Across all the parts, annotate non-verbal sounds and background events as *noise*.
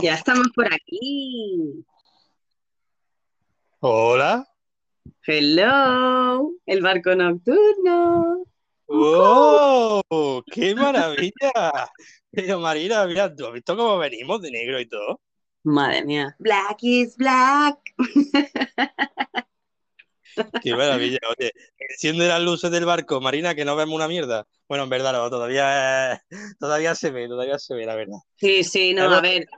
Ya estamos por aquí. Hola. Hello, el barco nocturno. ¡Oh! ¡Qué maravilla! Pero Marina, mira, ¿tú has visto cómo venimos de negro y todo? Madre mía. Black is black. *laughs* ¡Qué maravilla! Oye, enciende las luces del barco, Marina, que no vemos una mierda. Bueno, en verdad no, todavía, todavía se ve, todavía se ve, la verdad. Sí, sí, no, a ver,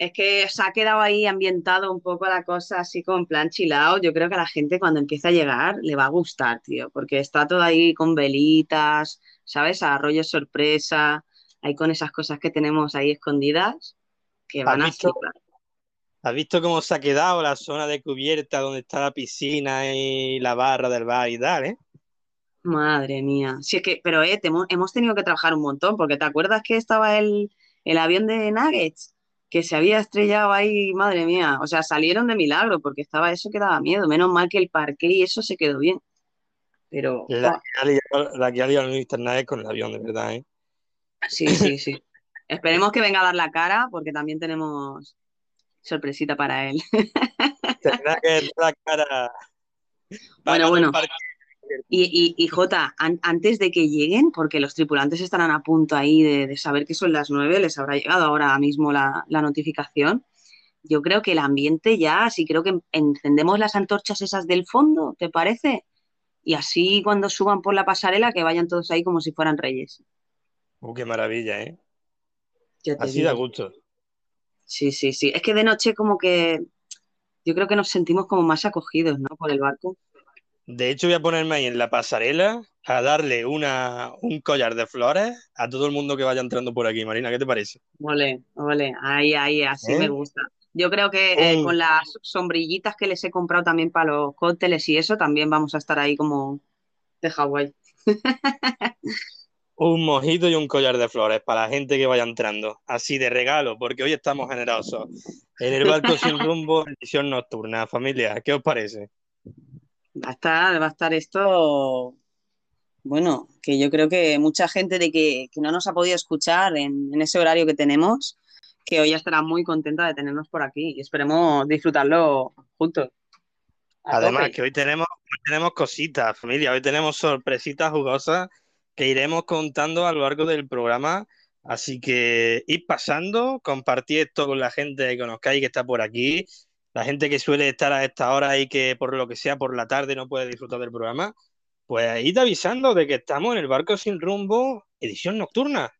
es que se ha quedado ahí ambientado un poco la cosa así con plan chilado. Yo creo que a la gente cuando empieza a llegar le va a gustar, tío, porque está todo ahí con velitas, ¿sabes? A rollo sorpresa, ahí con esas cosas que tenemos ahí escondidas que van a flipar. ¿Has visto cómo se ha quedado la zona de cubierta donde está la piscina y la barra del bar y tal, eh? Madre mía. Sí, es que, pero eh, hemos tenido que trabajar un montón, porque ¿te acuerdas que estaba el, el avión de Nuggets? Que se había estrellado ahí, madre mía, o sea, salieron de milagro porque estaba eso que daba miedo, menos mal que el parque y eso se quedó bien. Pero... La, que ha liado el internet con el avión, de verdad, ¿eh? Sí, sí, sí. Esperemos que venga a dar la cara porque también tenemos sorpresita para él. Tendrá que dar la cara. Bueno, bueno. Y, y, Jota, antes de que lleguen, porque los tripulantes estarán a punto ahí de, saber que son las nueve, les habrá llegado ahora mismo la, notificación. Yo creo que el ambiente ya, sí creo que encendemos las antorchas esas del fondo, ¿te parece? Y así cuando suban por la pasarela, que vayan todos ahí como si fueran reyes. Uh, qué maravilla, ¿eh? Así da gusto. Sí, sí, sí. Es que de noche como que yo creo que nos sentimos como más acogidos, ¿no? Por el barco. De hecho, voy a ponerme ahí en la pasarela a darle una, un collar de flores a todo el mundo que vaya entrando por aquí. Marina, ¿qué te parece? Ole, ole, ahí, ahí, así me ¿Eh? gusta. Yo creo que eh, con las sombrillitas que les he comprado también para los cócteles y eso, también vamos a estar ahí como de Hawái. *laughs* un mojito y un collar de flores para la gente que vaya entrando, así de regalo, porque hoy estamos generosos. En el barco sin rumbo, *laughs* edición nocturna, familia, ¿qué os parece? Va a estar, va a estar esto, bueno, que yo creo que mucha gente de que, no nos ha podido escuchar en, ese horario que tenemos, que hoy estará muy contenta de tenernos por aquí y esperemos disfrutarlo juntos. Además, que hoy tenemos, tenemos cositas, familia, hoy tenemos sorpresitas jugosas que iremos contando a lo largo del programa. Así que id pasando, compartid esto con la gente que conozcáis que está por aquí la gente que suele estar a esta hora y que por lo que sea por la tarde no puede disfrutar del programa, pues ahí te avisando de que estamos en el barco sin rumbo, edición nocturna.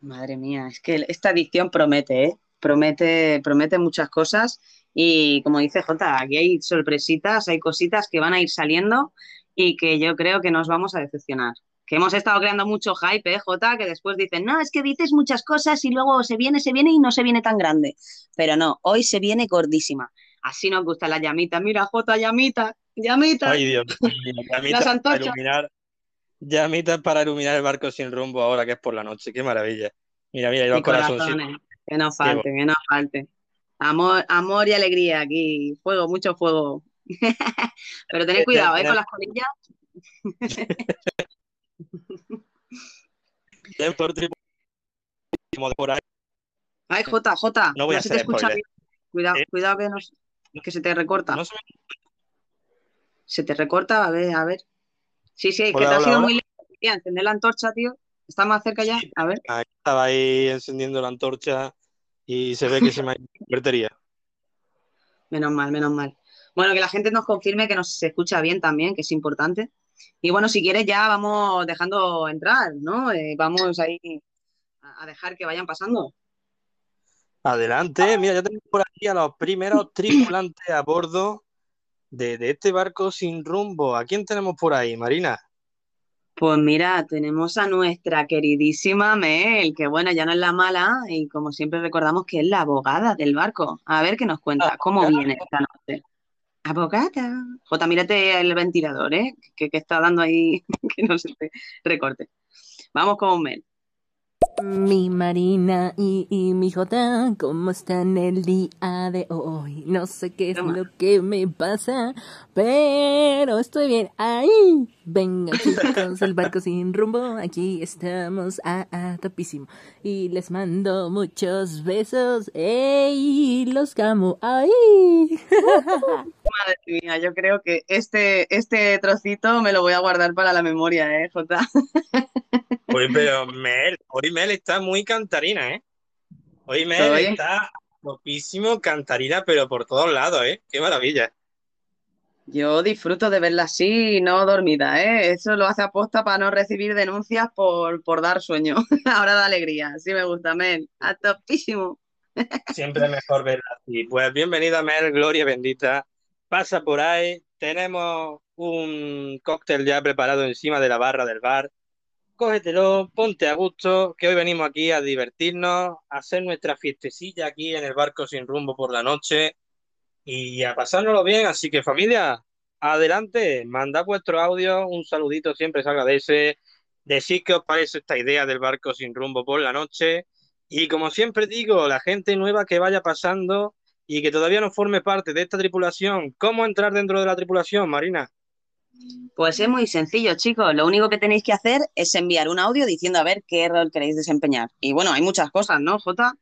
Madre mía, es que esta edición promete, ¿eh? Promete, promete muchas cosas y como dice Jota, aquí hay sorpresitas, hay cositas que van a ir saliendo y que yo creo que nos vamos a decepcionar que hemos estado creando mucho hype, ¿eh, Jota? Que después dicen, no, es que dices muchas cosas y luego se viene, se viene y no se viene tan grande. Pero no, hoy se viene gordísima. Así nos gusta la llamita. Mira, Jota, llamita, llamita. Ay, Dios llamitas para iluminar, llamitas para iluminar el barco sin rumbo ahora que es por la noche. Qué maravilla. Mira, mira, y los corazones. Que no falte, que no falte. Amor, amor y alegría aquí. Fuego, mucho fuego. *laughs* Pero tened cuidado, ¿eh? Con las colillas. *laughs* Ay, Jota, Jota, no voy a te escucha bien. Cuidado, ¿Eh? cuidado que, que se te recorta. se... te recorta, a ver, a ver. Sí, sí, que te ha sido muy lejos. Encender la antorcha, tío. Está más cerca ya, a ver. estaba ahí encendiendo la antorcha y se ve que se me ha ido Menos mal, menos mal. Bueno, que la gente nos confirme que nos escucha bien también, que es importante. Y bueno, si quieres ya vamos dejando entrar, ¿no? Eh, vamos ahí a dejar que vayan pasando. Adelante, mira, ya tenemos por aquí a los primeros tripulantes a bordo de, este barco sin rumbo. ¿A quién tenemos por ahí, Marina? Pues mira, tenemos a nuestra queridísima Mel, que bueno, ya no es la mala y como siempre recordamos que es la abogada del barco. A ver qué nos cuenta, cómo viene esta noche. Abogada. Jota, mírate el ventilador, ¿eh? Que, está dando ahí *laughs* que no se te recorte. Vamos con Mel. Mi Marina y, mi Jota, ¿cómo están el día de hoy? No sé qué es lo que me pasa, pero estoy bien. ¡Ay! Venga, chicos, el barco sin rumbo. Aquí estamos a, a topísimo. Y les mando muchos besos. ¡Ey! Los amo. ¡Ay! Madre mía, yo creo que este, este trocito me lo voy a guardar para la memoria, ¿eh, Jota? *laughs* Hoy, pero Mel, hoy Mel está muy cantarina, ¿eh? Hoy Mel está topísimo cantarina, pero por todos lados, ¿eh? Qué maravilla. Yo disfruto de verla así, no dormida, ¿eh? Eso lo hace aposta para no recibir denuncias por, por dar sueño. *laughs* Ahora da alegría, sí me gusta, Mel. A topísimo. Siempre mejor verla así. Pues bienvenida, Mel, gloria bendita. Pasa por ahí, tenemos un cóctel ya preparado encima de la barra del bar cógetelo, ponte a gusto, que hoy venimos aquí a divertirnos, a hacer nuestra fiestecilla aquí en el barco sin rumbo por la noche y a pasárnoslo bien. Así que familia, adelante, mandad vuestro audio, un saludito siempre se agradece, decid qué os parece esta idea del barco sin rumbo por la noche y como siempre digo, la gente nueva que vaya pasando y que todavía no forme parte de esta tripulación, ¿cómo entrar dentro de la tripulación, Marina? Pues es muy sencillo, chicos. Lo único que tenéis que hacer es enviar un audio diciendo a ver qué rol queréis desempeñar. Y bueno, hay muchas cosas, ¿no, Jota?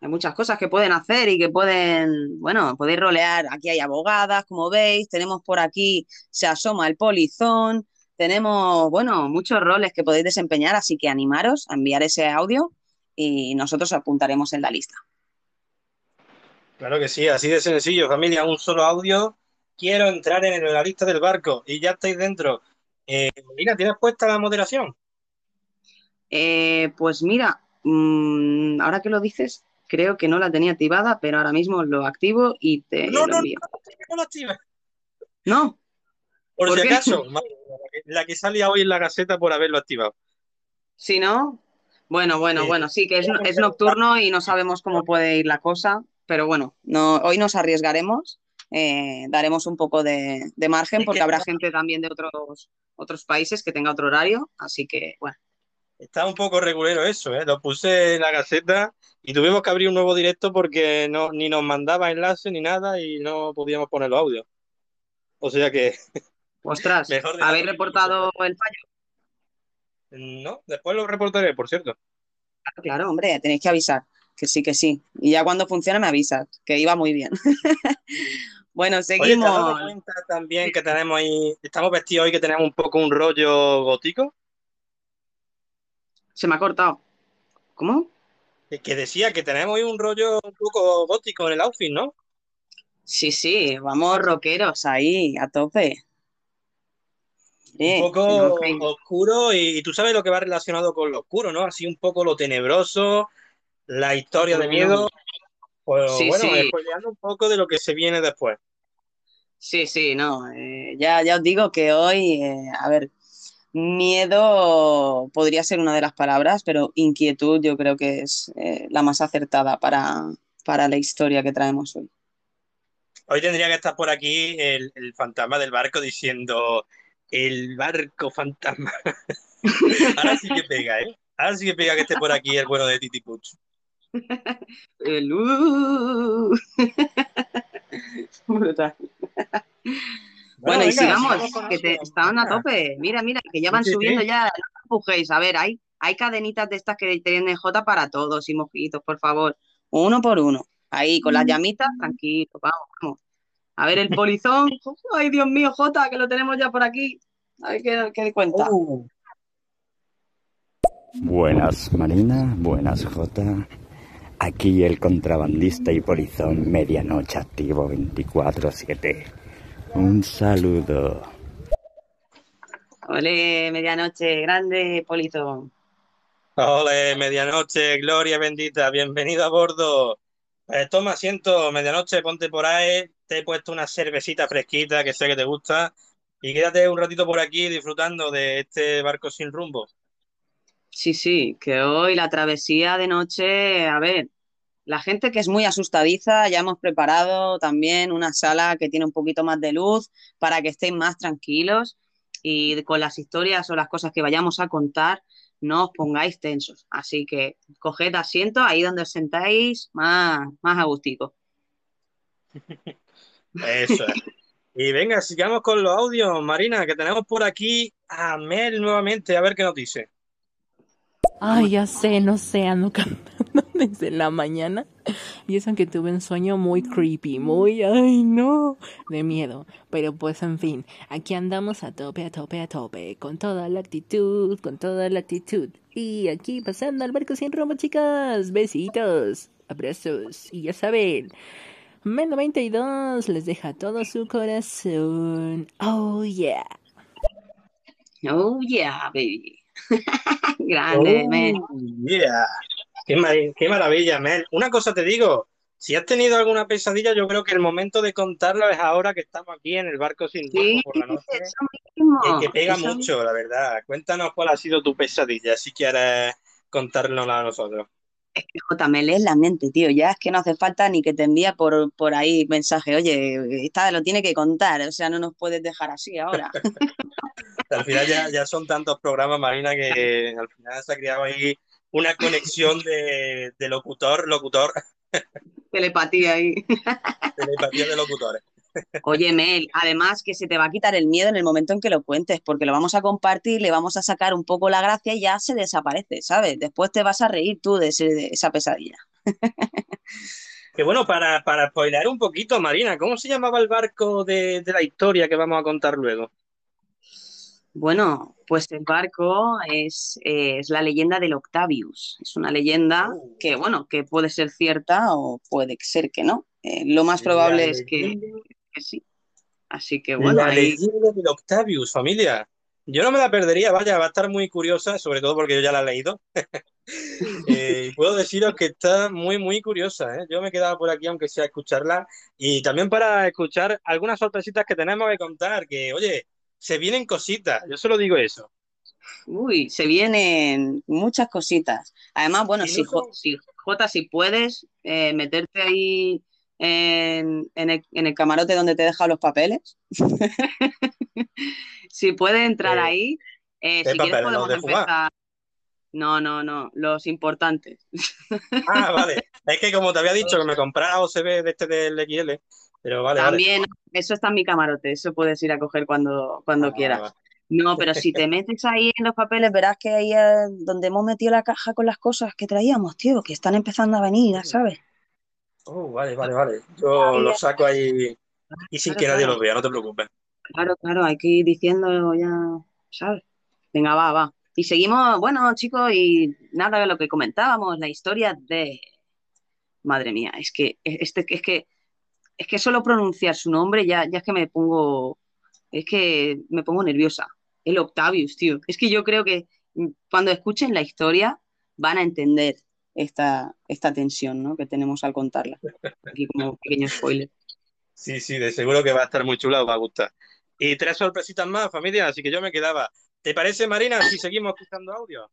Hay muchas cosas que pueden hacer y que pueden, bueno, podéis rolear. Aquí hay abogadas, como veis. Tenemos por aquí, se asoma el polizón. Tenemos, bueno, muchos roles que podéis desempeñar, así que animaros a enviar ese audio y nosotros apuntaremos en la lista. Claro que sí, así de sencillo, familia. Un solo audio quiero entrar en la lista del barco y ya estáis dentro. Eh, mira, ¿tienes puesta la moderación? Eh, pues mira, mm, ahora que lo dices, creo que no la tenía activada, pero ahora mismo lo activo y te no, lo envío. No, no, no No. Por, si acaso, la que salía hoy en la caseta por haberlo activado. Sí, ¿no? Bueno, bueno, bueno, sí, que es, es, nocturno y no sabemos cómo puede ir la cosa, pero bueno, no, hoy nos arriesgaremos eh, daremos un poco de, margen porque habrá gente también de otros, otros países que tenga otro horario, así que bueno. Está un poco regulero eso, ¿eh? lo puse en la caseta y tuvimos que abrir un nuevo directo porque no, ni nos mandaba enlace ni nada y no podíamos poner los audios. O sea que... *laughs* Ostras, ¿habéis reportado el fallo? No, después lo reportaré, por cierto. Claro, hombre, tenéis que avisar, que sí, que sí. Y ya cuando funcione me avisas, que iba muy bien. *laughs* Bueno, seguimos. Oye, cuenta también que tenemos ahí, estamos vestidos hoy que tenemos un poco un rollo gótico? Se me ha cortado. ¿Cómo? Que decía que tenemos hoy un rollo un poco gótico en el outfit, ¿no? Sí, sí, vamos rockeros ahí, a tope. un poco oscuro y, tú sabes lo que va relacionado con lo oscuro, ¿no? Así un poco lo tenebroso, la historia de miedo. Pues sí, bueno, sí. un poco de lo que se viene después. Sí, sí, no. Eh, ya, ya os digo que hoy, eh, a ver, miedo podría ser una de las palabras, pero inquietud yo creo que es eh, la más acertada para, para, la historia que traemos hoy. Hoy tendría que estar por aquí el, fantasma del barco diciendo el barco fantasma. *laughs* Ahora sí que pega, ¿eh? Ahora sí que pega que esté por aquí el bueno de Titi Puch. El uh. *laughs* Brutal. Bueno, y sigamos, que te, estaban a tope. Mira, mira, que ya van subiendo ya. No empujéis. A ver, hay, hay cadenitas de estas que tienen J para todos y mojitos, por favor. Uno por uno. Ahí, con las mm. llamitas, tranquilo, vamos, vamos. A ver el polizón. *laughs* Ay, Dios mío, J, que lo tenemos ya por aquí. A ver qué, qué cuenta. Uh. Buenas, Marina. Buenas, J. Aquí el contrabandista y polizón medianoche activo 24-7. Un saludo. Ole, medianoche, grande polizón. Ole, medianoche, gloria bendita, bienvenido a bordo. Eh, toma asiento, medianoche, ponte por ahí, te he puesto una cervecita fresquita que sé que te gusta y quédate un ratito por aquí disfrutando de este barco sin rumbo. Sí, sí, que hoy la travesía de noche, a ver, la gente que es muy asustadiza, ya hemos preparado también una sala que tiene un poquito más de luz para que estén más tranquilos. y con las historias o las cosas que vayamos a contar, no os pongáis tensos. Así que coged asiento ahí donde os sentáis más, más a gustico. Eso es. *laughs* Y venga, sigamos con los audios, Marina, que tenemos por aquí a Mel nuevamente, a ver qué nos dice. Ay, ya sé, no sé, ando *laughs* cantando desde la mañana. Y eso que tuve un sueño muy creepy, muy, ay, no, de miedo. Pero pues, en fin, aquí andamos a tope, a tope, a tope, con toda la actitud, con toda la actitud. Y aquí pasando al barco sin rumbo, chicas. Besitos, abrazos, y ya saben, Mel 92 les deja todo su corazón. Oh yeah. Oh yeah, baby. *laughs* Grande, oh, Mel. Yeah. Qué, qué, maravilla, Mel. Una cosa te digo, si has tenido alguna pesadilla, yo creo que el momento de contarla es ahora que estamos aquí en el barco sin sí, por la noche. Eso que pega mucho, la verdad. Cuéntanos cuál ha sido tu pesadilla, si quieres contárnosla a nosotros. Es que J, me lees la mente, tío. Ya es que no hace falta ni que te envíe por, por ahí mensaje. Oye, esta lo tiene que contar. O sea, no nos puedes dejar así ahora. *laughs* al final ya, ya, son tantos programas, Marina, que al final se ha creado ahí una conexión de, de locutor, locutor. Telepatía ahí. Telepatía de locutores. Oye, Mel, además que se te va a quitar el miedo en el momento en que lo cuentes, porque lo vamos a compartir, le vamos a sacar un poco la gracia y ya se desaparece, ¿sabes? Después te vas a reír tú de, esa pesadilla. Que bueno, para, para spoiler un poquito, Marina, ¿cómo se llamaba el barco de, la historia que vamos a contar luego? Bueno, pues el barco es, es, la leyenda del Octavius. Es una leyenda oh. que, bueno, que puede ser cierta o puede ser que no. Eh, lo más probable es que, sí. Así que bueno. La leyenda del Octavius, familia. Yo no me la perdería, vaya, va a estar muy curiosa, sobre todo porque yo ya la he leído. *laughs* eh, puedo deciros que está muy, muy curiosa. ¿eh? Yo me he quedado por aquí, aunque sea a escucharla. Y también para escuchar algunas sorpresitas que tenemos que contar, que, oye, se vienen cositas, yo solo digo eso. Uy, se vienen muchas cositas. Además, bueno, si, si, Jota, si puedes eh, meterte ahí en, el, camarote donde te he dejado los papeles. *laughs* si puede entrar ahí, eh, si quieres podemos empezar. No, no, no, los importantes. ah, vale. Es que como te había dicho que me compraba OCB de este del XL, pero vale. También, eso está en mi camarote, eso puedes ir a coger cuando, cuando ah, quieras. No, pero si te metes ahí en los papeles, verás que ahí es donde hemos metido la caja con las cosas que traíamos, tío, que están empezando a venir, ¿sabes? Oh, vale, vale, vale. Yo lo saco ahí y sin que nadie lo vea, no te preocupes. Claro, claro, hay que ir diciendo ya, ¿sabes? Venga, va, va. Y seguimos, bueno, chicos, y nada de lo que comentábamos, la historia de. Madre mía, es que este, es que es que solo pronunciar su nombre ya, ya es que me pongo. Es que me pongo nerviosa. El Octavius, tío. Es que yo creo que cuando escuchen la historia van a entender esta, esta tensión ¿no? que tenemos al contarla. Aquí como pequeño spoiler. Sí, sí, de seguro que va a estar muy chula, os va a gustar. Y tres sorpresitas más, familia, así que yo me quedaba. ¿Te parece, Marina, si seguimos escuchando audio?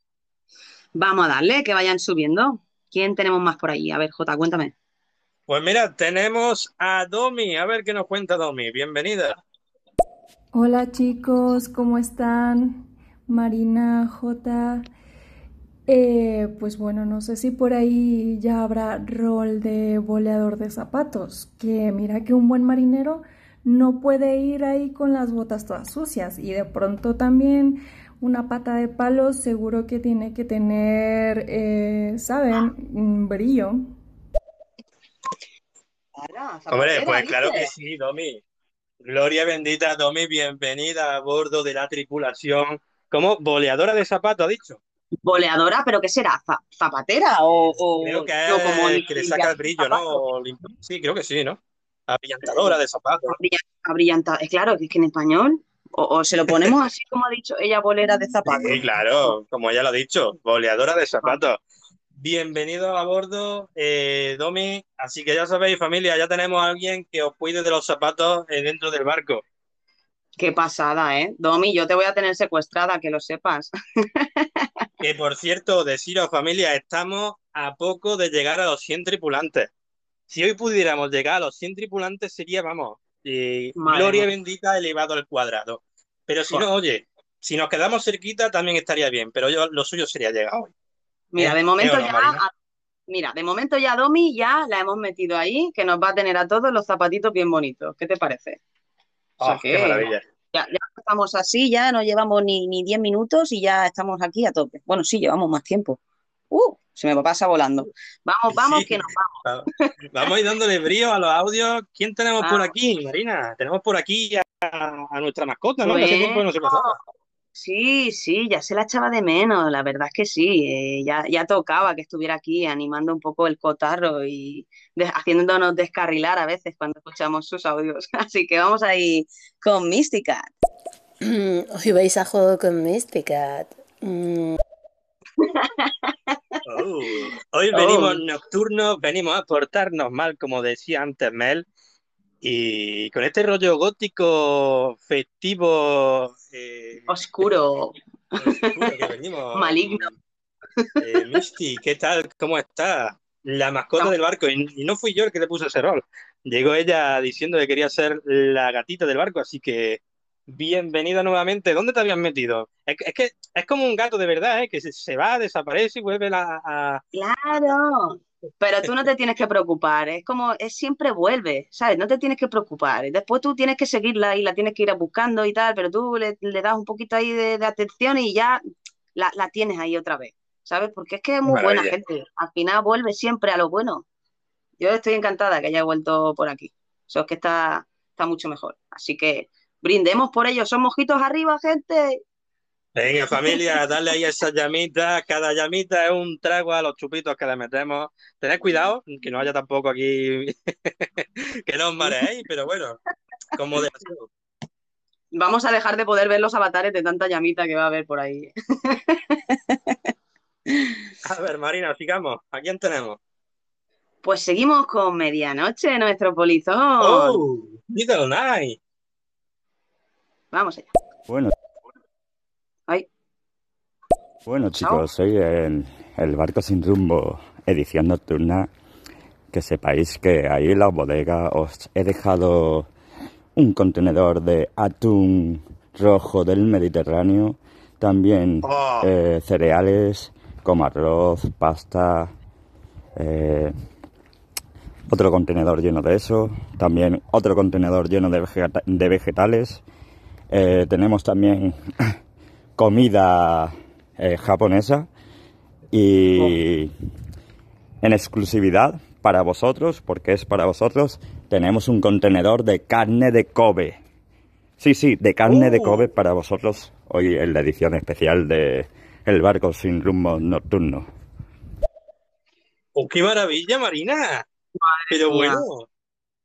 Vamos a darle, que vayan subiendo. ¿Quién tenemos más por ahí? A ver, Jota, cuéntame. Pues mira, tenemos a Domi. A ver qué nos cuenta Domi. Bienvenida. Hola chicos, ¿cómo están? Marina, Jota. Eh, pues bueno, no sé si por ahí ya habrá rol de boleador de zapatos, que mira que un buen marinero no puede ir ahí con las botas todas sucias y de pronto también una pata de palo seguro que tiene que tener, eh, ¿saben? Un brillo. Hombre, pues claro que sí, Domi. Gloria bendita, Domi, bienvenida a bordo de la tripulación. como ¿Boleadora de zapatos, ha dicho? boleadora, pero ¿qué será? ¿Zapatera? O, creo que es como que le saca el brillo, ¿no? Sí, creo que sí, ¿no? Abrillantadora de zapatos. Abrillantadora, es claro, que es que en español, o, se lo ponemos así como ha dicho ella, bolera de zapatos. Sí, claro, como ella lo ha dicho, boleadora de zapatos. Bienvenido a bordo, eh, Domi. Así que ya sabéis, familia, ya tenemos a alguien que os cuide de los zapatos eh, dentro del barco. Qué pasada, ¿eh? Domi, yo te voy a tener secuestrada, que lo sepas. *laughs* Que por cierto, deciros familia, estamos a poco de llegar a los 100 tripulantes. Si hoy pudiéramos llegar a los 100 tripulantes sería, vamos, eh, gloria bendita elevado al cuadrado. Pero si no, oye, si nos quedamos cerquita también estaría bien, pero yo lo suyo sería llegar hoy. Mira, de momento ya, mira, de momento ya Domi ya la hemos metido ahí, que nos va a tener a todos los zapatitos bien bonitos. ¿Qué te parece? Oh, qué maravilla. Ya, estamos así, ya no llevamos ni, ni 10 minutos y ya estamos aquí a tope. Bueno, sí, llevamos más tiempo. Uh, se me pasa volando. Vamos, vamos, que nos vamos. Vamos a ir dándole brío a los audios. ¿Quién tenemos por ah. aquí, Marina? Tenemos por aquí a, nuestra mascota, ¿no? no se pasaba. Sí, sí, ya se la echaba de menos, la verdad es que sí, eh, ya, ya tocaba que estuviera aquí animando un poco el cotarro y haciéndonos descarrilar a veces cuando escuchamos sus audios. *laughs* Así que vamos ahí con Mysticat. *clears throat* Hoy vais a juego con Mysticat. Mm. *laughs* Oh, hoy venimos oh. nocturnos, venimos a portarnos mal, como decía antes Mel, y con este rollo gótico, festivo. Eh, oscuro. *laughs* Maligno. Eh, Misty, ¿qué tal? ¿Cómo está? La mascota del barco. Y, no fui yo el que le puse ese rol. Llegó ella diciendo que quería ser la gatita del barco, así que bienvenida nuevamente. ¿Dónde te habías metido? Es, que es como un gato de verdad, ¿eh? que se, va, desaparece y vuelve a... Claro. Pero tú no te tienes que preocupar, es como, es siempre vuelve, ¿sabes? No te tienes que preocupar. Después tú tienes que seguirla y la tienes que ir buscando y tal, pero tú le, das un poquito ahí de, atención y ya la, tienes ahí otra vez, ¿sabes? Porque es que es muy buena gente. Al final vuelve siempre a lo bueno. Yo estoy encantada que haya vuelto por aquí. Eso es que está, está mucho mejor. Así que brindemos por ello. Son mojitos arriba, gente. Venga, familia, dale ahí esa llamita. Cada llamita es un trago a los chupitos que le metemos. Tened cuidado, que no haya tampoco aquí *laughs* que no os mareéis, pero bueno, como de Vamos a dejar de poder ver los avatares de tanta llamita que va a haber por ahí. *laughs* a ver, Marina, sigamos. ¿A quién tenemos? Pues seguimos con Medianoche, nuestro polizón. ¡Oh! ¡Little Night! Vamos allá. Bueno, bueno chicos, soy el, el, Barco Sin Rumbo, edición nocturna. Que sepáis que ahí en la bodega os he dejado un contenedor de atún rojo del Mediterráneo, también oh. eh, cereales como arroz, pasta, eh, otro contenedor lleno de eso, también otro contenedor lleno de, de vegetales. Eh, tenemos también *clears throat* comida eh, japonesa y en exclusividad para vosotros, porque es para vosotros, tenemos un contenedor de carne de Kobe. Sí, sí, de carne de oh. Kobe para vosotros hoy en la edición especial de El barco sin rumbo nocturno. ¡Oh, qué maravilla, Marina! Pero bueno,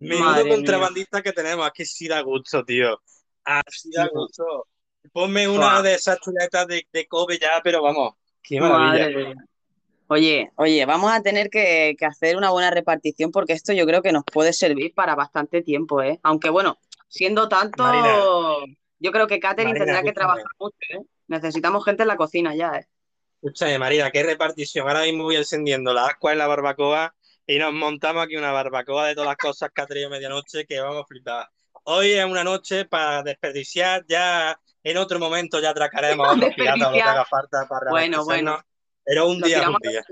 menudo contrabandista que tenemos, aquí sí da gusto, tío. Así da gusto. Ponme una de esas chuletas de, Kobe ya, pero vamos, qué maravilla. Oye, oye, vamos a tener que, hacer una buena repartición porque esto yo creo que nos puede servir para bastante tiempo, ¿eh? Aunque bueno, siendo tanto, yo creo que Katherine tendrá que trabajar mucho, ¿eh? Necesitamos gente en la cocina ya, ¿eh? Escúchame, Marina, qué repartición. Ahora mismo voy encendiendo la ascua en la barbacoa y nos montamos aquí una barbacoa de todas las cosas que ha traído medianoche que vamos a flipar. Hoy es una noche para desperdiciar ya en otro momento ya atracaremos a *laughs* otros piratas lo que haga falta para Bueno, bueno. Pero un día es un día.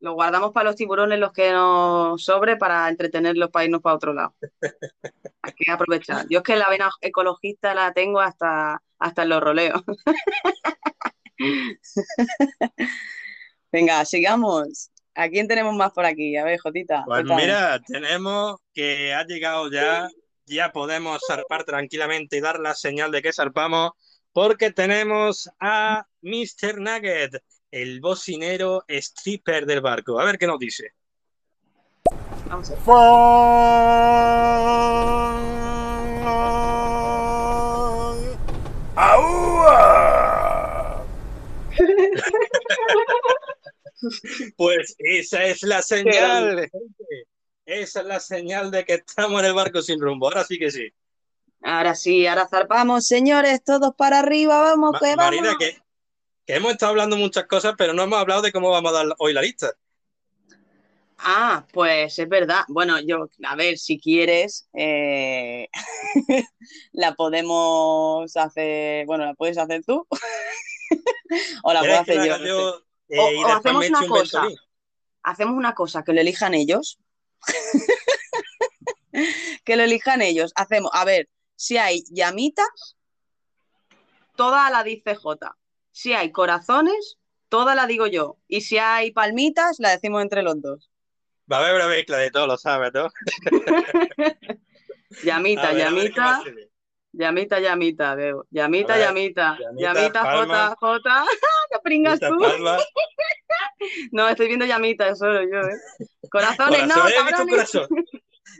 Lo guardamos para los tiburones los que nos sobre para entretenerlos para irnos para otro lado. *laughs* Hay que aprovechar. Yo es que la vena ecologista la tengo hasta, hasta en los roleos. *laughs* Venga, sigamos. ¿A quién tenemos más por aquí? A ver, Jotita. Pues mira, tenemos que ha llegado ya ya podemos zarpar tranquilamente y dar la señal de que zarpamos, porque tenemos a Mr. Nugget, el bocinero stripper del barco. A ver qué nos dice. Vamos a *laughs* pues esa es la señal, gente. Esa es la señal de que estamos en el barco sin rumbo. Ahora sí que sí. Ahora sí, ahora zarpamos, señores, todos para arriba, vamos, que vamos. Marina, que, hemos estado hablando muchas cosas, pero no hemos hablado de cómo vamos a dar hoy la lista. Ah, pues es verdad. Bueno, yo, a ver, si quieres, eh, *laughs* la podemos hacer, bueno, la puedes hacer tú. *laughs* o la puedo hacer yo. Eh, o, hacemos una cosa. Hacemos una cosa, que lo elijan ellos. *laughs* que lo elijan ellos. Hacemos, a ver, si hay llamitas, toda la dice J. Si hay corazones, toda la digo yo. Y si hay palmitas, la decimos entre los dos. Va a haber una mezcla de todo, lo sabes, ¿no? *laughs* llamita, llamita. Llamita, llamita, veo. Llamita, llamita. Llamita, J, J. *laughs* ¿Qué pringas tú? *laughs* no, estoy viendo llamita, solo yo, ¿eh? Corazones, no, He visto un corazón.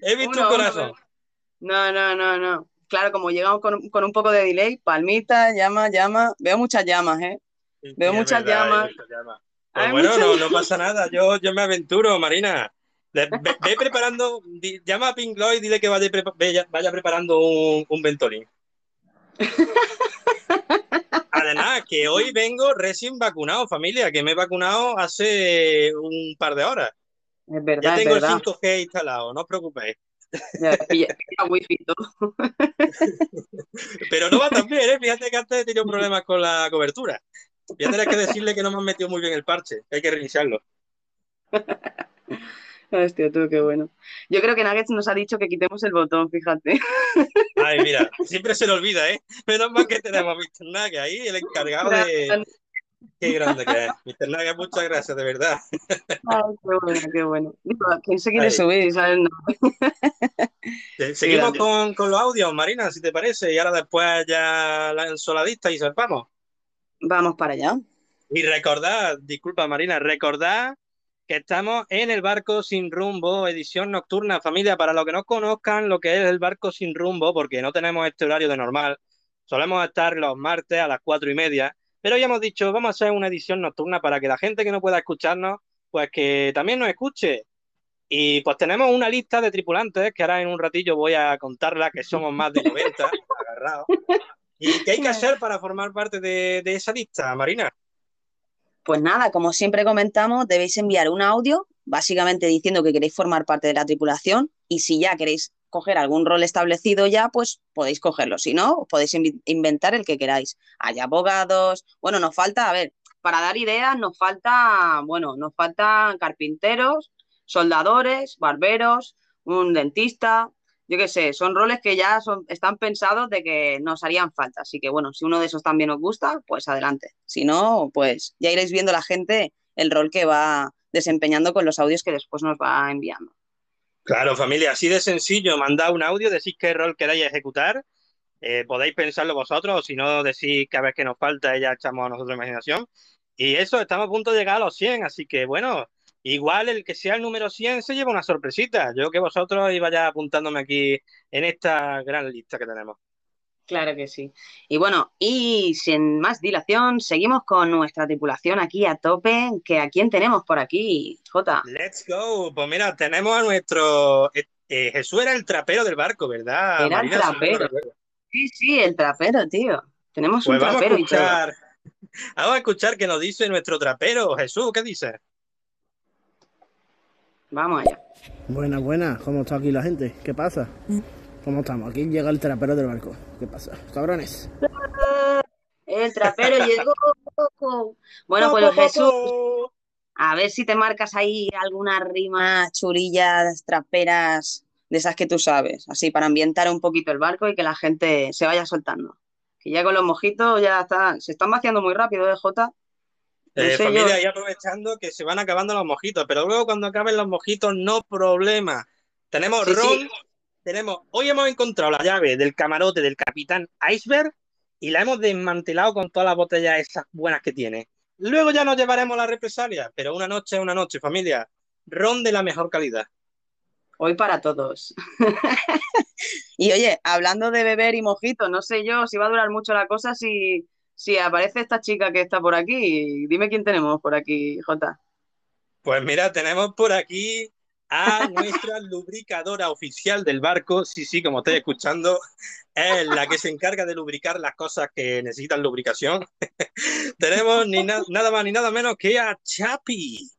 He visto un corazón. *laughs* no, no, no, no. Claro, como llegamos con, con, un poco de delay, palmita, llama, llama. Veo muchas llamas, ¿eh? Veo muchas llamas. Pues bueno, no, no, pasa nada. Yo, yo me aventuro, Marina. Ve, preparando, llama a Pink Lloyd y dile que vaya, vaya, preparando un, un ventolín. Además, que hoy vengo recién vacunado, familia, que me he vacunado hace un par de horas. Es verdad. Ya tengo el 5G instalado, no os preocupéis. Pero no va tan bien, ¿eh? Fíjate que antes he tenido problemas con la cobertura. Voy a tener que decirle que no me han metido muy bien el parche, hay que reiniciarlo. Hostia, tú, qué bueno. Yo creo que Nuggets nos ha dicho que quitemos el botón, fíjate. Ay, mira, *laughs* siempre se le olvida, ¿eh? Menos mal que tenemos a Mr. Nuggets ahí, el encargado de. Qué grande que es. Mr. Nuggets, muchas gracias, de verdad. Ay, qué bueno, qué bueno. ¿quién se quiere subir? ¿sabes? Seguimos con, con, los audios, Marina, si te parece, y ahora después ya la ensoladista y salpamos. Vamos para allá. Y recordad, disculpa Marina, recordad que estamos en el barco sin rumbo, edición nocturna, familia. Para los que no conozcan lo que es el barco sin rumbo, porque no tenemos este horario de normal, solemos estar los martes a las cuatro y media, pero ya hemos dicho, vamos a hacer una edición nocturna para que la gente que no pueda escucharnos, pues que también nos escuche. Y pues tenemos una lista de tripulantes que ahora en un ratillo voy a contarla, que somos más de 90 *laughs* agarrados. ¿Y qué hay que hacer para formar parte de, esa lista, Marina? Pues nada, como siempre comentamos, debéis enviar un audio, básicamente diciendo que queréis formar parte de la tripulación y si ya queréis coger algún rol establecido ya, pues podéis cogerlo. Si no, podéis inventar el que queráis. Hay abogados, bueno, nos falta, a ver, para dar ideas nos falta, bueno, nos faltan carpinteros, soldadores, barberos, un dentista, yo qué sé, son roles que ya son, están pensados de que nos harían falta. Así que bueno, si uno de esos también os gusta, pues adelante. Si no, pues ya iréis viendo la gente el rol que va desempeñando con los audios que después nos va enviando. Claro, familia, así de sencillo, mandad un audio, decís qué rol queráis ejecutar, eh, podéis pensarlo vosotros, o si no, decís cada vez que nos falta, ya echamos a nosotros imaginación. Y eso, estamos a punto de llegar a los 100, así que bueno, Igual el que sea el número 100 se lleva una sorpresita. Yo que vosotros iba ya apuntándome aquí en esta gran lista que tenemos. Claro que sí. Y bueno, y sin más dilación, seguimos con nuestra tripulación aquí a tope. Que ¿A quién tenemos por aquí, Jota? Let's go. Pues mira, tenemos a nuestro... Eh, eh, Jesús era el trapero del barco, ¿verdad? Era el trapero. Sí, sí, el trapero, tío. Tenemos un pues trapero y todo. *laughs* Vamos a escuchar qué nos dice nuestro trapero. Jesús, ¿qué dice? Vamos allá. Buenas, buenas. ¿Cómo está aquí la gente? ¿Qué pasa? ¿Cómo estamos? Aquí llega el trapero del barco. ¿Qué pasa? Cabrones. El trapero llegó. Bueno, pues Jesús. A ver si te marcas ahí algunas rimas churillas, traperas, de esas que tú sabes. Así para ambientar un poquito el barco y que la gente se vaya soltando. Que ya con los mojitos ya está. Se están vaciando muy rápido, ¿eh, Jota? Eh, familia, y aprovechando que se van acabando los mojitos, pero luego cuando acaben los mojitos, no problema. Tenemos ron, tenemos. Hoy hemos encontrado la llave del camarote del capitán Iceberg y la hemos desmantelado con todas las botellas esas buenas que tiene. Luego ya nos llevaremos la represalia, pero una noche es una noche, familia. Ron de la mejor calidad. Hoy para todos. *laughs* y oye, hablando de beber y mojitos, no sé yo si va a durar mucho la cosa si si aparece esta chica que está por aquí, dime quién tenemos por aquí, Jota. Pues mira, tenemos por aquí a *laughs* nuestra lubricadora oficial del barco. Sí, sí, como estoy escuchando, es la que se encarga de lubricar las cosas que necesitan lubricación. *laughs* tenemos ni nada más ni nada menos que a Chapi.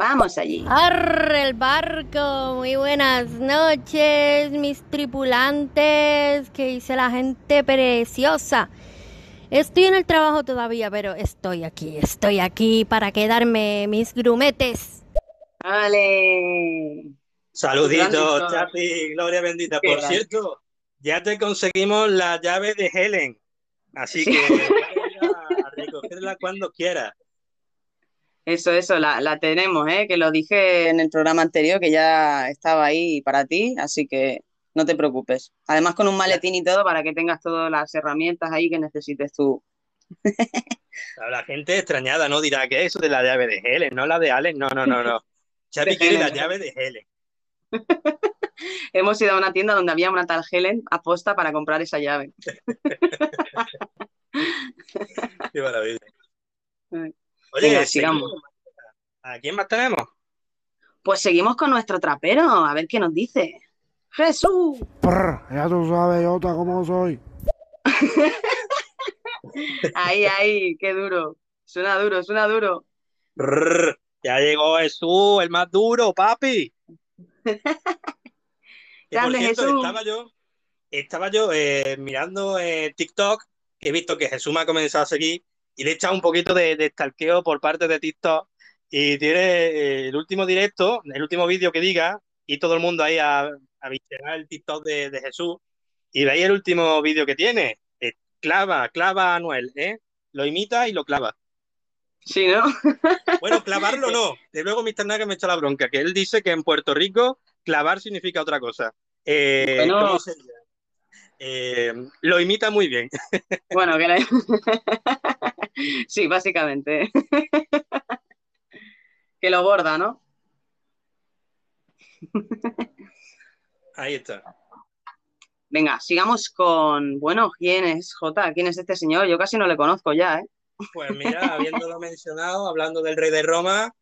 Vamos allí. ¡Arre el barco! Muy buenas noches, mis tripulantes. Que dice la gente preciosa. Estoy en el trabajo todavía, pero estoy aquí, estoy aquí para quedarme mis grumetes. ¡Vale! Saluditos, Chapi, gloria bendita. Por cierto, ya te conseguimos la llave de Helen. Así que *laughs* a recogerla cuando quieras. Eso, eso, la, tenemos, ¿eh? que lo dije en el programa anterior, que ya estaba ahí para ti, así que no te preocupes. Además con un maletín y todo para que tengas todas las herramientas ahí que necesites tú. La gente extrañada, ¿no? Dirá que eso de la llave de Helen, no la de Alex, no, no, no, no. *laughs* Chapi quiere la llave de Helen. *laughs* Hemos ido a una tienda donde había una tal Helen aposta para comprar esa llave. *laughs* Qué maravilla. Oye, sigamos. ¿A quién más tenemos? Pues seguimos con nuestro trapero, a ver qué nos dice. ¡Jesús! ya tú sabes, Jota, cómo soy. *laughs* ahí, ahí, qué duro. Suena duro, suena duro. ya llegó Jesús, el más duro, papi. *laughs* Grande Jesús. Estaba yo, estaba yo eh, mirando eh, TikTok, he visto que Jesús me ha comenzado a seguir y le he echado un poquito de, de stalkeo por parte de TikTok y tiene eh, el último directo, el último vídeo que diga y todo el mundo ahí a, a el TikTok de, Jesús y veis el último vídeo que tiene. clava, clava a Noel, ¿eh? Lo imita y lo clava. Sí, ¿no? *laughs* bueno, clavarlo no. De luego Mr. Naga me echa la bronca, que él dice que en Puerto Rico clavar significa otra cosa. Eh, ¿cómo sería? Eh, lo imita muy bien. *laughs* Bueno, que *laughs* *laughs* sí, básicamente. *laughs* que lo borda, ¿no? Ahí está. Venga, sigamos con, bueno, ¿quién es J? ¿Quién es este señor? Yo casi no le conozco ya, ¿eh? Pues mira, habiéndolo mencionado, hablando del rey de Roma,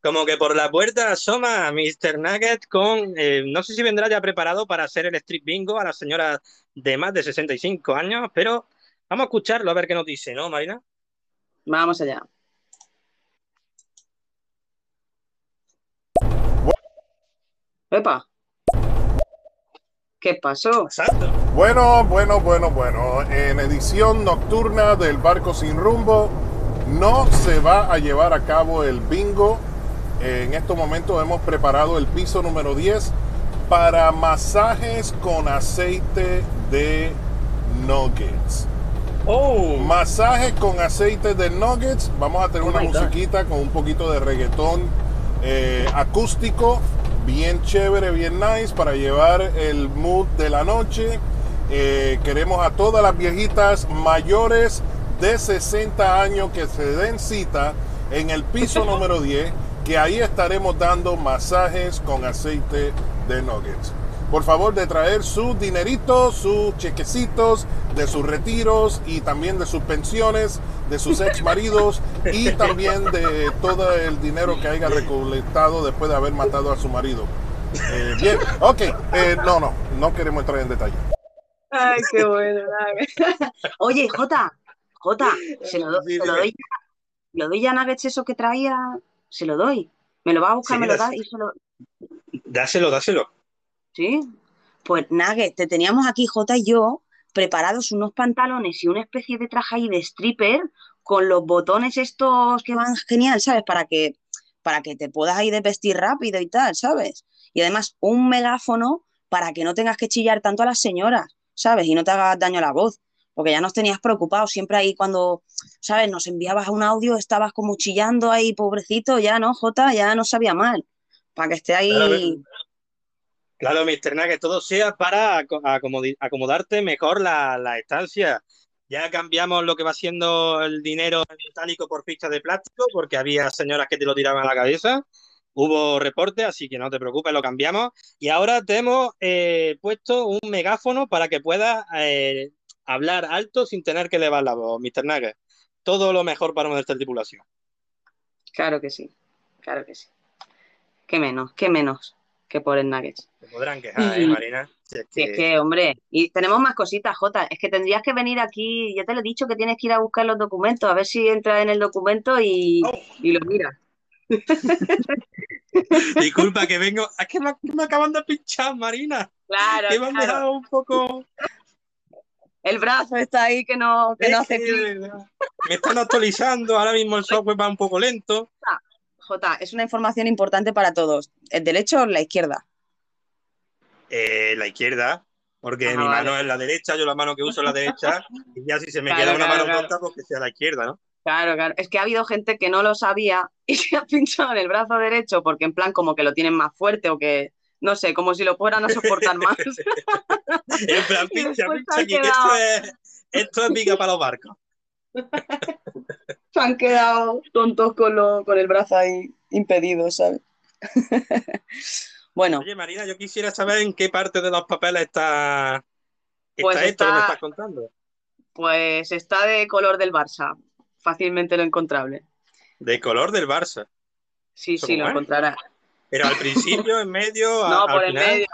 como que por la puerta asoma Mr. Nugget con, eh, no sé si vendrá ya preparado para hacer el street bingo a la señora de más de 65 años, pero vamos a escucharlo a ver qué nos dice, ¿no, Marina? Vamos allá. Epa. ¿Qué pasó? Exacto. Bueno, bueno, bueno, bueno. En edición nocturna del Barco Sin Rumbo no se va a llevar a cabo el bingo en estos momentos hemos preparado el piso número 10 para masajes con aceite de nuggets. Oh. Masajes con aceite de nuggets. Vamos a tener oh una musiquita con un poquito de reggaetón eh, acústico. Bien chévere, bien nice para llevar el mood de la noche. Eh, queremos a todas las viejitas mayores de 60 años que se den cita en el piso *laughs* número 10 que ahí estaremos dando masajes con aceite de nuggets. Por favor de traer su dinerito, sus chequecitos de sus retiros y también de sus pensiones, de sus ex maridos y también de todo el dinero que haya recolectado después de haber matado a su marido. Eh, bien, ok, eh, no, no, no queremos entrar en detalle. Ay, qué bueno. *laughs* Oye, Jota, Jota, se lo, doy, lo doy ya nuggets eso que traía se lo doy. Me lo va a buscar, me lo da y se lo. Dáselo, dáselo. Sí. Pues Nugget, te teníamos aquí, J y yo, preparados unos pantalones y una especie de traje ahí de stripper con los botones estos que van genial, ¿sabes? Para que, para que te puedas ir de vestir rápido y tal, ¿sabes? Y además un megáfono para que no tengas que chillar tanto a las señoras, ¿sabes? Y no te hagas daño a la voz porque ya nos tenías preocupados, siempre ahí cuando, ¿sabes? Nos enviabas un audio, estabas como chillando ahí, pobrecito, ya no, Jota, ya no sabía mal, para que esté ahí... Mr. que todo sea para acomodarte mejor la, estancia. Ya cambiamos lo que va siendo el dinero metálico por fichas de plástico, porque había señoras que te lo tiraban a la cabeza. Hubo reporte, así que no te preocupes, lo cambiamos. Y ahora te hemos eh, puesto un megáfono para que puedas eh, hablar alto sin tener que elevar la voz, Mr. Nugget. Todo lo mejor para nuestra tripulación. Claro que sí, claro que sí. ¿Qué menos? ¿Qué menos que por el Nuggets? Se podrán quejar, ¿eh, Marina? es, que... hombre, y tenemos más cositas, Jota. Es que tendrías que venir aquí, ya te lo he dicho, que tienes que ir a buscar los documentos, a ver si entra en el documento y, oh. y lo miras. *laughs* Disculpa que vengo. Es que me, me, acaban de pinchar, Marina. Claro. Que me han dejado un poco. El brazo está ahí que no, que no hace clic. Me están actualizando. Ahora mismo el *laughs* software va un poco lento. Jota, es una información importante para todos. ¿El derecho o la izquierda? Eh, la izquierda, porque mi mano es la derecha, yo la mano que uso es la derecha, y ya si se me queda una mano claro. tonta, pues que sea la izquierda, ¿no? Claro, claro. Es que ha habido gente que no lo sabía *laughs* y se ha pinchado en el brazo derecho porque en plan como que lo tienen más fuerte o que, no sé, como si lo fueran a soportar más. *laughs* en plan, *laughs* pincha, pincha aquí, que esto es, esto es para los barcos. *laughs* se han quedado tontos con, lo, con el brazo ahí impedido, ¿sabes? *laughs* bueno. Oye, Marina, yo quisiera saber en qué parte de los papeles está, está pues esto está, que me estás contando. Pues está de color del Barça, fácilmente lo encontrable. De color del Barça. Sí, sí, lo encontrarás. Pero al principio, en medio. *laughs* No, por el medio.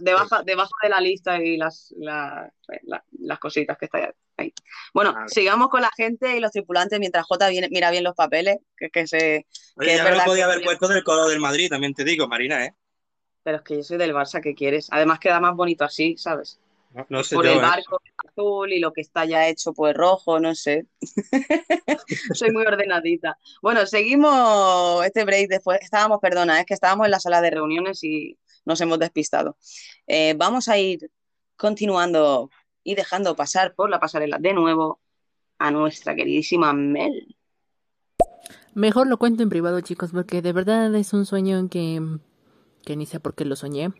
Debajo, debajo de la lista y las, la, la, las cositas que está ahí. Bueno, ah, sigamos con la gente y los tripulantes mientras J viene, mira bien los papeles. Que, que se, Oye, que ya me lo podía haber puesto del color del Madrid, también te digo, Marina, ¿eh? Pero es que yo soy del Barça, ¿qué quieres? Además queda más bonito así, ¿sabes? No, no sé por yo, el ¿eh? barco azul y lo que está ya hecho pues rojo, no sé. *laughs* Soy muy ordenadita. Bueno, seguimos este break después. Estábamos, perdona, es que estábamos en la sala de reuniones y nos hemos despistado. Eh, vamos a ir continuando y dejando pasar por la pasarela de nuevo a nuestra queridísima Mel. Mejor lo cuento en privado, chicos, porque de verdad es un sueño que, que ni sé por qué lo soñé.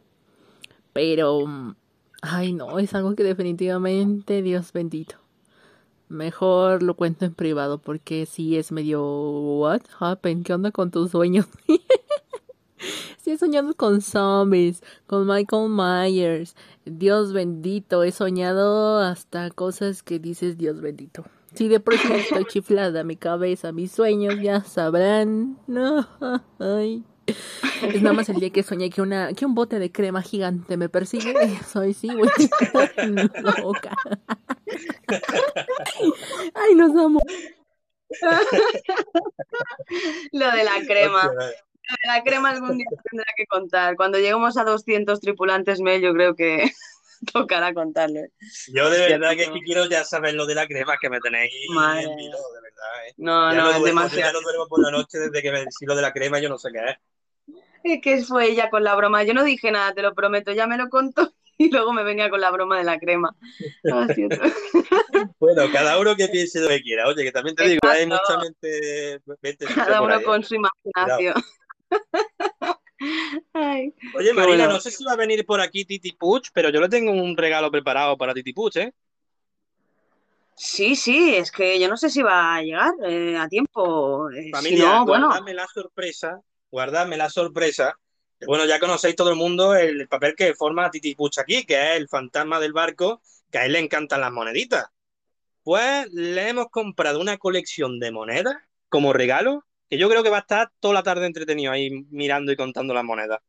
Pero Ay, no, es algo que definitivamente, Dios bendito. Mejor lo cuento en privado porque sí es medio what happened, ¿qué onda con tus sueños? *laughs* sí he soñado con zombies, con Michael Myers. Dios bendito, he soñado hasta cosas que dices Dios bendito. Si de sí estoy *laughs* chiflada, mi cabeza, mis sueños ya sabrán. No, ay. Es nada más el día que soñé que una que un bote de crema gigante me persigue. Soy sí, güey. *laughs* Loca. Ay, nos amo. Lo de la crema. La crema algún día *laughs* tendrá que contar. Cuando lleguemos a 200 tripulantes me yo creo que *laughs* tocará contarlo. ¿eh? Yo de verdad que, es que quiero ya saber lo de la crema que me tenéis Madre. en vilo, de verdad. ¿eh? No, ya no, no es duermo, demasiado. Ya no duermo por la noche desde que me decís lo de la crema, yo no sé qué es. Es que fue ella con la broma. Yo no dije nada, te lo prometo. Ya me lo contó *laughs* y luego me venía con la broma de la crema. Ah. Bueno, cada uno que piense lo que quiera. Oye, que también te digo, hay mucha mente. mente Cada uno ahí, ¿eh? con su imaginación. Ay, Oye, Marina, bueno. no sé si va a venir por aquí Titi Puch, pero yo le tengo un regalo preparado para Titi Puch, ¿eh? Sí, sí, es que yo no sé si va a llegar eh, a tiempo. Eh, si Familia, no, bueno, guardadme la sorpresa, guardadme la sorpresa. Bueno, ya conocéis todo el mundo el papel que forma Titi Puch aquí, que es el fantasma del barco, que a él le encantan las moneditas. Pues le hemos comprado una colección de monedas como regalo, que yo creo que va a estar toda la tarde entretenido ahí mirando y contando las monedas.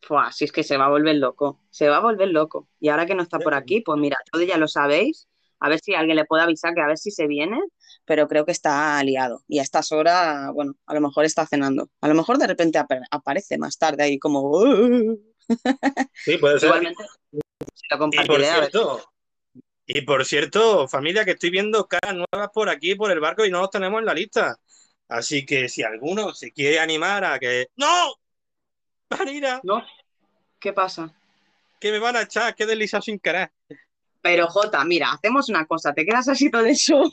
Fua, si es que se va a volver loco, se va a volver loco. Y ahora que no está por aquí, pues mira, todos ya lo sabéis. A ver si alguien le puede avisar que a ver si se viene, pero creo que está liado. Y a estas horas, bueno, a lo mejor está cenando. A lo mejor de repente ap- aparece más tarde ahí como... Sí, puede ser. Igualmente, lo Y por compartiré, cierto, y por cierto, familia, que estoy viendo caras nuevas por aquí, por el barco, y no los tenemos en la lista. Así que si alguno se quiere animar a que. ¡No! Marina, ¿No? ¿Qué pasa? que me van a echar, que he deslizado sin querer. Pero Jota, mira, hacemos una cosa, te quedas así todo el show.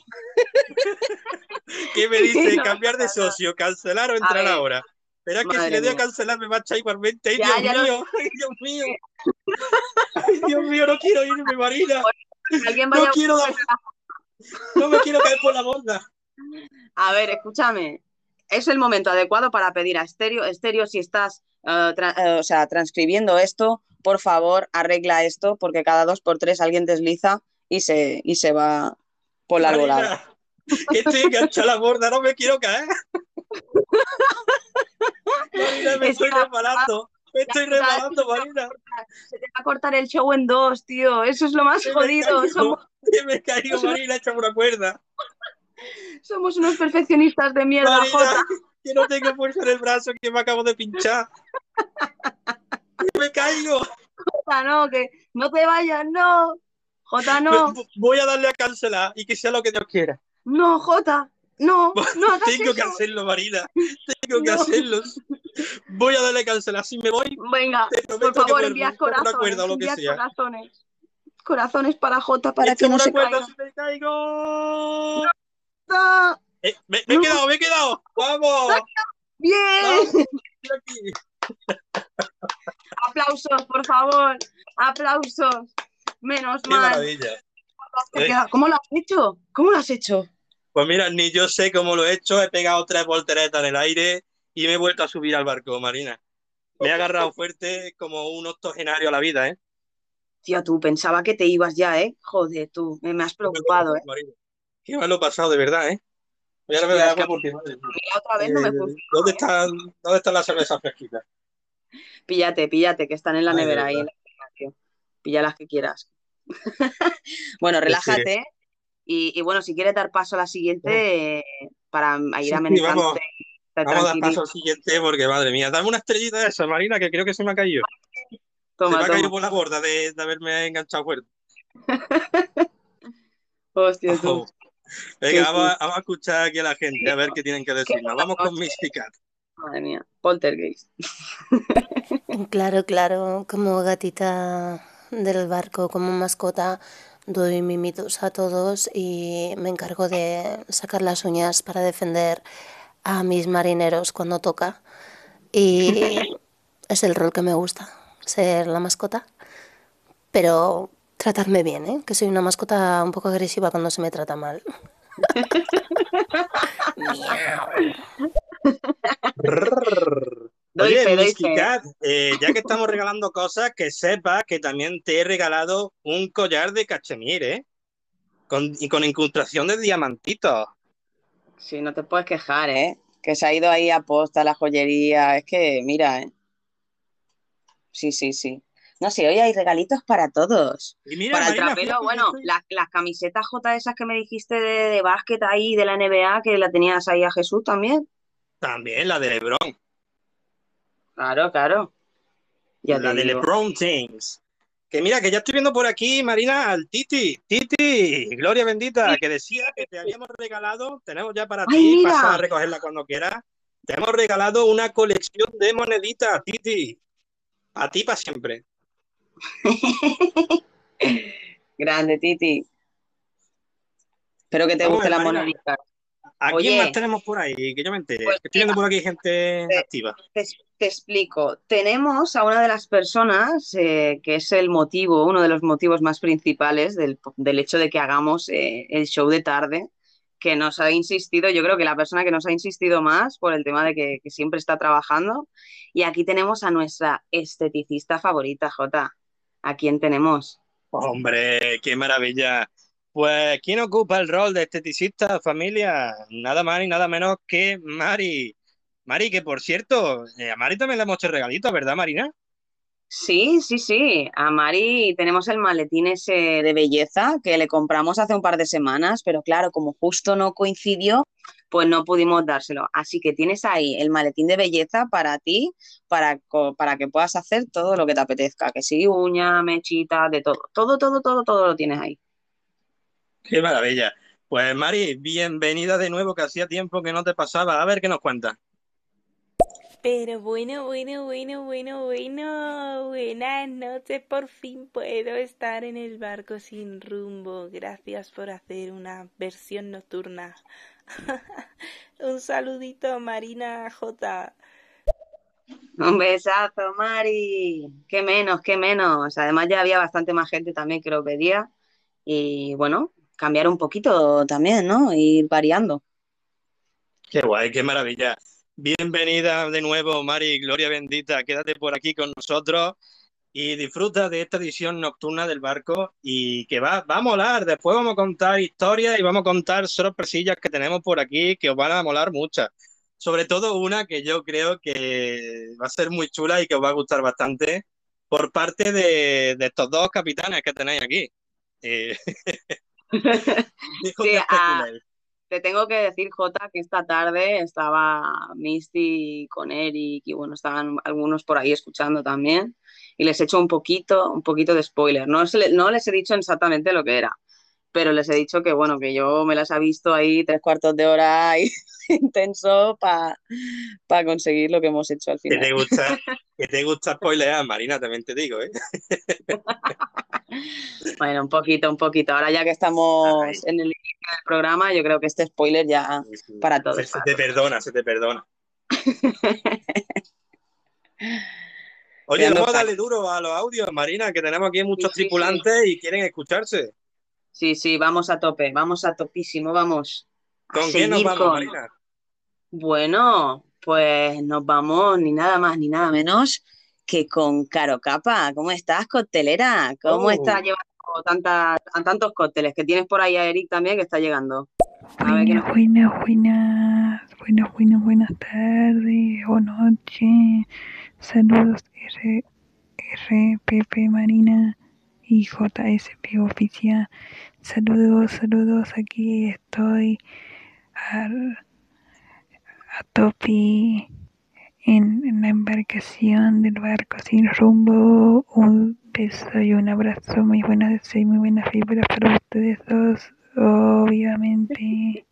¿Qué me *laughs* dice? No Cambiar de socio, cancelar o A entrar ahora. Pero es que si le doy a cancelar me va a echar igualmente. ¡Ay, Ya, Dios ya mío! ¡Ay, Dios mío! ¡Ay, Dios mío! No quiero irme, Marina. Alguien No vaya quiero No me quiero caer por la borda. A ver, escúchame. Es el momento adecuado para pedir a Estéreo. Estéreo, si estás eh, tra- eh, o sea, transcribiendo esto, por favor, arregla esto, porque cada dos por tres alguien desliza y se, y se va por *laughs* la arbolada. Marina, que estoy enganchado a la borda, no me quiero caer. Marina, me Es estoy resbalando. Me estoy ya, Marina. Se te va a cortar el show en dos, tío. Eso es lo más Que me jodido. caigo, Somos, que me caigo, Marina, una cuerda. Somos unos perfeccionistas de mierda, Marina, Jota. que no tengo fuerza en el brazo, que me acabo de pinchar. Que me caigo. Jota, no, que no te vayas, no. Jota, no. Voy a darle a cancelar y que sea lo que Dios quiera. No, Jota, no, *laughs* no hagas Tengo que hacerlo, Marina. Tengo que No. hacerlo. Voy a darle a cancelar. Si me voy, Venga, por favor, que envías corazones, cuerda o lo que envías sea. corazones. Corazones para Jota para que Échame no se cuerda caiga. si me caigo. Eh, me, me he quedado, me he quedado. ¡Vamos! Bien. Aplausos, por favor. Aplausos. Menos ¡Qué mal. maravilla! Eh. ¿Cómo lo has hecho? ¿Cómo lo has hecho? Pues mira, ni yo sé cómo lo he hecho. He pegado tres volteretas en el aire y me he vuelto a subir al barco, Marina. Me he agarrado fuerte como un octogenario a la vida, ¿eh? Tía, tú pensaba que te ibas ya, ¿eh? Joder, tú, me, me has preocupado, ¿eh? Qué mal lo he pasado, de verdad, ¿eh? Voy a Hostia, es agua que porque, otra vez no me Eh, funciona. ¿Dónde están, ¿Dónde están las cervezas fresquitas? Píllate, píllate, que están en la Ay, nevera ahí en la. Pilla las que quieras. *laughs* Bueno, relájate. Y, y bueno, si quieres dar paso a la siguiente, eh, para ir Sí, amenizándote vamos, vamos a dar paso al siguiente porque, madre mía, dame una estrellita de esa, Marina, que creo que se me ha caído. se Toma, me ha caído por la borda de, de haberme enganchado fuerte. *laughs* Hostia, tú. Venga, Sí, vamos, vamos a escuchar aquí a la gente, a ver qué tienen que decirnos. Vamos con Mysticat. Madre mía, poltergeist. *laughs* Claro, claro, como gatita del barco, como mascota, doy mimitos a todos y me encargo de sacar las uñas para defender a mis marineros cuando toca. Y *laughs* es el rol que me gusta, ser la mascota. Pero tratarme bien, ¿eh? Que soy una mascota un poco agresiva cuando se me trata mal. *laughs* Oye, Mysticat, eh, ya que estamos regalando cosas, que sepas que también te he regalado un collar de cachemir, ¿eh? Con, y con incrustación de diamantitos. Sí, no te puedes quejar, ¿eh? Que se ha ido ahí a posta la joyería. Es que, mira, ¿eh? Sí, sí, sí. No sé, hoy hay regalitos para todos. Y mira, Para el trapero, bueno, las, las camisetas J esas que me dijiste de, de básquet ahí, de la NBA, que la tenías ahí a Jesús también. También la de LeBron, Claro, claro. Ya la de digo. LeBron James. Que mira, que ya estoy viendo por aquí, Marina, al Titi. Titi, gloria bendita, que decía que te habíamos regalado, tenemos ya para ¡Ay, ti, mira! pasa a recogerla cuando quieras. Te hemos regalado una colección de moneditas, Titi. A ti para siempre. *laughs* Grande, Titi. Espero que te Vamos guste la Marina. monedita. ¿A Oye. quién más tenemos por ahí? Que yo me entere. Pues estoy viendo por aquí gente Eh, activa. Te, te explico. Tenemos a una de las personas eh, que es el motivo, uno de los motivos más principales del, del hecho de que hagamos eh, el show de tarde, que nos ha insistido, yo creo que la persona que nos ha insistido más por el tema de que, que siempre está trabajando. Y aquí tenemos a nuestra esteticista favorita, Jota. ¿A quién tenemos? Hombre, qué maravilla. Pues, ¿quién ocupa el rol de esteticista, familia? Nada más y nada menos que Mari. Mari, que por cierto, eh, a Mari también le hemos hecho regalitos, ¿verdad, Marina? Sí, sí, sí. A Mari tenemos el maletín ese de belleza que le compramos hace un par de semanas, pero claro, como justo no coincidió, pues no pudimos dárselo. Así que tienes ahí el maletín de belleza para ti, para, para que puedas hacer todo lo que te apetezca, que sí, uña, mechita, de todo. Todo, todo, todo, todo lo tienes ahí. Qué maravilla. Pues, Mari, bienvenida de nuevo, que hacía tiempo que no te pasaba. A ver qué nos cuentas. Pero bueno, bueno, bueno, bueno, bueno. Buenas noches, por fin puedo estar en el barco sin rumbo. Gracias por hacer una versión nocturna. *laughs* Un saludito, Marina J. Un besazo, Mari. Qué menos, qué menos. Además ya había bastante más gente también que lo pedía. Y bueno, cambiar un poquito también, ¿no? Ir variando. Qué guay, qué maravilla. Bienvenida de nuevo, Mari, gloria bendita. Quédate por aquí con nosotros y disfruta de esta edición nocturna del barco y que va, va a molar. Después vamos a contar historias y vamos a contar sorpresillas que tenemos por aquí que os van a molar muchas. Sobre todo una que yo creo que va a ser muy chula y que os va a gustar bastante por parte de, de estos dos capitanes que tenéis aquí. Eh, *laughs* *laughs* Sí, que a- especuléis. te tengo que decir, Jota, que esta tarde estaba Misty con Eric y bueno, estaban algunos por ahí escuchando también y les he hecho un poquito, un poquito de spoiler. No, no les he dicho exactamente lo que era, pero les he dicho que bueno, que yo me las ha visto ahí tres cuartos de hora y *laughs* intenso para conseguir lo que hemos hecho al final. Que te gusta, *laughs* que te gusta spoilear, Marina, también te digo, ¿eh? *laughs* bueno, un poquito, un poquito. Ahora ya que estamos en el inicio del programa, yo creo que este spoiler ya para todos. Se, te perdona, se te perdona. Oye, vamos a darle duro a los audios, Marina, que tenemos aquí muchos tripulantes y quieren escucharse. Sí, sí, vamos a tope, vamos a topísimo, vamos. ¿Con quién nos vamos, Marina? Bueno, pues nos vamos ni nada más ni nada menos que con Caro Capa. ¿Cómo estás, coctelera? ¿Cómo estás oh. llevando tantas, tantos cócteles? Que tienes por ahí a Eric también que está llegando. buenas, buenas, buenas, buenas, buenas, buenas tardes o noches. Saludos R, RPP Marina y JSP Oficial. Saludos, saludos, aquí estoy al, a Topi en, la embarcación del barco sin rumbo. Un beso y un abrazo muy buenos deseos muy buenas fibras para ustedes dos, obviamente.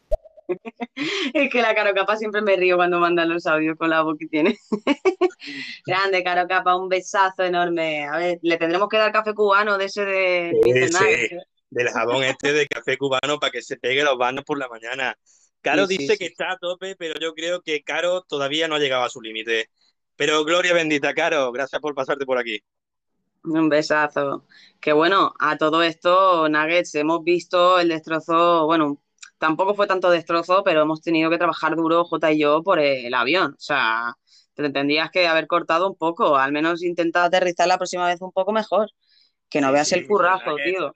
*laughs* es que la Caro Capa siempre me río cuando mandan los audios con la voz que tiene. *laughs* Grande, Caro Capa, un besazo enorme. A ver, le tendremos que dar café cubano de ese de... Sí, del jabón este de café cubano para que se pegue los vanos por la mañana. Caro dice que está a tope, pero yo creo que Caro todavía no ha llegado a su límite. Pero gloria bendita, Caro, gracias por pasarte por aquí. Un besazo. Que bueno, a todo esto, Nuggets, hemos visto el destrozo, bueno, tampoco fue tanto destrozo, pero hemos tenido que trabajar duro, J y yo, por el avión. O sea, te tendrías que haber cortado un poco, al menos intenta aterrizar la próxima vez un poco mejor. Que no veas el currazo, tío.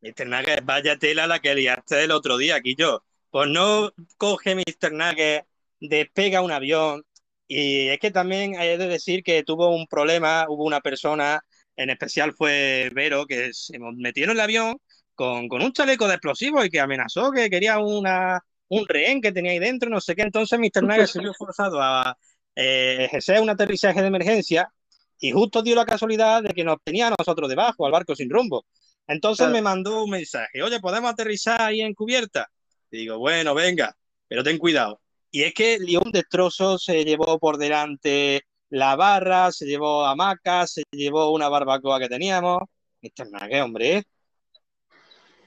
Mr. Nugget, vaya tela la que liaste el otro día, aquí yo. Pues no coge Mr. Nugget, despega un avión. Y es que también hay de decir que tuvo un problema, hubo una persona, en especial fue Vero, que se metió en el avión con, un chaleco de explosivos y que amenazó que quería una, un rehén que tenía ahí dentro, no sé qué. Entonces Mr. Nugget se vio forzado a eh, ejercer un aterrizaje de emergencia y justo dio la casualidad de que nos tenía a nosotros debajo, al barco sin rumbo. Entonces me mandó un mensaje, oye, ¿podemos aterrizar ahí en cubierta? digo, bueno, venga, pero ten cuidado. Y es que dio un destrozo, se llevó por delante la barra, se llevó hamacas, se llevó una barbacoa que teníamos. Es nada, hombre.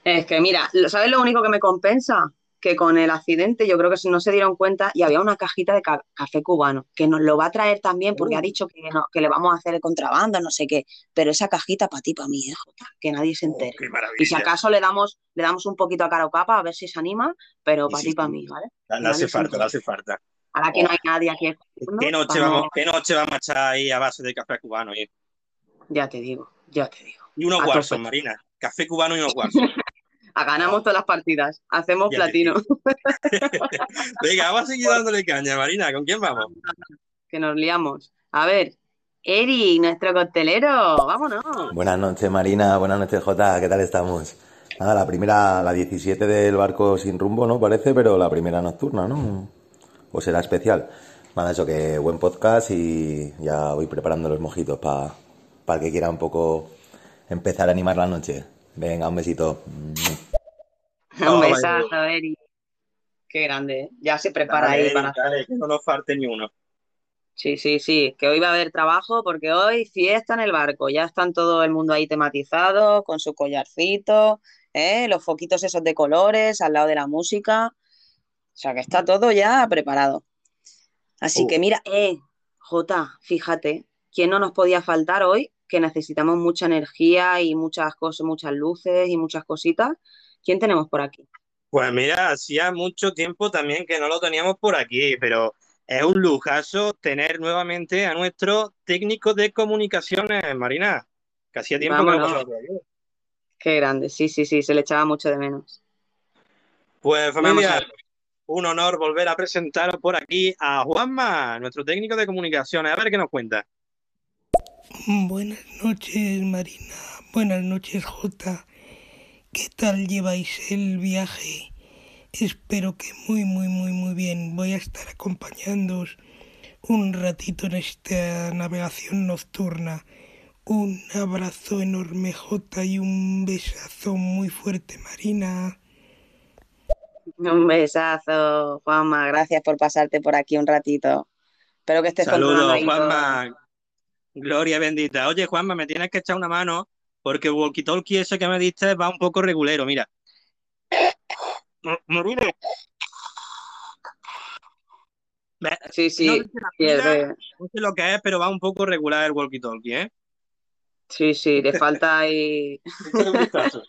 Es que mira, ¿sabes lo único que me compensa? Que con el accidente yo creo que no se dieron cuenta y había una cajita de café cubano que nos lo va a traer también porque ha uh. dicho que, que le vamos a hacer el contrabando, no sé qué, pero esa cajita para ti, para mí, ¿eh, que nadie se oh, entere. y si acaso le damos, le damos un poquito a Caro Capa a ver si se anima, pero para ti, para mí, ¿vale? Le hace falta, le hace falta. Ahora que no hay nadie aquí. ¿Qué noche, vamos, ¿Qué noche vamos a echar ahí a base de café cubano? Ya te digo, ya te digo. Y unos guarsos, Marina. Café cubano y unos guarsos. *laughs* ganamos todas las partidas, hacemos platino. *laughs* *laughs* Venga, vamos a seguir dándole caña, Marina. ¿Con quién vamos? Que nos liamos. A ver, Eri, nuestro costelero, vámonos. Buenas noches, Marina. Buenas noches, Jota. ¿Qué tal estamos? Nada, la primera, la 17 del barco sin rumbo, ¿no? Parece, pero la primera nocturna, ¿no? O será especial. Nada, eso que buen podcast y ya voy preparando los mojitos para para que quiera un poco empezar a animar la noche. Venga, un besito. *laughs* un besazo, Eri. Qué grande. ¿eh? Ya se prepara ahí para. que no nos falte ni uno. Sí, sí, sí, que hoy va a haber trabajo porque hoy fiesta en el barco, ya están todo el mundo ahí tematizado, con su collarcito, ¿eh? los foquitos esos de colores al lado de la música, o sea que está todo ya preparado. Así que uh. mira, eh, Jota, fíjate, ¿quién no nos podía faltar hoy? Que necesitamos mucha energía y muchas cosas, muchas luces y muchas cositas. ¿Quién tenemos por aquí? Pues mira, hacía mucho tiempo también que no lo teníamos por aquí, pero es un lujazo tener nuevamente a nuestro técnico de comunicaciones, Marina, que hacía tiempo que no pasaba Qué grande, sí, sí, sí, se le echaba mucho de menos. Pues familia, un honor volver a presentar por aquí a Juanma, nuestro técnico de comunicaciones. A ver qué nos cuenta. Buenas noches, Marina. Buenas noches, Jota. ¿Qué tal lleváis el viaje? Espero que muy, muy, muy, muy bien. Voy a estar acompañándoos un ratito en esta navegación nocturna. Un abrazo enorme, Jota, y un besazo muy fuerte, Marina. Un besazo, Juanma. Gracias por pasarte por aquí un ratito. Espero que estés Saludos, Juanma. Gloria bendita. Oye, Juanma, me tienes que echar una mano porque el walkie-talkie ese que me diste va un poco regulero, mira. Sí, sí. No, sé lo que es, pero va un poco regular el walkie-talkie, ¿eh? Sí, sí, le falta ahí. *laughs*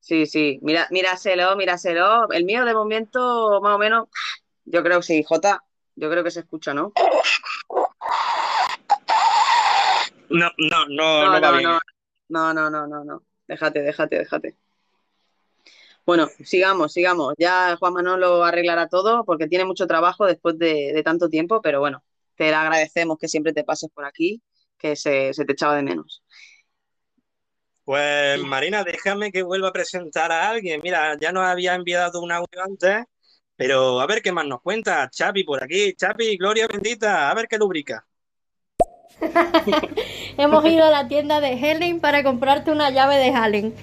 sí, sí. Mira, míraselo, míraselo. El mío de momento, más o menos, yo creo que sí, Jota, yo creo que se escucha, ¿no? No, no, no, no, va bien. No, no, no, no, no. Déjate, déjate, déjate. Bueno, sigamos, sigamos. Ya Juan Manuel lo arreglará todo porque tiene mucho trabajo después de, tanto tiempo, pero bueno, te agradecemos que siempre te pases por aquí, que se, te echaba de menos. Pues Marina, déjame que vuelva a presentar a alguien. Mira, ya nos había enviado un audio antes, pero a ver qué más nos cuenta. Chapi por aquí. Chapi, Gloria bendita, a ver qué lubrica. *laughs* Hemos ido a la tienda de Helen para comprarte una llave de Helen.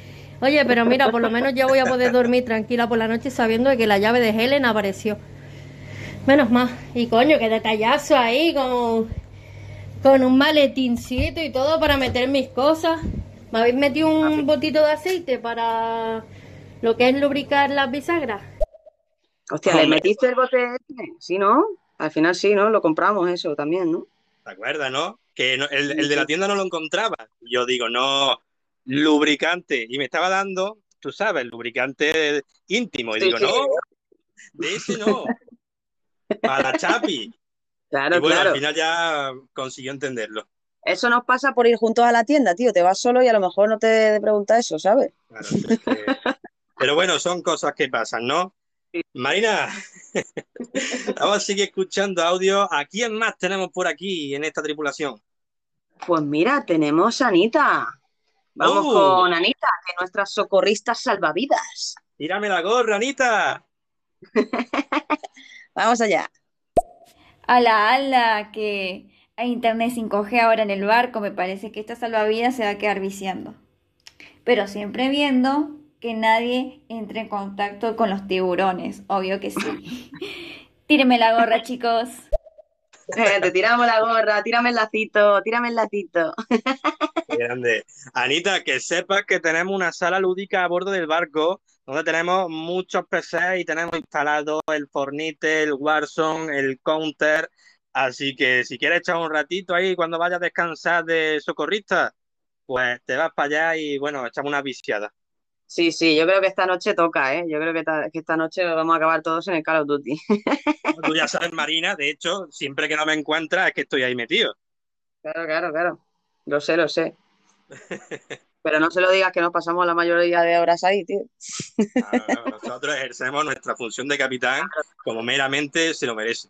Oye, pero mira, por lo menos ya voy a poder dormir tranquila por la noche sabiendo de que la llave de Helen apareció. Menos más. Y coño, qué detallazo ahí con, con un maletincito y todo para meter mis cosas. ¿Me habéis metido un botito de aceite para lo que es lubricar las bisagras? Hostia, ¿le metiste el bote? Sí, ¿no? Al final sí, ¿no? Lo compramos eso también, ¿no? ¿Te acuerdas, no? Que el, el, de la tienda no lo encontraba. Yo digo, no, lubricante. Y me estaba dando, tú sabes, lubricante íntimo. Y digo, no, de ese no. Para Chapi. Claro, y bueno, claro. al final ya consiguió entenderlo. Eso nos pasa por ir juntos a la tienda, tío. Te vas solo y a lo mejor no te pregunta eso, ¿sabes? Pero bueno, son cosas que pasan, ¿no? Marina, *laughs* vamos a seguir escuchando audio. ¿A quién más tenemos por aquí en esta tripulación? Pues mira, tenemos a Anita. Vamos ¡Oh! con Anita, que nuestra socorrista salvavidas. Tírame la gorra, Anita. *laughs* Vamos allá. Ala, ala, que hay internet 5G ahora en el barco, me parece que esta salvavidas se va a quedar viciando. Pero siempre viendo que nadie entre en contacto con los tiburones, obvio que sí. Tíreme la gorra, *laughs* chicos. Eh, te tiramos la gorra, tírame el lacito, tírame el lacito. Grande. Anita, que sepas que tenemos una sala lúdica a bordo del barco donde tenemos muchos PCs y tenemos instalado el Fornite, el Warzone, el Counter. Así que si quieres echar un ratito ahí cuando vayas a descansar de socorrista, pues te vas para allá y bueno, echamos una viciada. Sí, sí, yo creo que esta noche toca, ¿eh? Yo creo que, ta- que esta noche vamos a acabar todos en el Call of Duty. *laughs* Tú ya sabes, Marina, de hecho, siempre que no me encuentras es que estoy ahí metido. Claro, claro, claro. Lo sé, lo sé. *laughs* Pero no se lo digas que nos pasamos la mayoría de horas ahí, tío. Nosotros ejercemos nuestra función de capitán como meramente se lo merece.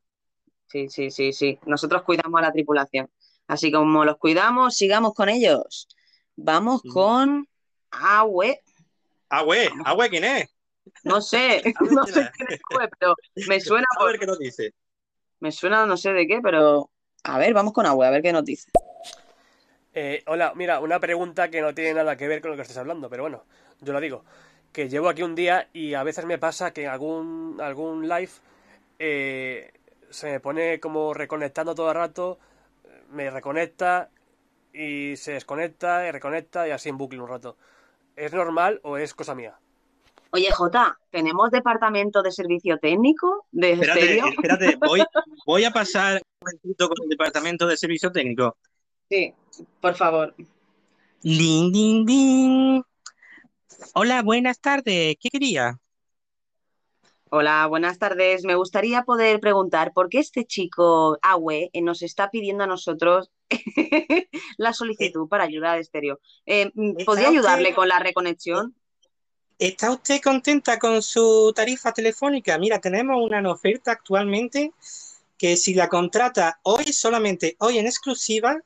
Sí, sí, sí, sí. Nosotros cuidamos a la tripulación. Así como los cuidamos, sigamos con ellos. Vamos con Awe. Agüe, Agüe, ¿quién es? No sé, *laughs* no sé quién es Awe, pero me *laughs* suena A ver qué nos dice. Me suena no sé de qué, pero a ver, vamos con Awe, a ver qué nos dice. Eh, hola, mira, una pregunta que no tiene nada que ver con lo que estás hablando, pero bueno, yo lo digo. Que llevo aquí un día y a veces me pasa que en algún, algún live eh, se me pone como reconectando todo el rato, me reconecta y se desconecta y reconecta y así en bucle un rato. ¿Es normal o es cosa mía? Oye, Jota, ¿tenemos departamento de servicio técnico de Espérate, estéreo? espérate, *laughs* voy, voy a pasar un momentito con el departamento de servicio técnico. Sí, por favor. Ding, ding, ding. Hola, buenas tardes. ¿Qué quería? Hola, buenas tardes. Me gustaría poder preguntar por qué este chico, Awe, nos está pidiendo a nosotros *laughs* la solicitud para ayuda de estéreo. Eh, ¿Podría usted- ayudarle con la reconexión? ¿Está usted contenta con su tarifa telefónica? Mira, tenemos una oferta actualmente que si la contrata hoy, solamente hoy en exclusiva,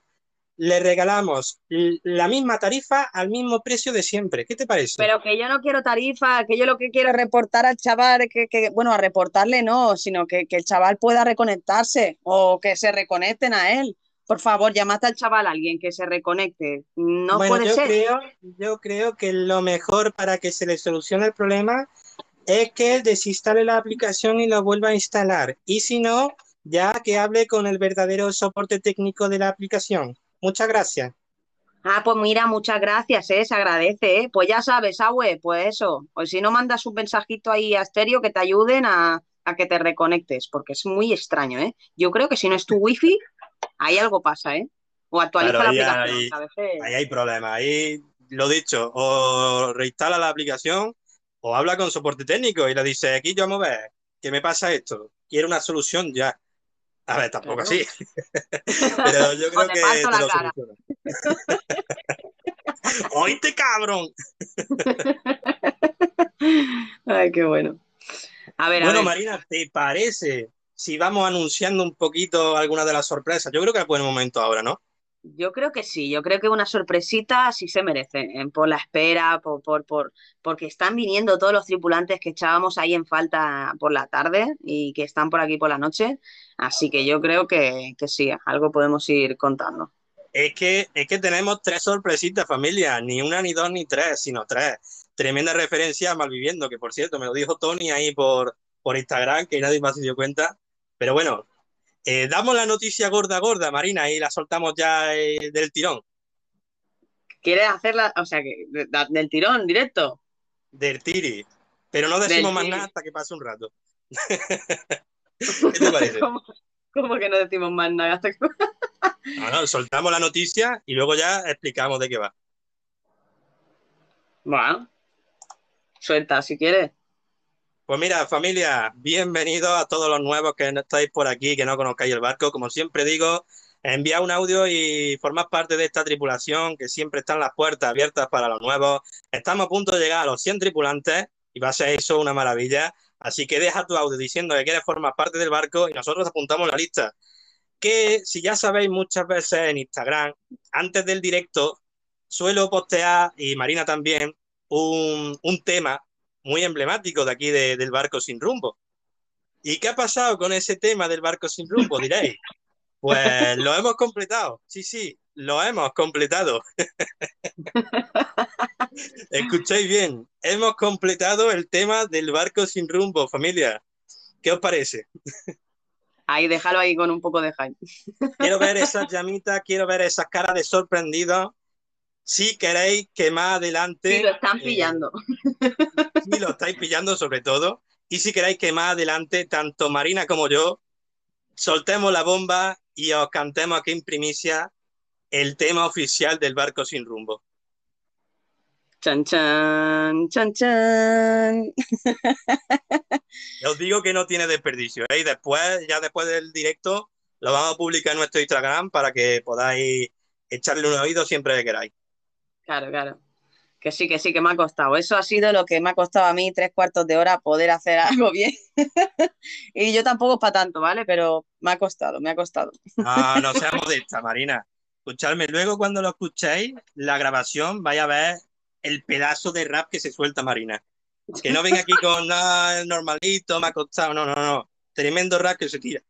le regalamos la misma tarifa al mismo precio de siempre. ¿Qué te parece? Pero que yo no quiero tarifa, que yo lo que quiero es reportar al chaval, que, que bueno, a reportarle no, sino que, que, el chaval pueda reconectarse o que se reconecten a él. Por favor, llamate al chaval a alguien que se reconecte. No puede yo ser. Creo, yo creo que lo mejor para que se le solucione el problema es que desinstale la aplicación y lo vuelva a instalar. Y si no, ya que hable con el verdadero soporte técnico de la aplicación. Muchas gracias. Ah, pues mira, muchas gracias, ¿eh? se agradece. ¿eh? Pues ya sabes, Awe, pues eso. Pues si no mandas un mensajito ahí a estéreo que te ayuden a, a, que te reconectes, porque es muy extraño, ¿eh? Yo creo que si no es tu wifi, ahí algo pasa, ¿eh? O actualiza claro, la ahí, aplicación. Ahí, ahí hay problemas. Ahí, lo dicho, o reinstala la aplicación o habla con soporte técnico y le dice, aquí yo vamos a ver, ¿qué me pasa esto? Quiero una solución ya. A ver, tampoco claro. así. *laughs* Pero yo creo te que parto te la lo cara. *laughs* ¡Oíste, cabrón! *laughs* Ay, qué bueno. A ver, bueno, a ver. Marina, ¿te parece si vamos anunciando un poquito alguna de las sorpresas? Yo creo que es buen momento ahora, ¿no? Yo creo que sí, yo creo que una sorpresita sí se merece, ¿eh? por la espera, por, por, por, porque están viniendo todos los tripulantes que echábamos ahí en falta por la tarde y que están por aquí por la noche, así que yo creo que, que sí, algo podemos ir contando. Es que, es que tenemos tres sorpresitas, familia, ni una, ni dos, ni tres, sino tres. Tremenda referencia a Malviviendo, que por cierto me lo dijo Tony ahí por, por Instagram, que nadie más se dio cuenta. Pero bueno, eh, damos la noticia gorda, gorda, Marina, y la soltamos ya eh, del tirón. ¿Quieres hacerla, o sea, que de, de, del tirón, directo? Del tiri. Pero no decimos Del más tiri. nada hasta que pase un rato. *laughs* ¿Qué te *laughs* parece? ¿Cómo, cómo que no decimos más nada? Hasta que- No, *laughs* no, soltamos la noticia y luego ya explicamos de qué va. Bueno, suelta si quieres. Pues mira, familia, bienvenidos a todos los nuevos que estáis por aquí, que no conozcáis el barco. Como siempre digo, envía un audio y formad parte de esta tripulación, que siempre están las puertas abiertas para los nuevos. Estamos a punto de llegar a los 100 tripulantes y va a ser eso una maravilla. Así que deja tu audio diciendo que quieres formar parte del barco y nosotros apuntamos la lista. Que si ya sabéis muchas veces en Instagram, antes del directo, suelo postear, y Marina también, un tema muy emblemático de aquí de- del barco sin rumbo. ¿Y qué ha pasado con ese tema del barco sin rumbo? Diréis. Pues lo hemos completado. Sí, sí, lo hemos completado. *laughs* Escucháis bien, hemos completado el tema del barco sin rumbo, familia. ¿Qué os parece? Ahí, déjalo ahí con un poco de hype. Quiero ver esas llamitas, quiero ver esas caras de sorprendidos. Si queréis que más adelante. Sí, lo están eh, pillando. y lo estáis pillando sobre todo. Y si queréis que más adelante, tanto Marina como yo, soltemos la bomba y os cantemos aquí en primicia el tema oficial del barco sin rumbo. Chan, chan, chan, chan. Os digo que no tiene desperdicio. ¿eh? Y después, ya después del directo, lo vamos a publicar en nuestro Instagram para que podáis echarle un oído siempre que queráis. Claro, claro. Que sí, que sí, que me ha costado. Eso ha sido lo que me ha costado a mí tres cuartos de hora poder hacer *laughs* algo bien. *laughs* y yo tampoco es para tanto, ¿vale? Pero me ha costado, me ha costado. No, no *laughs* seas modesta, Marina. Escuchadme, luego cuando lo escuchéis, la grabación, vais a ver el pedazo de rap que se suelta Marina. Que no venga aquí con nada normalito, me ha costado. No, no, no. Tremendo rap que se tira.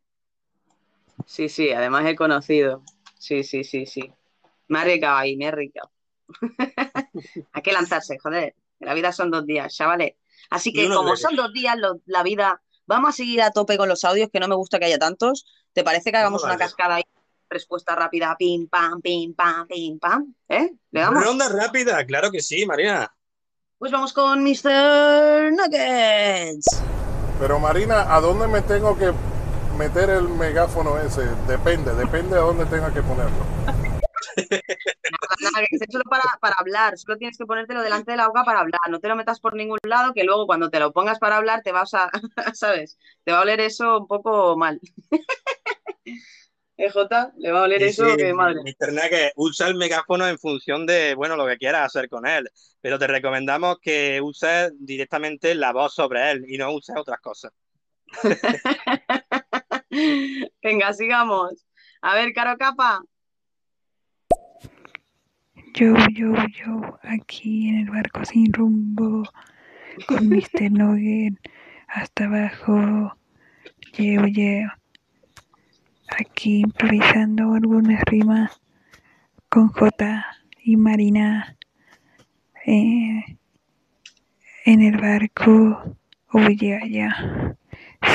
Sí, sí, además he conocido. Sí, sí, sí, sí. Me ha ricado ahí, me ha ricado. *laughs* Hay que lanzarse, joder. La vida son dos días, chavales. Así que como son dos días lo- la vida, vamos a seguir a tope con los audios, que no me gusta que haya tantos. ¿Te parece que hagamos a una cascada ahí? Respuesta rápida, pim, pam, pim, pam, pim, pam. ¿Eh? ¿Le damos? Ronda rápida, claro que sí, Marina. Pues vamos con Mr. Nuggets. Pero Marina, ¿a dónde me tengo que meter el megáfono ese? Depende, depende de dónde tenga que ponerlo. Nada, que para, para hablar, solo tienes que ponértelo delante de la boca para hablar, no te lo metas por ningún lado, que luego cuando te lo pongas para hablar te vas a, *laughs* ¿sabes? Te va a oler eso un poco mal. *laughs* ¿Eh, Jota? Le va a oler Sí, eso, sí, que madre. Internet que usa el megáfono en función de, bueno, lo que quieras hacer con él. Pero te recomendamos que uses directamente la voz sobre él y no uses otras cosas. *laughs* Venga, sigamos. A ver, Caro Capa. Yo, yo, yo, aquí en el barco sin rumbo, con Mr. Nugget hasta abajo. Yo, yo. Aquí improvisando algunas rimas con J y Marina eh, en el barco. Oye, allá.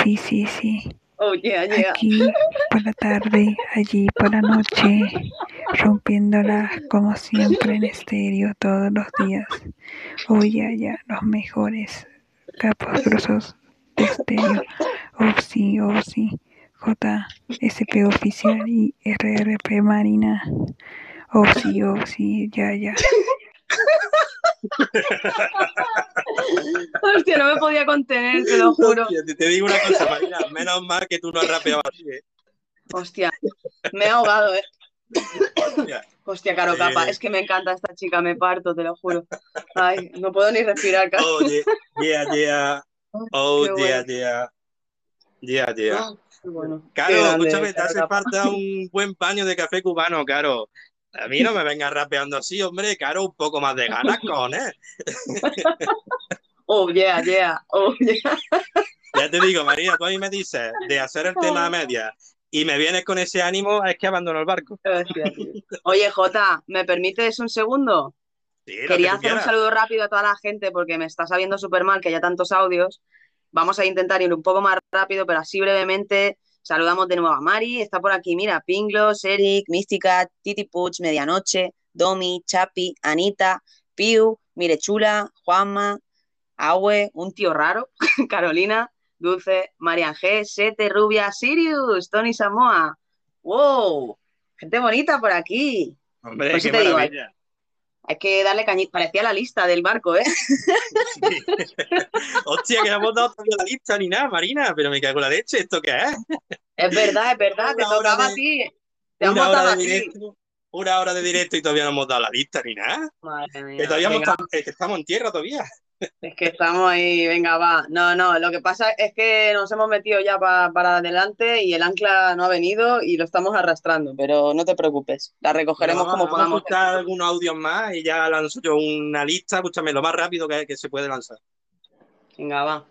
Sí, sí, sí. Oh, yeah, yeah. Aquí por la tarde, allí por la noche, rompiéndola como siempre en estéreo todos los días. Oye, allá, los mejores capos grosos de estéreo. Oh, sí, oh, sí. J, SP oficial y RRP Marina. Oh, sí, oh, sí, ya, ya. *laughs* Hostia, no me podía contener, te lo juro. Hostia, te, te digo una cosa, Marina, menos mal que tú no has rapeado así, ¿eh? Hostia, me he ahogado, eh. Hostia. Caro Eh. capa, es que me encanta esta chica, me parto, te lo juro. Ay, no puedo ni respirar, casi. Oh, yeah, yeah, yeah. Oh, Qué yeah, bueno. yeah. Yeah, yeah. Ah, bueno. Caro, grande, escúchame, te Caro hace falta un buen paño de café cubano, Caro. A mí no me vengas rapeando así, hombre, Caro, un poco más de ganas, cojones. *laughs* Oh, yeah, yeah, oh, yeah. Ya te digo, Marina, tú a mí me dices de hacer el tema a media y me vienes con ese ánimo, es que abandono el barco. *laughs* Oye, Jota, ¿me permites un segundo? Sí, Quería hacer un saludo rápido a toda la gente porque me está sabiendo súper mal que haya tantos audios. Vamos a intentar ir un poco más rápido, pero así brevemente. Saludamos de nuevo a Mari, está por aquí, mira, Pinglos, Eric, Mística, Titi Puch, Medianoche, Domi, Chapi, Anita, Piu, Mirechula, Juanma, Awe, un tío raro, *laughs* Carolina, Dulce, Marian G, Sete, Rubia, Sirius, Tony Samoa. ¡Wow! Gente bonita por aquí. Hombre, Por eso qué te digo. Hay que darle cañita. Parecía la lista del barco, ¿eh? *laughs* Hostia, que no hemos dado todavía la lista ni nada, Marina, pero me cago en la leche, ¿esto qué es? Es verdad, es verdad, te tocaba de- a ti. Te votado hora a ti. una hora de directo y todavía no hemos dado la lista ni nada. Madre mía, Que todavía estamos, que estamos en tierra todavía. Es que estamos ahí, venga, va. No, no, lo que pasa es que nos hemos metido ya pa- para adelante y el ancla no ha venido y lo estamos arrastrando, pero no te preocupes, la recogeremos Vamos, como vamos a podamos. escuchar algunos audios más y ya lanzo yo una lista, escúchame, lo más rápido que, que se puede lanzar. Venga, va.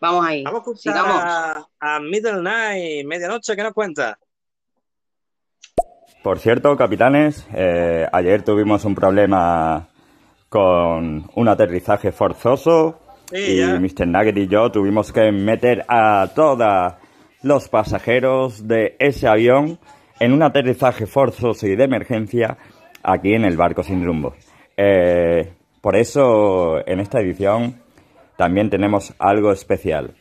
Vamos ahí, Vamos a escuchar sigamos. a, a Middle Night, medianoche, ¿qué nos cuenta? Por cierto, capitanes, eh, ayer tuvimos un problema con un aterrizaje forzoso Sí, y ya. Mr. Nugget y yo tuvimos que meter a todos los pasajeros de ese avión en un aterrizaje forzoso y de emergencia aquí en el barco sin rumbo. Eh, por eso, en esta edición también tenemos algo especial.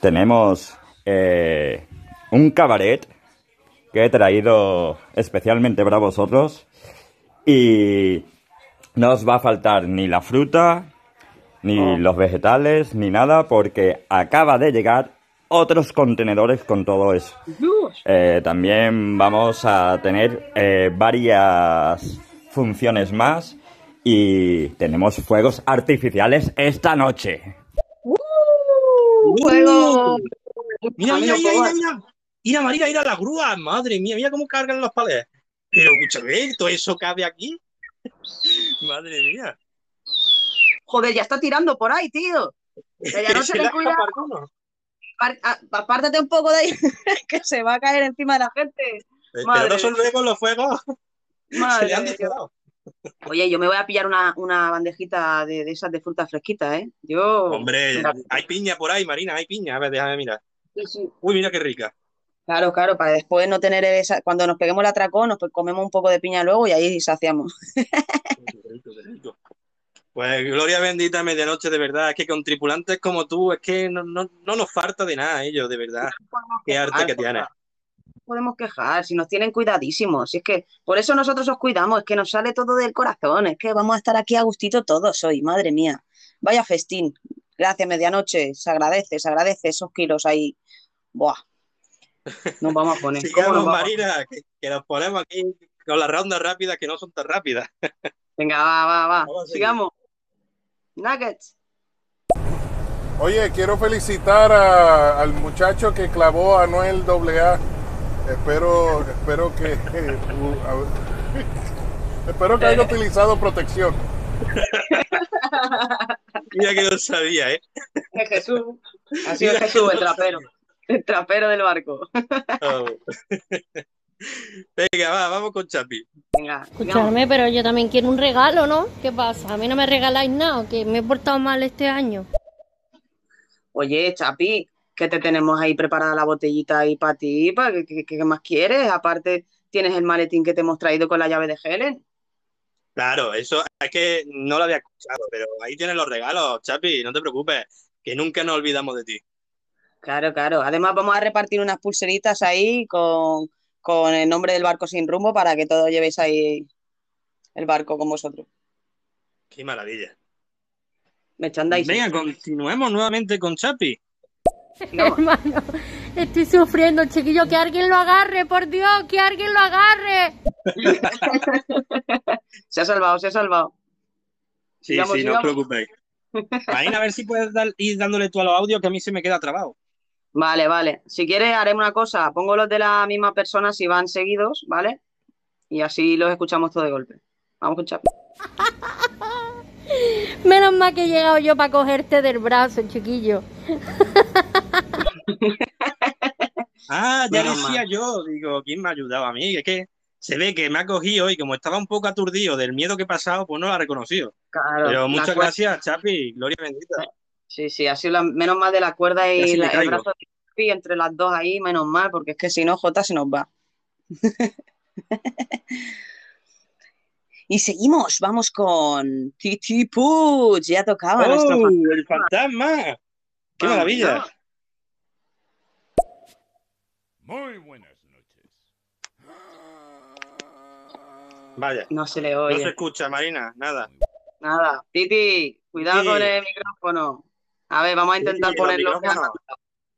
Tenemos eh, un cabaret que he traído especialmente para vosotros y no os va a faltar ni la fruta, ni los vegetales, ni nada, porque acaba de llegar otros contenedores con todo eso. Eh, también vamos a tener eh, varias funciones más y tenemos fuegos artificiales esta noche. ¡Fuego! Mira, mira, mira, mira, mira. Mira, María, mira la grúa, madre mía, mira cómo cargan los palés. Pero escúchame, ¿todo eso cabe aquí? *laughs* Madre mía. Joder, ya está tirando por ahí, tío. *laughs* Medianoche, Se ten le ha cuidado. escapado alguno. Apar- a- Apártate un poco de ahí, *laughs* que se va a caer encima de la gente. Pero Madre no solvemos los fuegos. Se le han disparado. Oye, yo me voy a pillar una, una bandejita de, de esas de fruta fresquita, ¿eh? Yo. Hombre, hay piña por ahí, Marina, hay piña. A ver, déjame mirar. Sí, sí. Uy, mira qué rica. Claro, claro, para después no tener esa. Cuando nos peguemos el atracón, nos comemos un poco de piña luego y ahí saciamos. Pues gloria bendita medianoche, de verdad. Es que con tripulantes como tú, es que no, no, no nos falta de nada ellos, de verdad. Qué arte que tienes. No podemos quejar, si nos tienen cuidadísimos. Si es que por eso nosotros os cuidamos, es que nos sale todo del corazón, es que vamos a estar aquí a gustito todos hoy, madre mía. Vaya festín. Gracias, medianoche. Se agradece, se agradece esos kilos ahí. Buah. Nos vamos a poner. *laughs* ¿Cómo Sigamos, vamos? Marina, que, que nos ponemos aquí con las rondas rápidas que no son tan rápidas. *laughs* Venga, va, va, va. Sigamos. Nuggets. Oye, quiero felicitar a- al muchacho que clavó a Noel AA. Espero, espero que *laughs* eh, Espero que haya utilizado protección. Mira que lo sabía, ¿eh? Es Jesús. Ha sido Jesús, el trapero. El trapero del barco. Oh. *laughs* Venga, va, vamos con Chapi. Venga, Escuchadme, pero yo también quiero un regalo, ¿no? ¿Qué pasa? ¿A mí no me regaláis nada? ¿Que me he portado mal este año? Oye, Chapi, que te tenemos ahí preparada la botellita ahí para ti, ¿para qué, qué- qué más quieres? Aparte, tienes el maletín que te hemos traído con la llave de Helen. Claro, eso es que no lo había escuchado, pero ahí tienes los regalos, Chapi, no te preocupes, que nunca nos olvidamos de ti. Claro, claro. Además, vamos a repartir unas pulseritas ahí con, con el nombre del barco sin rumbo para que todos llevéis ahí el barco con vosotros. Qué maravilla. Merchandising. Venga, continuemos nuevamente con Chapi. *laughs* Hermano, estoy sufriendo, chiquillo. Que alguien lo agarre, por Dios, que alguien lo agarre. *laughs* Se ha salvado, se ha salvado. Sí, Sigamos, sí, no os preocupéis. Marina, a ver si puedes dar- ir dándole tú a los audios que a mí se me queda trabado. Vale, vale. Si quieres, haremos una cosa. Pongo los de la misma persona si van seguidos, ¿vale? Y así los escuchamos todos de golpe. Vamos con Chapi. *laughs* Menos mal que he llegado yo para cogerte del brazo, chiquillo. *laughs* Ah, ya Menos decía mal. yo, digo, ¿quién me ha ayudado a mí? Es que se ve que me ha cogido y como estaba un poco aturdido del miedo que he pasado, pues no lo ha reconocido. Claro, Pero muchas gracias, Chapi, gloria bendita. Sí, sí, ha sido la- menos mal de la cuerda Y la- el brazo de entre las dos ahí, menos mal, porque es que si no, Jota se nos va. *laughs* Y seguimos, vamos con Titi Puig, ya tocaba nuestro ¡Oh, fantasma. el fantasma! ¡Qué Vamos, maravilla! ¿no? Muy buenas noches. Vaya, No se le no se oye. escucha, Marina, nada. Nada, Titi, cuidado con el micrófono. A ver, vamos a intentar los ponerlo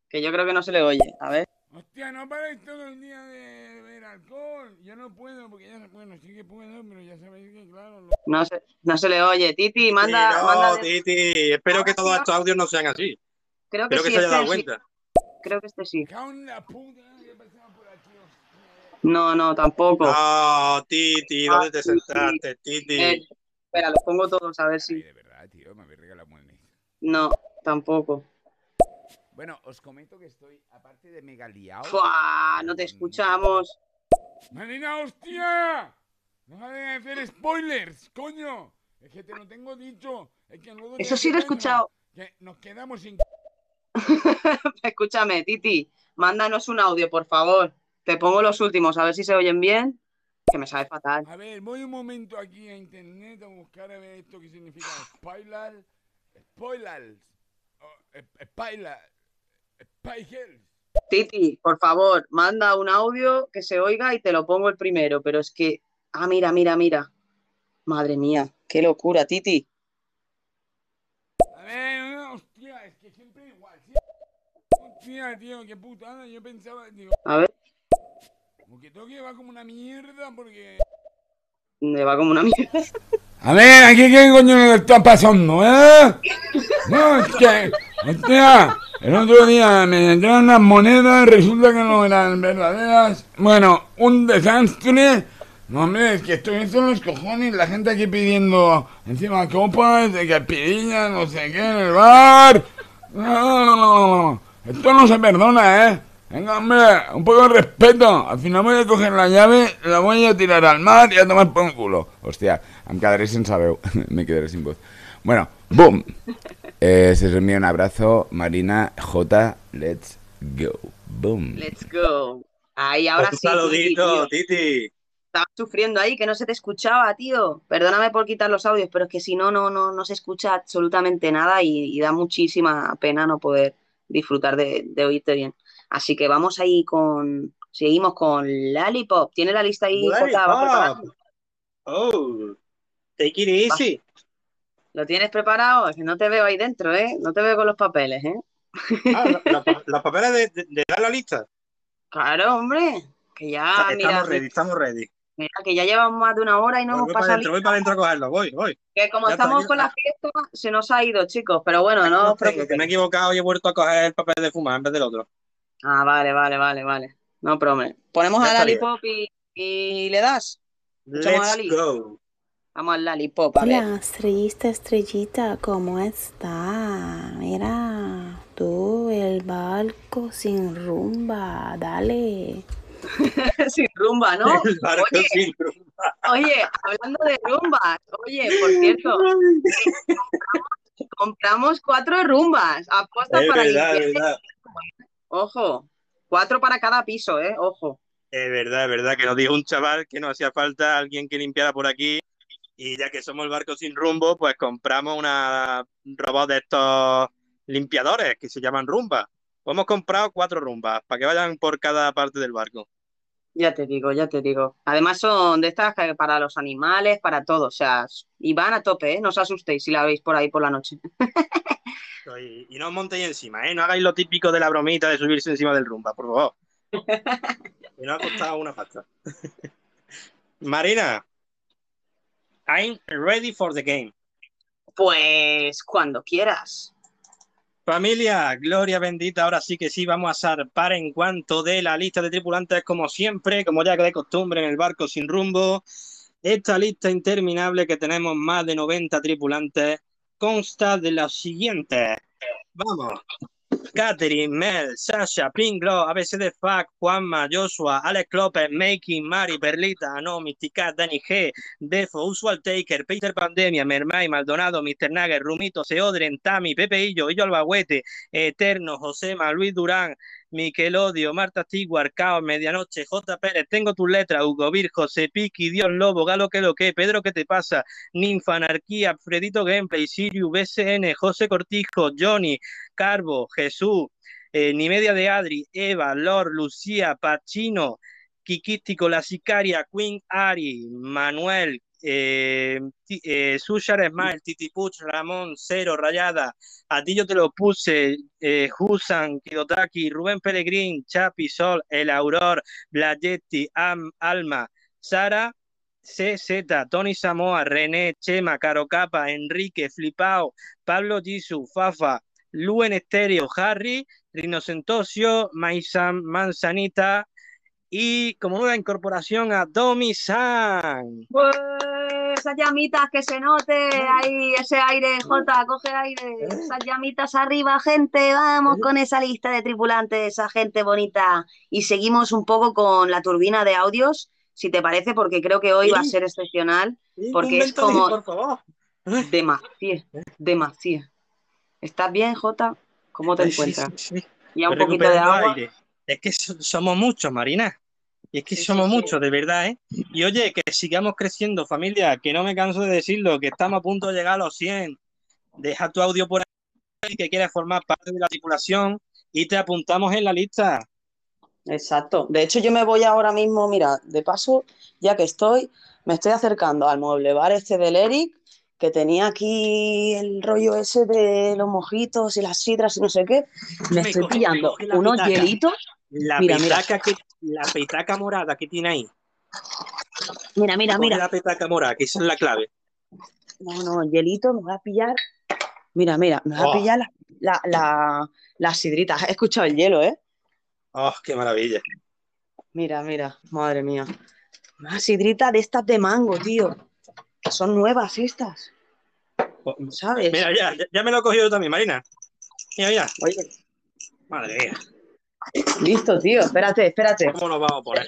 que yo creo que no se le oye. A ver. Hostia, no paráis todo el día de ver alcohol. Yo no puedo, porque ya, bueno, sí que puedo, pero ya sabéis que, claro, lo- No se, no se le oye. Titi, manda, Sí, no, manda- Titi, espero que todos estos audios no sean así. Creo que Espero que sí, se haya dado este sí. cuenta. Creo que este sí. No, no, tampoco. No, Titi, ¿dónde Ah, te sí, sentaste, Titi? Eh, espera, los pongo todos a ver si. de verdad, tío, me habéis regalado muy bien. No, tampoco. Bueno, os comento que estoy, aparte de mega liado... ¡Fua! No te escuchamos. ¡Marina, hostia! ¡Deja de hacer spoilers, coño! Es que te lo tengo dicho. Es que luego Eso sí lo he escuchado. Que nos quedamos sin... *laughs* Escúchame, Titi, mándanos un audio, por favor. Te pongo los últimos, a ver si se oyen bien. Que me sabe fatal. A ver, voy un momento aquí a internet a buscar a ver esto que significa spoiler. Spoilers. o, eh, Spoiler. Spoilers. Titi, por favor, manda un audio que se oiga y te lo pongo el primero. Pero es que. Ah, mira, mira, mira. Madre mía, qué locura, Titi. A ver, hostia, es que siempre igual. ¿sí? Hostia, tío, qué putada. Yo pensaba, digo, A ver, como que todo que va como una mierda porque... me va como una mierda. A ver, aquí qué coño está pasando, ¿eh? No, es que, hostia, el otro día me entraron unas monedas, resulta que no eran verdaderas. Bueno, un desastre. No, hombre, es que estoy en los cojones, la gente aquí pidiendo encima copas, de que no sé qué, en el bar. No, no, no. Esto no se perdona, ¿eh? Venga, hombre, un poco de respeto. Al final voy a coger la llave, la voy a tirar al mar y a tomar por un culo. Hostia, em quedaré sin sabeu. *laughs* Me quedaré sin voz. Bueno, boom. Eh, se os envía un abrazo, Marina J. Let's go. Boom. Let's go. Ahí, ahora Un sí. Titi, saludito, tío. Titi. Estaba sufriendo ahí, que no se te escuchaba, tío. Perdóname por quitar los audios, pero es que si no, no, no, no se escucha absolutamente nada y, y da muchísima pena no poder disfrutar de, de oírte bien. Así que vamos ahí con. Seguimos con Lollipop. ¿Tiene la lista ahí. Lollipop. Oh, take it easy. ¿Lo tienes preparado? Es que no te veo ahí dentro, ¿eh? No te veo con los papeles, ¿eh? Ah, lo- los, pa- *laughs* los papeles de, de, de dar la lista. Claro, hombre. Que ya, estamos mira, ready, estamos ready. mira, que ya llevamos más de una hora y no Voy, hemos voy para pasado adentro, voy para adentro a cogerlo, voy, voy. Que como Ya estamos con la fiesta, se nos ha ido, chicos. Pero bueno, no tengo, que me he equivocado y he vuelto a coger el papel de fumar en vez del otro. Ah, vale, vale, vale, vale. No problema. Ponemos Ya a estaría. Lollipop y, y le das. Let's go. Vamos al Lollipop, a Hola, estrellita, estrellita, ¿cómo está? Mira, tú, el barco sin rumba, dale. *laughs* sin rumba, ¿no? El barco oye, sin rumba. oye, hablando de rumbas, oye, por cierto, *laughs* compramos, compramos cuatro rumbas, apuestas Es para verdad, es verdad. Ojo, cuatro para cada piso, ¿eh? Ojo. Es verdad, es verdad que nos dijo un chaval que nos hacía falta alguien que limpiara por aquí y ya que somos el barco sin rumbo, pues compramos una robot de estos limpiadores que se llaman rumbas. Pues hemos comprado cuatro rumbas para que vayan por cada parte del barco. Ya te digo, ya te digo. Además son de estas para los animales, para todo, o sea, y van a tope, ¿eh? No os asustéis si la veis por ahí por la noche. Y, y no os montéis encima, ¿eh? No hagáis lo típico de la bromita de subirse encima del rumba, por favor. *laughs* Que no ha costado una pasta. *laughs* Marina, I'm ready for the game. Pues cuando quieras. Familia, gloria bendita, ahora sí que sí, vamos a zarpar en cuanto de la lista de tripulantes, como siempre, como ya que de costumbre en el barco sin rumbo. Esta lista interminable que tenemos más de 90 tripulantes consta de los siguientes. Vamos. Catherine, Mel, Sasha, Pinglo, ABCD Fuck, Juanma, Joshua, Alex López, Making, Mari, Perlita, No, Mysticat, Danny G, Defo, Usual Taker, Peter Pandemia, Mermay, Maldonado, Mr. Nagger, Rumito, Seodren, Tami, Pepe Illo, Illo Albahuete, Eterno, Josema, Luis Durán, Miquelodio, Marta Stewart, Caos, Medianoche, J. Pérez, Tengo tus letras, Hugo Vir, José Piqui, Dios Lobo, Galo que lo que, Pedro ¿qué te pasa? Ninfa, Anarquía, Fredito Gameplay, Sirius, BSN, José Cortijo, Johnny, Carbo, Jesús, eh, Ni Media de Adri, Eva, Lord, Lucía, Pachino, Kikístico, La Sicaria, Queen Ari, Manuel, eh, eh, Sushar Smile, Titi Puch, Ramón, Cero, Rayada, a ti yo te lo puse, eh, Husan, Kidotaki, Rubén Pellegrín, Chapi, Sol, El Auror, Blayetti, Am, Alma, Sara, CZ, Tony Samoa, René, Chema, Carocapa, Enrique, Flipao, Pablo Gisu, Fafa, Luen Estéreo, Harry, Rinocentosio, Maisan, Manzanita y como nueva incorporación a Domi San. Pues esas llamitas que se note ahí, ese aire, Jota, coge aire, esas llamitas arriba, gente, vamos con esa lista de tripulantes, esa gente bonita. Y seguimos un poco con la turbina de audios, si te parece, porque creo que hoy va a ser excepcional, porque es como por favor. demasiado, demasiado. ¿Estás bien, Jota? ¿Cómo te encuentras? sí, sí. Ya un poquito de agua. Es que so- somos muchos, Marina. Y es que somos muchos, de verdad, ¿eh? Y oye, que sigamos creciendo, familia, que no me canso de decirlo, que estamos a punto de llegar a los 100. Deja tu audio por ahí que quieres formar parte de la tripulación y te apuntamos en la lista. Exacto. De hecho, yo me voy ahora mismo, mira, de paso, ya que estoy, me estoy acercando al mueble bar este del Eric, que tenía aquí el rollo ese de los mojitos y las sidras y no sé qué. Me Me estoy coge- pillando me unos hielitos. La Mira, mira. petaca que la petaca morada que tiene ahí. Mira, mira, mira. La petaca morada, que esa es la clave. No, no, hielito, me voy a pillar. Mira, mira, me voy a Oh. pillar la, la, la- las sidritas. He escuchado el hielo, ¿eh? Oh, qué maravilla. Mira, mira, madre mía. Una sidrita de estas de mango, tío. Que son nuevas estas. ¿Sabes? Mira, ya, ya, me lo he cogido también, Marina. Mira, mira. Oye. Madre mía. Listo, tío. Espérate, espérate. ¿Cómo nos vamos a poner?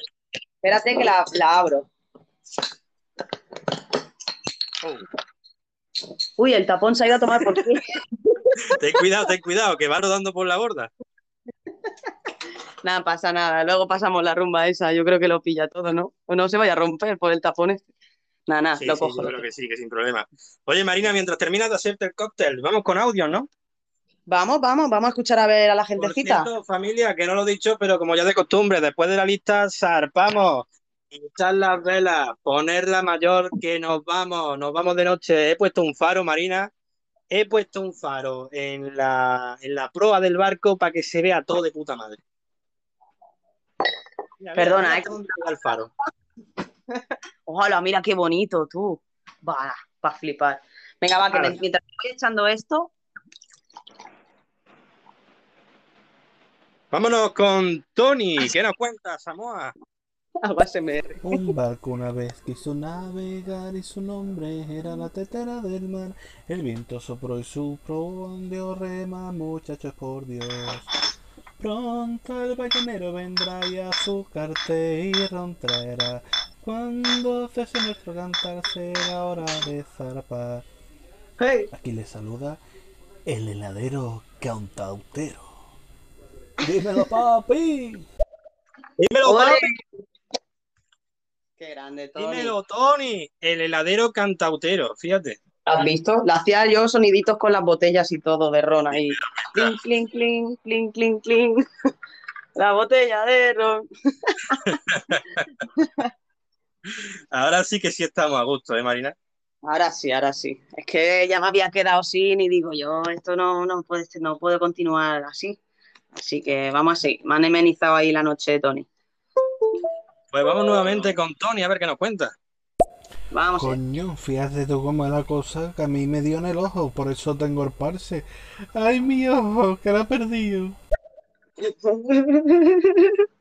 Espérate que la, la abro. Uy, el tapón se ha ido a tomar por ti. *laughs* Ten cuidado, ten cuidado, que va rodando por la borda. Nada, pasa nada. Luego pasamos la rumba esa. Yo creo que lo pilla todo, ¿no? O no se vaya a romper por el tapón este. Nada, nada, Sí, lo sí, cojo. yo creo que sí, que sin problema. Oye, Marina, mientras terminas de hacerte el cóctel, vamos con audio, ¿no? Vamos, vamos, vamos a escuchar a ver a la Por gentecita. cierto, familia, que no lo he dicho, pero como ya de costumbre, después de la lista, zarpamos. Echar las velas, poner la mayor, que nos vamos, nos vamos de noche. He puesto un faro, Marina. He puesto un faro en la, en la proa del barco para que se vea todo de puta madre. Mira, mira, Perdona, mira eh. faro. Ojalá, mira qué bonito, tú. Va, para flipar. Venga, va, que mientras voy echando esto, Vámonos con Tony. ¿Qué nos cuenta, Samoa? *laughs* ASMR. Un barco una vez quiso navegar y su nombre era la tetera del mar. El viento sopló y su proa rema, muchachos por Dios. Pronto el ballenero vendrá y a su cartel traerá. Cuando cese nuestro cantar será hora de zarpar. Aquí le saluda el heladero cantautero. Dímelo, papi. Dímelo, papi. Qué grande, Tony. Dímelo, Tony. El heladero cantautero, fíjate. ¿Has visto? Le hacía yo soniditos con las botellas y todo de ron ahí. Clink, clink, clink, clink, clink, clink. La botella de ron. *laughs* Ahora sí que sí estamos a gusto, ¿eh, Marina? Ahora sí, ahora sí. Es que ya me había quedado sin y digo yo, esto no, no puede, no puede continuar así. Así que vamos a seguir. Me han amenizado ahí la noche de Tony. Pues vamos nuevamente con Tony a ver qué nos cuenta. Vamos. Coño, fíjate tú cómo es la cosa que a mí me dio en el ojo, por eso tengo el parse. Ay, mi ojo, que lo he perdido.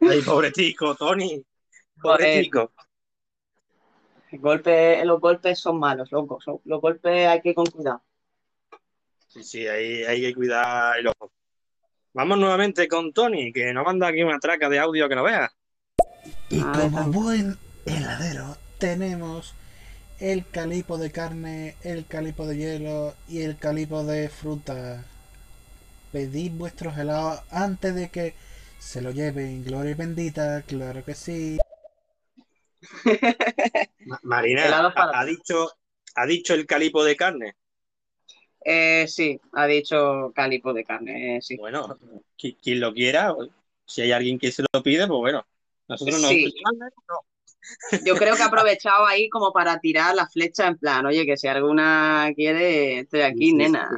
Ay, pobretico, Tony. Pobretico. El golpe, los golpes son malos, locos. Los golpes hay que ir con cuidado. Sí, sí, ahí hay que cuidar el ojo. Vamos nuevamente con Tony, que nos manda aquí una traca de audio que no veas. Y como buen heladero, tenemos el calipo de carne, el calipo de hielo y el calipo de fruta. Pedid vuestros helados antes de que se lo lleven. Gloria bendita, claro que sí. Ma- Marina, ha dicho, ha dicho el calipo de carne. Eh, sí, ha dicho calipo de carne, eh, sí. Bueno, qui- quien lo quiera, si hay alguien que se lo pide, pues bueno. Nosotros no. Sí. Yo creo que ha aprovechado ahí como para tirar la flecha en plan, oye, que si alguna quiere, estoy aquí, nena.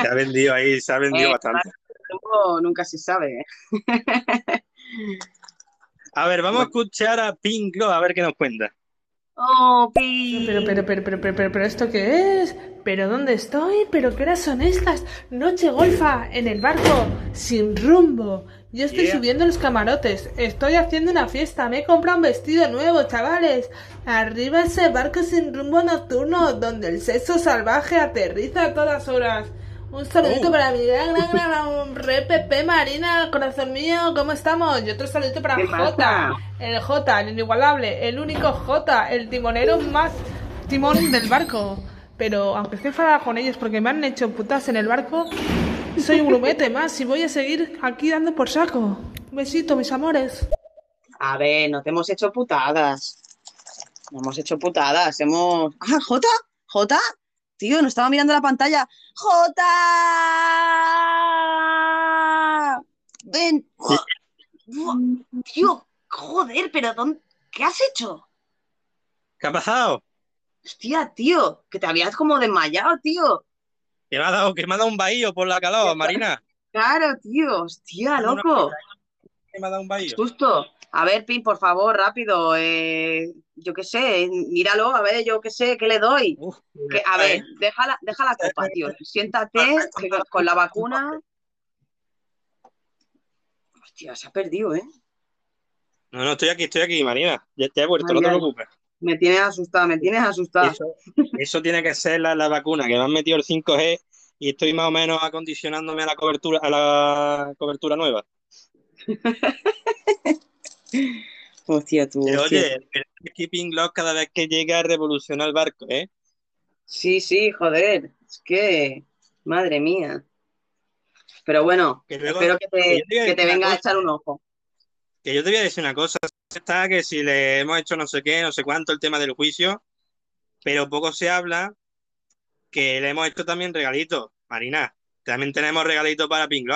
Se ha vendido ahí, se ha *laughs* vendido Eh, bastante. Nunca se sabe. A ver, vamos a escuchar a Pink Glow a ver qué nos cuenta. Oh. Pero, pero, pero, pero, pero, pero, pero, ¿esto qué es? ¿Pero dónde estoy? ¿Pero qué horas son estas? Noche golfa, en el barco, sin rumbo. Yo estoy Yeah. subiendo los camarotes, estoy haciendo una fiesta, me he comprado un vestido nuevo, chavales. Arriba ese barco sin rumbo nocturno, donde el sexo salvaje aterriza a todas horas. Un saludito Oh. para mi gran, gran, gran, re Pepe Marina, corazón mío, ¿cómo estamos? Y otro saludito para ¿Qué Jota. El J, el inigualable, el único J, el timonero más timón del barco. Pero aunque estoy enfadada con ellos porque me han hecho putas en el barco, soy un grumete más y voy a seguir aquí dando por saco. Un besito, mis amores. A ver, no te hemos hecho putadas. No hemos hecho putadas. Hemos. ¡Ah, Jota! ¿Jota? Tío, no estaba mirando la pantalla. ¡Jota! Ven. Tío, joder, pero ¿dónde... ¿qué has hecho? ¿Qué ha pasado? Hostia, tío, que te habías como desmayado, tío. Que me ha dado, que me ha dado un bahío por la calor, Marina. Claro, tío. Hostia, loco. Que me ha dado un bahío. Susto. A ver, Pin, por favor, rápido. eh, yo qué sé, míralo, a ver, yo qué sé, ¿qué le doy? Que- a ver, deja la, deja la copa, tío. Siéntate que *laughs* con, la vacuna. Hostia, se ha perdido, ¿eh? No, no, estoy aquí, estoy aquí, Marina. Ya te he vuelto, no te preocupes. Me tienes asustada, me tienes asustada. Eso, eso tiene que ser la, la vacuna, que me han metido el 5G y estoy más o menos acondicionándome a la cobertura, a la cobertura nueva. *laughs* *laughs* Hostia, tú. Pero, hostia. oye, el Keeping Lock cada vez que llega revoluciona el barco, ¿eh? Sí, sí, joder. Es que, madre mía. Pero bueno, Que luego- espero que te, que venga a echar un ojo. Que yo te voy a decir una cosa, está que si le hemos hecho no sé qué, no sé cuánto el tema del juicio, pero poco se habla que le hemos hecho también regalitos. Marina, también tenemos regalitos para Pink.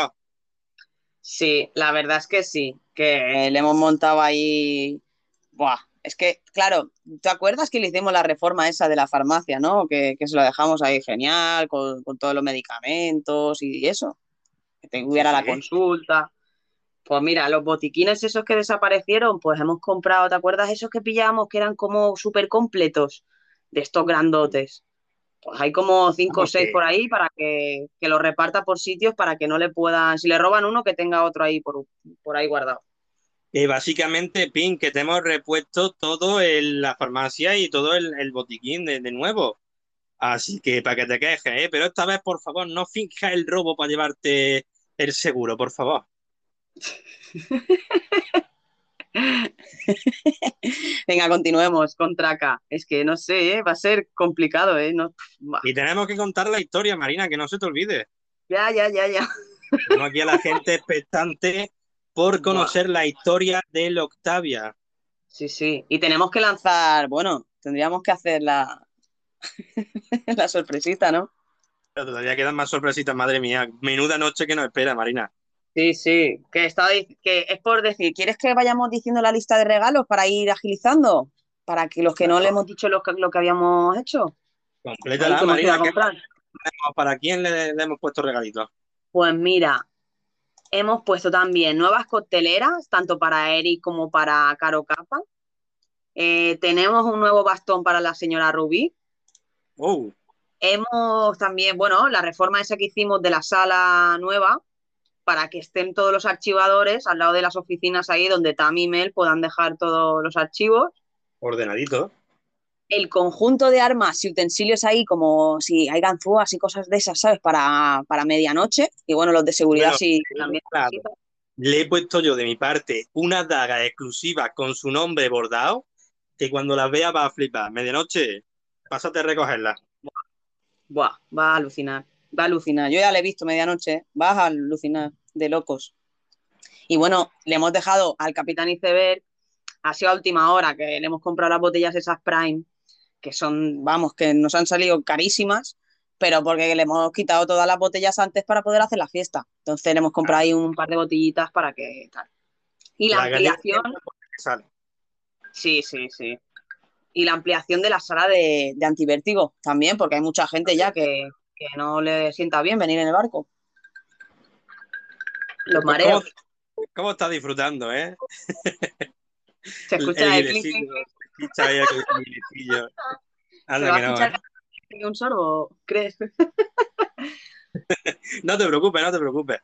Sí, la verdad es que sí, que le hemos montado ahí. Buah, es que, claro, ¿te acuerdas que le hicimos la reforma esa de la farmacia, ¿no? Que, que se lo dejamos ahí genial, con, con todos los medicamentos y eso. Que te hubiera la Sí. consulta. Pues mira, los botiquines esos que desaparecieron, pues hemos comprado, ¿te acuerdas esos que pillamos que eran como súper completos? De estos grandotes. Pues hay como cinco o seis por ahí para que, que los reparta por sitios para que no le puedan, si le roban uno, que tenga otro ahí por, por ahí guardado. Eh, básicamente, Pin, que te hemos repuesto todo en la farmacia y todo el, botiquín de, nuevo. Así que para que te quejes, ¿eh? Pero esta vez, por favor, no finja el robo para llevarte el seguro, por favor. *laughs* *laughs* Venga, continuemos con Traca. Es que no sé, ¿eh? va a ser complicado, ¿eh? No... Y tenemos que contar la historia, Marina, que no se te olvide. Ya, ya, ya, ya. Tenemos aquí a la gente *laughs* expectante por conocer la historia del Octavia. Sí, sí. Y tenemos que lanzar, bueno, tendríamos que hacer la, *laughs* la sorpresita, ¿no? Pero todavía quedan más sorpresitas, madre mía. Menuda noche que nos espera, Marina. Sí, sí, que, estaba, que es por decir, ¿quieres que vayamos diciendo la lista de regalos para ir agilizando? Para que los que no le hemos dicho lo que, lo que habíamos hecho. Marina. ¿Para quién le, hemos puesto regalitos? Pues mira, hemos puesto también nuevas cocteleras, tanto para Eric como para Caro Capa. Eh, tenemos un nuevo bastón para la señora Rubí. Oh. Hemos también, bueno, la reforma esa que hicimos de la sala nueva, para que estén todos los archivadores al lado de las oficinas ahí donde Tam y Mel puedan dejar todos los archivos. Ordenadito. El conjunto de armas y utensilios ahí, como si hay ganzúas y cosas de esas, ¿sabes? Para, medianoche. Y bueno, los de seguridad sí también. Le he puesto yo de mi parte una daga exclusiva con su nombre bordado, que cuando la vea va a flipar. Medianoche, pásate a recogerla. Buah, va a alucinar va a alucinar. Yo ya le he visto medianoche, vas a alucinar de locos. Y bueno, le hemos dejado al capitán Iceberg, ha sido a última hora que le hemos comprado las botellas esas Prime, que son, vamos, que nos han salido carísimas, pero porque le hemos quitado todas las botellas antes para poder hacer la fiesta. Entonces le hemos comprado ahí un par de botellitas para que tal. Y la, ampliación. Sí, sí, sí. Y la ampliación de la sala de, de antivértigo también, porque hay mucha gente ya que, que no le sienta bien venir en el barco. Los mareos. ¿Cómo, está disfrutando, eh? *laughs* Se escucha el, el clink, *laughs* Anda que no, ¿eh? un sorbo, crees? *laughs* no te preocupes, no te preocupes.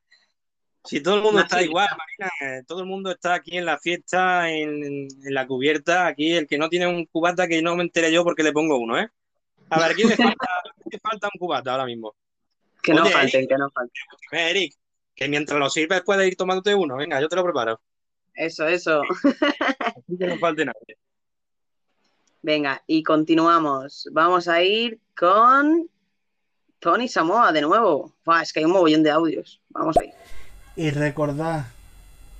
Si todo el mundo está igual, Marina, todo el mundo está aquí en la fiesta, en, en, la cubierta, aquí el que no tiene un cubata que no me enteré yo porque le pongo uno, ¿eh? A ver, ¿quién le falta, falta un cubata ahora mismo? Que no falten, que no falten. Eric, que mientras lo sirves puedes ir tomándote uno. Venga, yo te lo preparo. Eso, eso. *laughs* que no falte nadie. Venga, y continuamos. Vamos a ir con Tony Samoa de nuevo. es que hay un mogollón de audios. Vamos a ir. Y recordad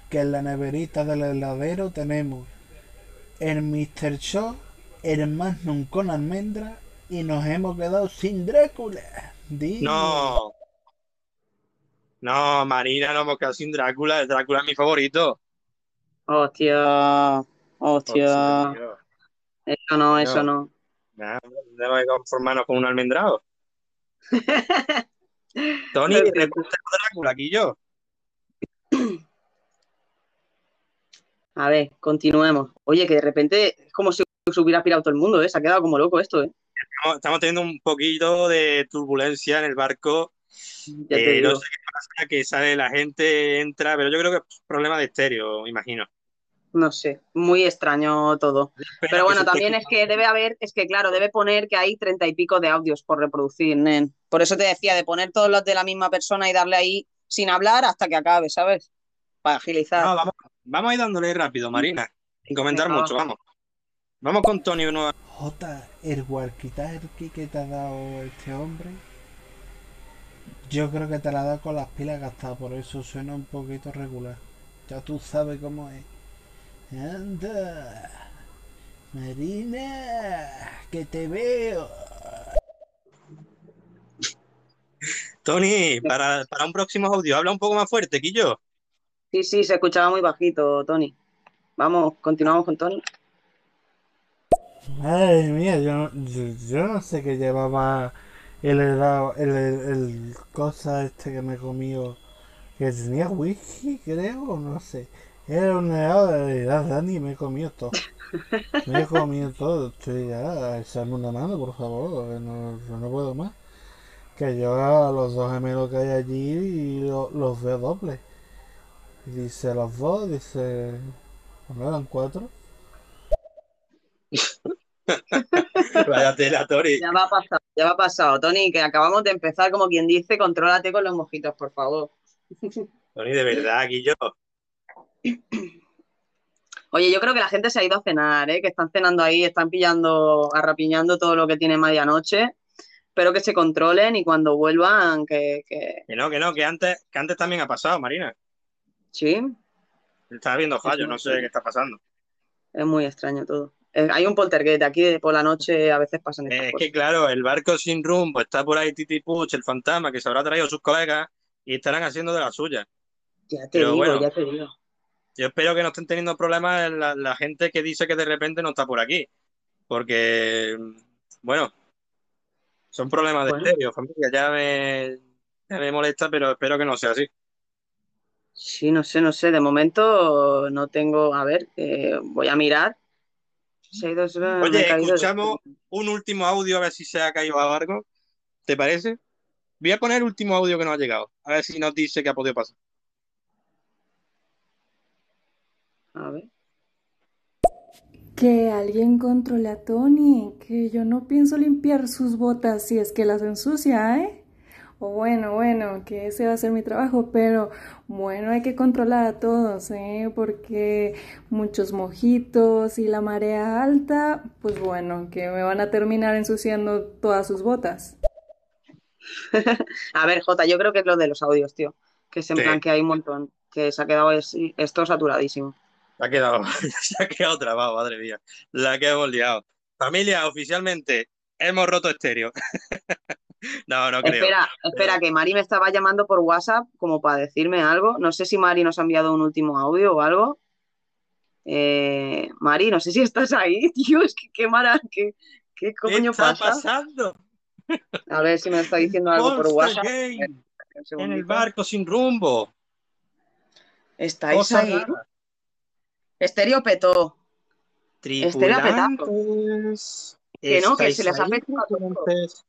que en la neverita del heladero tenemos el Mr. Show, el Magnum con almendra y nos hemos quedado sin Drácula. No. No, Marina, no hemos quedado sin Drácula. Drácula es mi favorito. Hostia. Hostia. Eso no, eso no. Debemos conformarnos con un almendrado. *laughs* Tony, ¿te gusta Drácula aquí yo? A ver, continuemos. Oye, que de repente es como si se hubiera pirado todo el mundo, ¿eh? Se ha quedado como loco esto, ¿eh? Estamos, teniendo un poquito de turbulencia en el barco. Eh, no sé qué pasa, que sale la gente, entra, pero yo creo que es problema de estéreo, imagino. No sé, muy extraño todo. pero bueno, también es que debe haber, es que claro, debe poner que hay treinta y pico de audios por reproducir, nen. Por eso te decía, de poner todos los de la misma persona y darle ahí sin hablar hasta que acabe, ¿sabes? Para agilizar. vamos, vamos a ir dándole rápido, Marina, sin comentar mucho, vamos. Vamos con Tony uno. J, el walkie que te ha dado este hombre, yo creo que te la ha dado con las pilas gastadas, por eso suena un poquito regular. Ya tú sabes cómo es. Anda, Marina, que te veo. Tony, para, para un próximo audio, habla un poco más fuerte, Quillo. Sí, sí, se escuchaba muy bajito, Tony. Vamos, continuamos con Tony. Madre mía, yo, yo, no sé qué llevaba el helado, el, el, cosa este que me comió, que tenía whisky, creo, no sé. Era un helado de edad, Dani, y me comió todo. Me he comido todo. Estoy ya, echarme una mano, por favor, no, no puedo más. Que yo a los dos gemelos que hay allí y los veo doble. Dice los dos, dice ¿No eran cuatro? *laughs* Vaya tela, Tori. Ya va a pasar, ya va pasado, Tony, que acabamos de empezar, como quien dice, contrólate con los mojitos, por favor. *laughs* Tony, de verdad, aquí yo. Oye, yo creo que la gente se ha ido a cenar, ¿eh? que están cenando ahí, están pillando, arrapiñando todo lo que tiene medianoche. Espero que se controlen y cuando vuelvan, que, que... Que no, que no, que antes, que antes también ha pasado, Marina. Sí. Estaba viendo fallos, no sé qué está pasando. Es muy extraño todo. Eh, hay un poltergeist aquí por la noche, a veces pasan estas Es cosas. que claro, el barco sin rumbo está por ahí Titi Puch, el fantasma, que se habrá traído sus colegas y estarán haciendo de la suya. Ya te Pero digo, bueno, ya te digo. yo espero que no estén teniendo problemas la, la gente que dice que de repente no está por aquí. Porque, bueno, son problemas de Bueno. estéreo, familia. Ya me, ya me molesta, pero espero que no sea así. Sí, no sé, no sé. De momento no tengo. A ver, eh, voy a mirar. Se ha ido- me he Oye, escuchamos un último audio a ver si se ha caído a algo. ¿Te parece? Voy a poner el último audio que nos ha llegado. A ver si nos dice qué ha podido pasar. A ver. Que alguien controle a Tony, que yo no pienso limpiar sus botas si es que las ensucia, ¿eh? O bueno, bueno, que ese va a ser mi trabajo, pero bueno, hay que controlar a todos, ¿eh? Porque muchos mojitos y la marea alta, pues bueno, que me van a terminar ensuciando todas sus botas. *laughs* A ver, Jota, yo creo que es lo de los audios, tío. Que es en Sí. plan que hay un montón. Que se ha quedado así- esto saturadísimo. Se ha quedado, *laughs* se ha quedado trabado, madre mía. La que hemos liado. Familia, oficialmente hemos roto estéreo. *laughs* *laughs* no, no creo. Espera, espera, que Mari me estaba llamando por WhatsApp como para decirme algo. No sé si Mari nos ha enviado un último audio o algo. Eh, Mari, no sé si estás ahí, *laughs* tío. Es que qué mara, qué, qué ¿Qué coño está pasa. pasando? A ver si me está *laughs* diciendo algo por WhatsApp. Un en el barco sin rumbo. ¿Estáis ahí? raras. Estéreo petó. Estéreo. Que no, que ¿estáis se les ha petado a todos. tripulantes?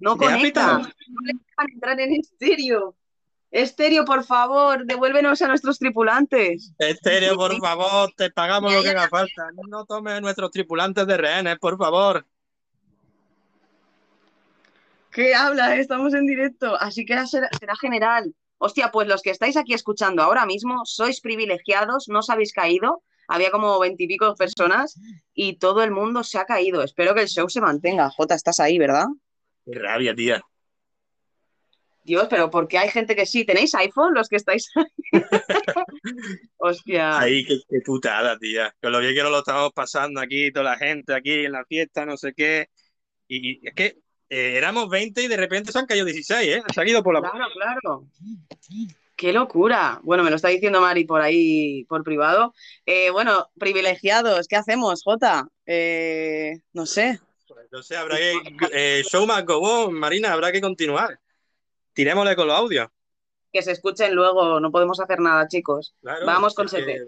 No ¿Le ha conecta. No dejan entrar en estéreo. Estéreo, por favor, devuélvenos a nuestros tripulantes. Estéreo, por favor, te pagamos lo que haga falta. No tomes a nuestros tripulantes de rehenes, por favor. ¿Qué habla? Estamos en directo. Así que será, será general. Hostia, pues los que estáis aquí escuchando ahora mismo sois privilegiados, no os habéis caído. Había como veintipico personas y todo el mundo se ha caído. Espero que el show se mantenga. Jota, estás ahí, ¿verdad? Qué rabia, tía. Dios, pero ¿por qué hay gente que sí? ¿Tenéis iPhone los que estáis ahí? *laughs* Hostia. Ahí, qué, qué putada, tía. Con lo bien que nos lo estamos pasando aquí, toda la gente aquí en la fiesta, no sé qué. Y, y es que eh, éramos 20 y de repente se han caído 16, ¿eh? Se han ido por la... Claro, claro. Qué locura. Bueno, me lo está diciendo Mari por ahí, por privado. Eh, bueno, privilegiados, ¿qué hacemos, Jota? Eh, no sé. No sé, habrá que... Eh, show must go on, Marina, habrá que continuar. Tirémosle con los audios. Que se escuchen luego, no podemos hacer nada, chicos. Claro, Vamos con Sete.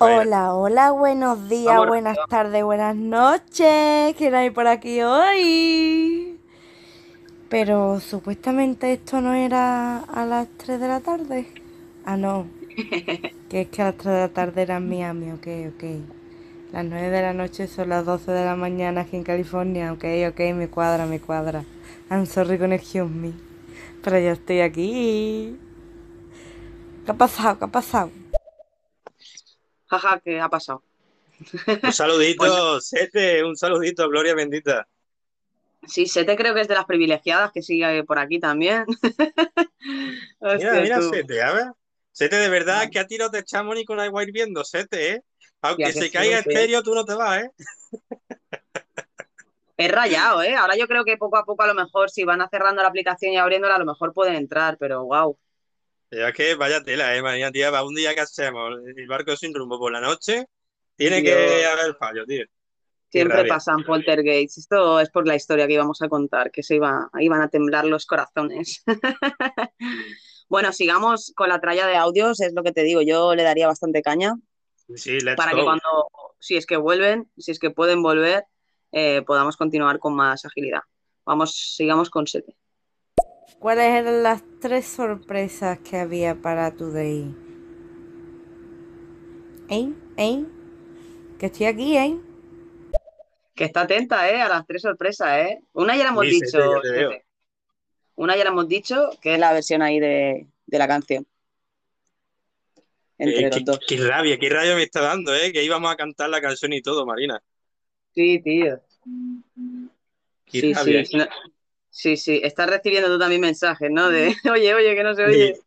Hola, hola, buenos días, Vamos, buenas tardes, buenas noches. ¿Quién hay por aquí hoy? Pero supuestamente esto no era a las 3 de la tarde. Ah, no. *laughs* Que es que a las 3 de la tarde era en Miami, ok, ok. Las 9 de la noche son las 12 de la mañana aquí en California, ok, ok, me cuadra, me cuadra. I'm sorry con excuse me. Pero ya estoy aquí. ¿Qué ha pasado? ¿Qué ha pasado? Jaja, ¿qué ha pasado? Un saludito, Sete, un saludito, Gloria bendita. Sí, Sete creo que es de las privilegiadas que sigue por aquí también. Hostia, *laughs* Mira, mira, tú. Sete, a ver. Sete, de verdad, que a tiros de Chamonix con agua hirviendo, Sete, ¿eh? Aunque se caiga fuerte. estéreo, tú no te vas, ¿eh? *laughs* Es rayado, ¿eh? Ahora yo creo que poco a poco a lo mejor si van cerrando la aplicación y abriéndola, a lo mejor pueden entrar, pero wow. Ya que vaya tela, ¿eh? Mañana, tía, va un día que hacemos el barco sin rumbo por la noche, tiene que haber fallo, tío. Siempre rabia. pasan poltergeists. Esto es por la historia que íbamos a contar, que se iba, iban a temblar los corazones. *laughs* Bueno, sigamos con la tralla de audios, es lo que te digo, yo le daría bastante caña Sí, let's para que cuando, si es que vuelven, si es que pueden volver, eh, podamos continuar con más agilidad. Vamos, sigamos con Sete. ¿Cuáles eran las tres sorpresas que había para Today? ¿Eh? ¿Eh? Que estoy aquí, ¿eh? Que está atenta, ¿eh? A las tres sorpresas, ¿eh? Una ya la hemos dicho. Una ya la hemos dicho, que es la versión ahí de, de la canción. Entre Eh, los qué, dos. qué rabia, qué rabia me está dando, ¿eh? Que íbamos a cantar la canción y todo, Marina. Sí, tío. Qué Sí, rabia. sí. no- Sí, sí. Estás recibiendo tú también mensajes, ¿no? De, *laughs* oye, oye, que no se oye.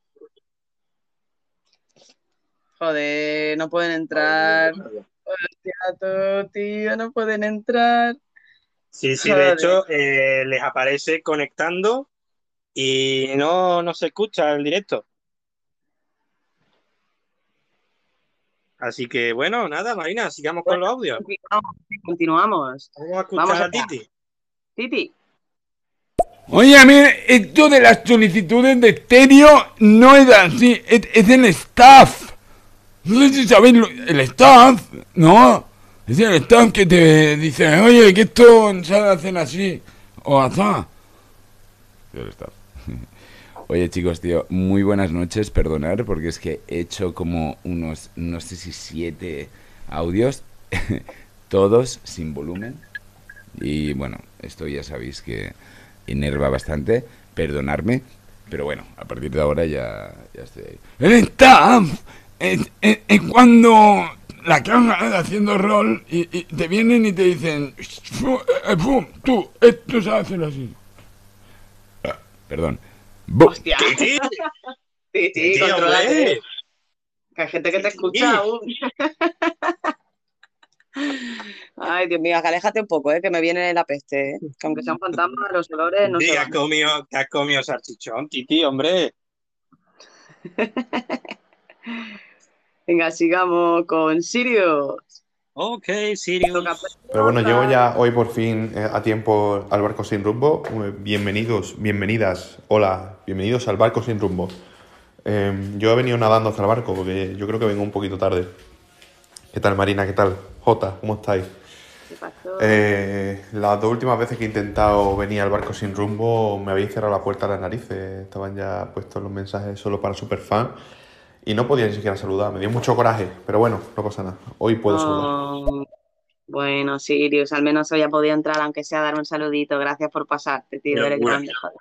Joder, no pueden entrar. Hostia, tío, no pueden entrar. Sí, sí, de hecho, eh, les aparece conectando y no, no se escucha el directo. Así que bueno, nada, Marina, sigamos con los audios. Continuamos, continuamos. Vamos a escuchar Vamos a. Titi. Titi. Oye, a mí esto de las solicitudes de estéreo no es así, es, es el staff. No sé si sabéis, lo- el staff, ¿no? Es el staff que te dice, oye, que esto se ha de hacer así, o asá. El staff. Oye chicos, tío, muy buenas noches, perdonar porque es que he hecho como unos, no sé si siete audios, *laughs* todos sin volumen. Y bueno, esto ya sabéis que enerva bastante, perdonarme, pero bueno, a partir de ahora ya, ya estoy ahí. El staff es, cuando la cámara haciendo rol y, te vienen y te dicen, "Fu- eh, fu, tú, esto se hace así. Ah, Perdón. Hostia. Titi, Titi, Titi, contrólate. hombre. Que hay gente que te escucha aún. Ay, Dios mío, aléjate un poco, ¿eh? que me viene la peste. ¿eh? Que aunque sea un fantasma, los olores no se has comido, que has comido salchichón, Titi, hombre. *laughs* Venga, sigamos con Sirius. Ok, Sirius. Pero bueno, llego ya hoy por fin eh, a tiempo al barco sin rumbo. Bienvenidos, bienvenidas, hola, bienvenidos al barco sin rumbo. Eh, yo he venido nadando hasta el barco porque yo creo que vengo un poquito tarde. ¿Qué tal Marina? ¿Qué tal? Jota, ¿cómo estáis? Eh, las dos últimas veces que he intentado venir al barco sin rumbo me habéis cerrado la puerta a las narices. Estaban ya puestos los mensajes solo para superfan y no podía ni siquiera saludar. Me dio mucho coraje, pero bueno, no pasa nada. Hoy puedo saludar. Oh, bueno, Sirius, al menos hoy ya podía entrar, aunque sea dar un saludito. Gracias por pasarte, tío, eres grande, joder.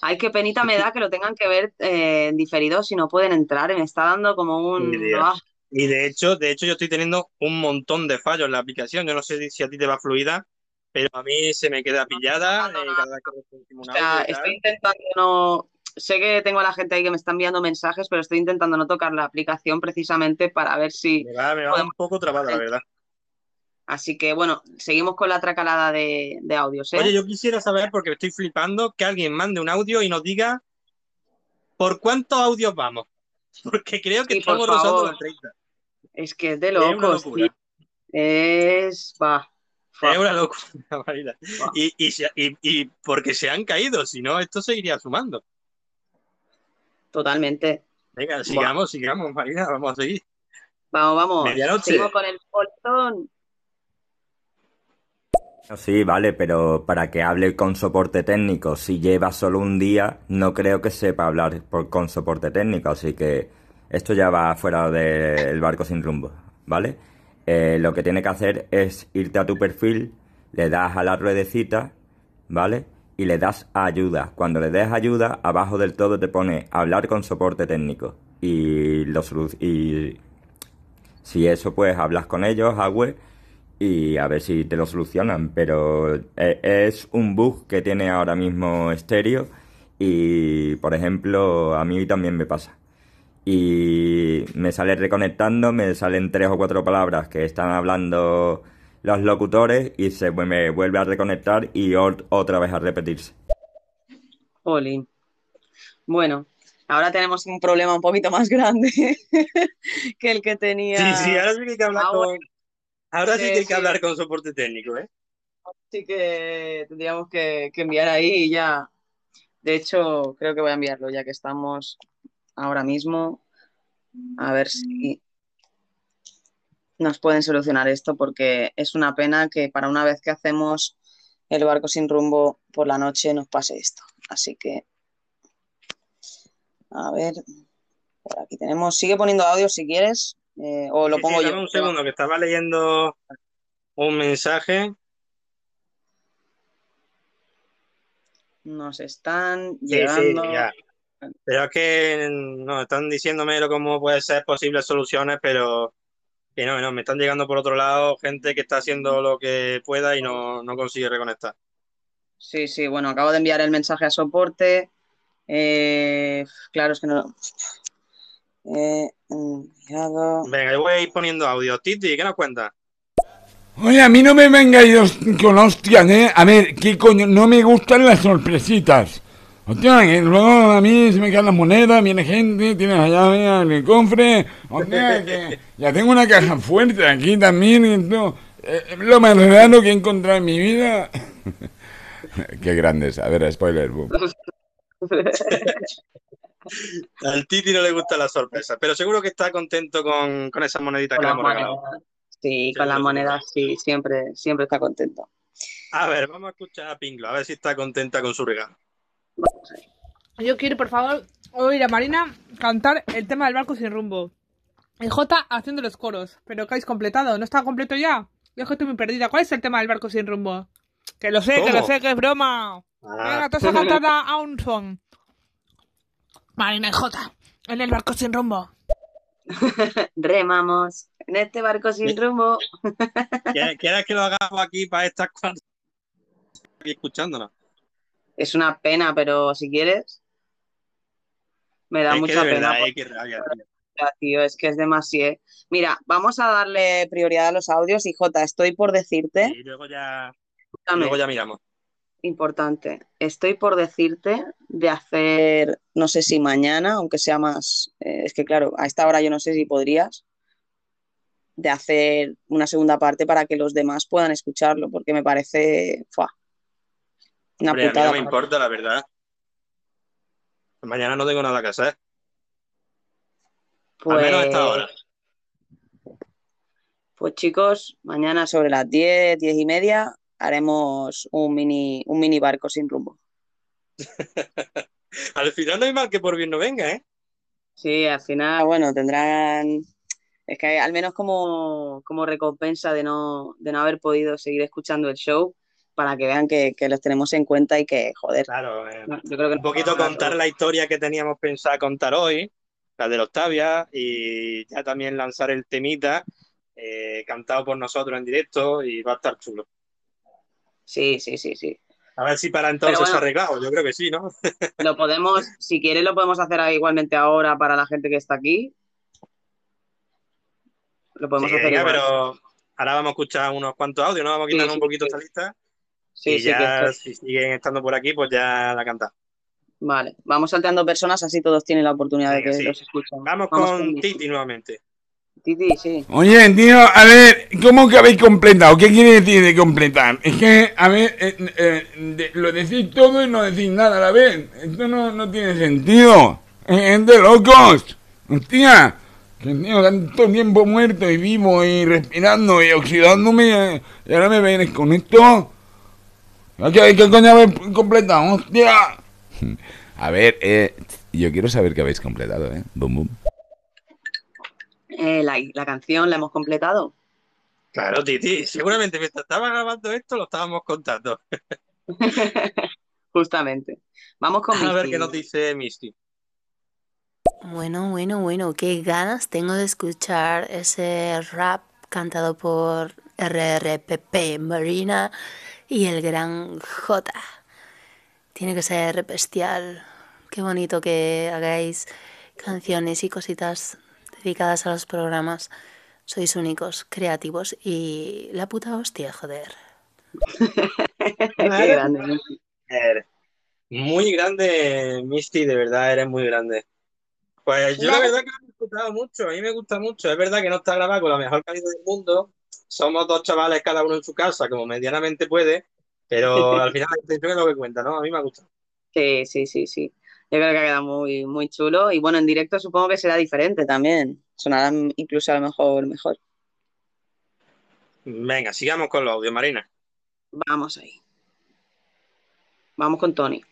Ay, qué penita me da que lo tengan que ver eh, en diferido si no pueden entrar. Me está dando como un... Ah, Y de hecho, de hecho, yo estoy teniendo un montón de fallos en la aplicación. Yo no sé si a ti te va fluida, pero a mí se me queda pillada eh, cada vez que recibimos O sea, estoy intentando no. Sé que tengo a la gente ahí que me está enviando mensajes, pero estoy intentando no tocar la aplicación precisamente para ver si. Me va, me va un poco trabada, la verdad. Así que bueno, seguimos con la tracalada de, de audios, ¿eh? Oye, yo quisiera saber, porque estoy flipando, que alguien mande un audio y nos diga por cuántos audios vamos. *laughs* Porque creo que Sí, estamos rozando los 30. Es que es de locos. Es. Va. Es una locura, *laughs* Marina. Y, y, y, y porque se han caído, si no, esto seguiría sumando. Totalmente. Venga, sigamos, sigamos, Marina, vamos a seguir. Vamos, vamos. Medianoche. Seguimos con el poltón. Sí, vale, pero para que hable con soporte técnico, si lleva solo un día, no creo que sepa hablar por, con soporte técnico, así que esto ya va fuera del barco sin rumbo, ¿vale? Eh, lo que tiene que hacer es irte a tu perfil, le das a la ruedecita, ¿vale? Y le das ayuda. Cuando le des ayuda, abajo del todo te pone hablar con soporte técnico. Y, lo y si eso, pues hablas con ellos, Agüe, y a ver si te lo solucionan. Pero e- es un bug que tiene ahora mismo Stereo y, por ejemplo, a mí también me pasa. Y me sale reconectando, me salen tres o cuatro palabras que están hablando los locutores y se me vuelve a reconectar y ot- otra vez a repetirse. Jolín. Bueno, ahora tenemos un problema un poquito más grande *laughs* que el que tenía. Sí, sí, ahora sí que hay que hablar Ah, con. Ahora sí Sí, que hay que sí. hablar con soporte técnico, ¿eh? Así que tendríamos que, que enviar ahí y ya. De hecho, creo que voy a enviarlo ya que estamos ahora mismo. A ver si nos pueden solucionar esto porque es una pena que para una vez que hacemos el barco sin rumbo por la noche nos pase esto. Así que, a ver, por aquí tenemos. Sigue poniendo audio si quieres, Eh, o lo Sí, pongo sí, yo. un segundo, que estaba leyendo un mensaje. Nos están Sí, sí, llegando. ya. Pero es que no, están diciéndome cómo puede ser posibles soluciones, pero que no, no, me están llegando por otro lado gente que está haciendo lo que pueda y no, no consigue reconectar. Sí, sí, bueno, acabo de enviar el mensaje a soporte. Eh, claro, es que no. Eh, enviado. Venga, yo voy a ir poniendo audio. Titi, ¿qué nos cuentas? Oye, a mí no me vengáis con hostias, ¿eh? A ver, ¿qué coño? No me gustan las sorpresitas. Hostia, que luego a mí se me caen las monedas, viene gente, tiene la llave en el cofre. Hostia, que ya tengo una caja fuerte aquí también. Y esto, eh, es lo más raro que he encontrado en mi vida. *laughs* Qué grandes. A ver, spoiler, boom. *laughs* Al Titi no le gusta la sorpresa, pero seguro que está contento con, con esas moneditas Con que le hemos regalado. Sí, con las monedas sí, siempre, siempre está contento. A ver, vamos a escuchar a Pinglo, a ver si está contenta con su regalo. Yo quiero, por favor, oír a Marina cantar el tema del barco sin rumbo. Y J haciendo los coros. Pero que habéis completado, ¿no está completo ya? Yo es que estoy muy perdida. ¿Cuál es el tema del barco sin rumbo? Que lo sé, que lo sé, que es broma. Venga, todos a cantar a, un son. Marina y J, en el barco sin rumbo. *laughs* Remamos en este barco sin rumbo. ¿Quieres, que lo hagamos aquí para estas cuatro? Aquí escuchándonos. Es una pena, pero si quieres. Me da Es que mucha de pena. verdad, porque- qué rabia, tío. Es que es demasiado. Mira, vamos a darle prioridad a los audios y Jota, estoy por decirte, Y luego ya, luego ya miramos. importante, estoy por decirte de hacer, no sé si mañana, aunque sea más, eh, es que claro, a esta hora yo no sé si podrías, de hacer una segunda parte para que los demás puedan escucharlo, porque me parece, ¡fua! Una Hombre, a mí no me importa, la verdad. Mañana no tengo nada que hacer. Al menos a esta Pues- hora. Pues chicos, mañana sobre las 10, 10 y media haremos un mini, un mini barco sin rumbo. *laughs* Al final no hay mal que por bien no venga, ¿eh? Sí, al final, bueno, tendrán, es que al menos como, como recompensa de no, de no haber podido seguir escuchando el show, para que vean que, que los tenemos en cuenta y que, joder, Claro, eh, yo creo que un poquito contar la historia que teníamos pensado contar hoy, la de Octavia, y ya también lanzar el temita eh, cantado por nosotros en directo y va a estar chulo. Sí, sí, sí, sí. A ver si para entonces bueno. se ha arreglado, yo creo que sí, ¿no? *laughs* Lo podemos, si quieres, lo podemos hacer igualmente ahora para la gente que está aquí. Lo podemos Sí, hacer igual. pero ahora vamos a escuchar unos cuantos audios, ¿no? Vamos a quitar Sí, un poquito esta lista Sí, y sí, ya que si siguen estando por aquí, pues ya la canta. Vale, vamos salteando personas, así todos tienen la oportunidad de que sí. los escuchen. Vamos, Vamos con con Titi nuevamente. Titi, sí. Oye, tío, a ver, ¿cómo que habéis completado? ¿Qué quiere decir de completar? Es que, a ver, eh, eh, de- lo decís todo y no decís nada a la vez. Esto no, no tiene sentido. Es de locos. Hostia, que tío, tanto tiempo muerto y vivo y respirando y oxidándome y ahora me vienes con esto. ¿Qué, qué coño habéis completado? Hostia. A ver, eh, yo quiero saber qué habéis completado, ¿eh? Boom, boom. Eh, la, la canción la hemos completado. Claro, Titi, seguramente mientras estaba grabando esto lo estábamos contando. *laughs* Justamente. Vamos con A ver qué nos dice Misty. Bueno, bueno, bueno, qué ganas tengo de escuchar ese rap cantado por RRPP Marina y el gran J. Tiene que ser bestial. Qué bonito que hagáis canciones y cositas dedicadas a los programas. Sois únicos, creativos y la puta hostia, joder. Qué grande, Muy grande, Misty, de verdad eres muy grande. Pues yo la verdad que lo he disfrutado mucho, a mí me gusta mucho. Es verdad que no está grabado con la mejor calidad del mundo. Somos dos chavales cada uno en su casa, como medianamente puede, pero *laughs* al final la intención es lo que cuenta, ¿no? A mí me ha gustado. Sí, sí, sí, sí. Yo creo que ha quedado muy, muy chulo. Y bueno, en directo supongo que será diferente también. Sonará incluso a lo mejor mejor. Venga, sigamos con los audios, Marina. Vamos ahí. Vamos con Tony.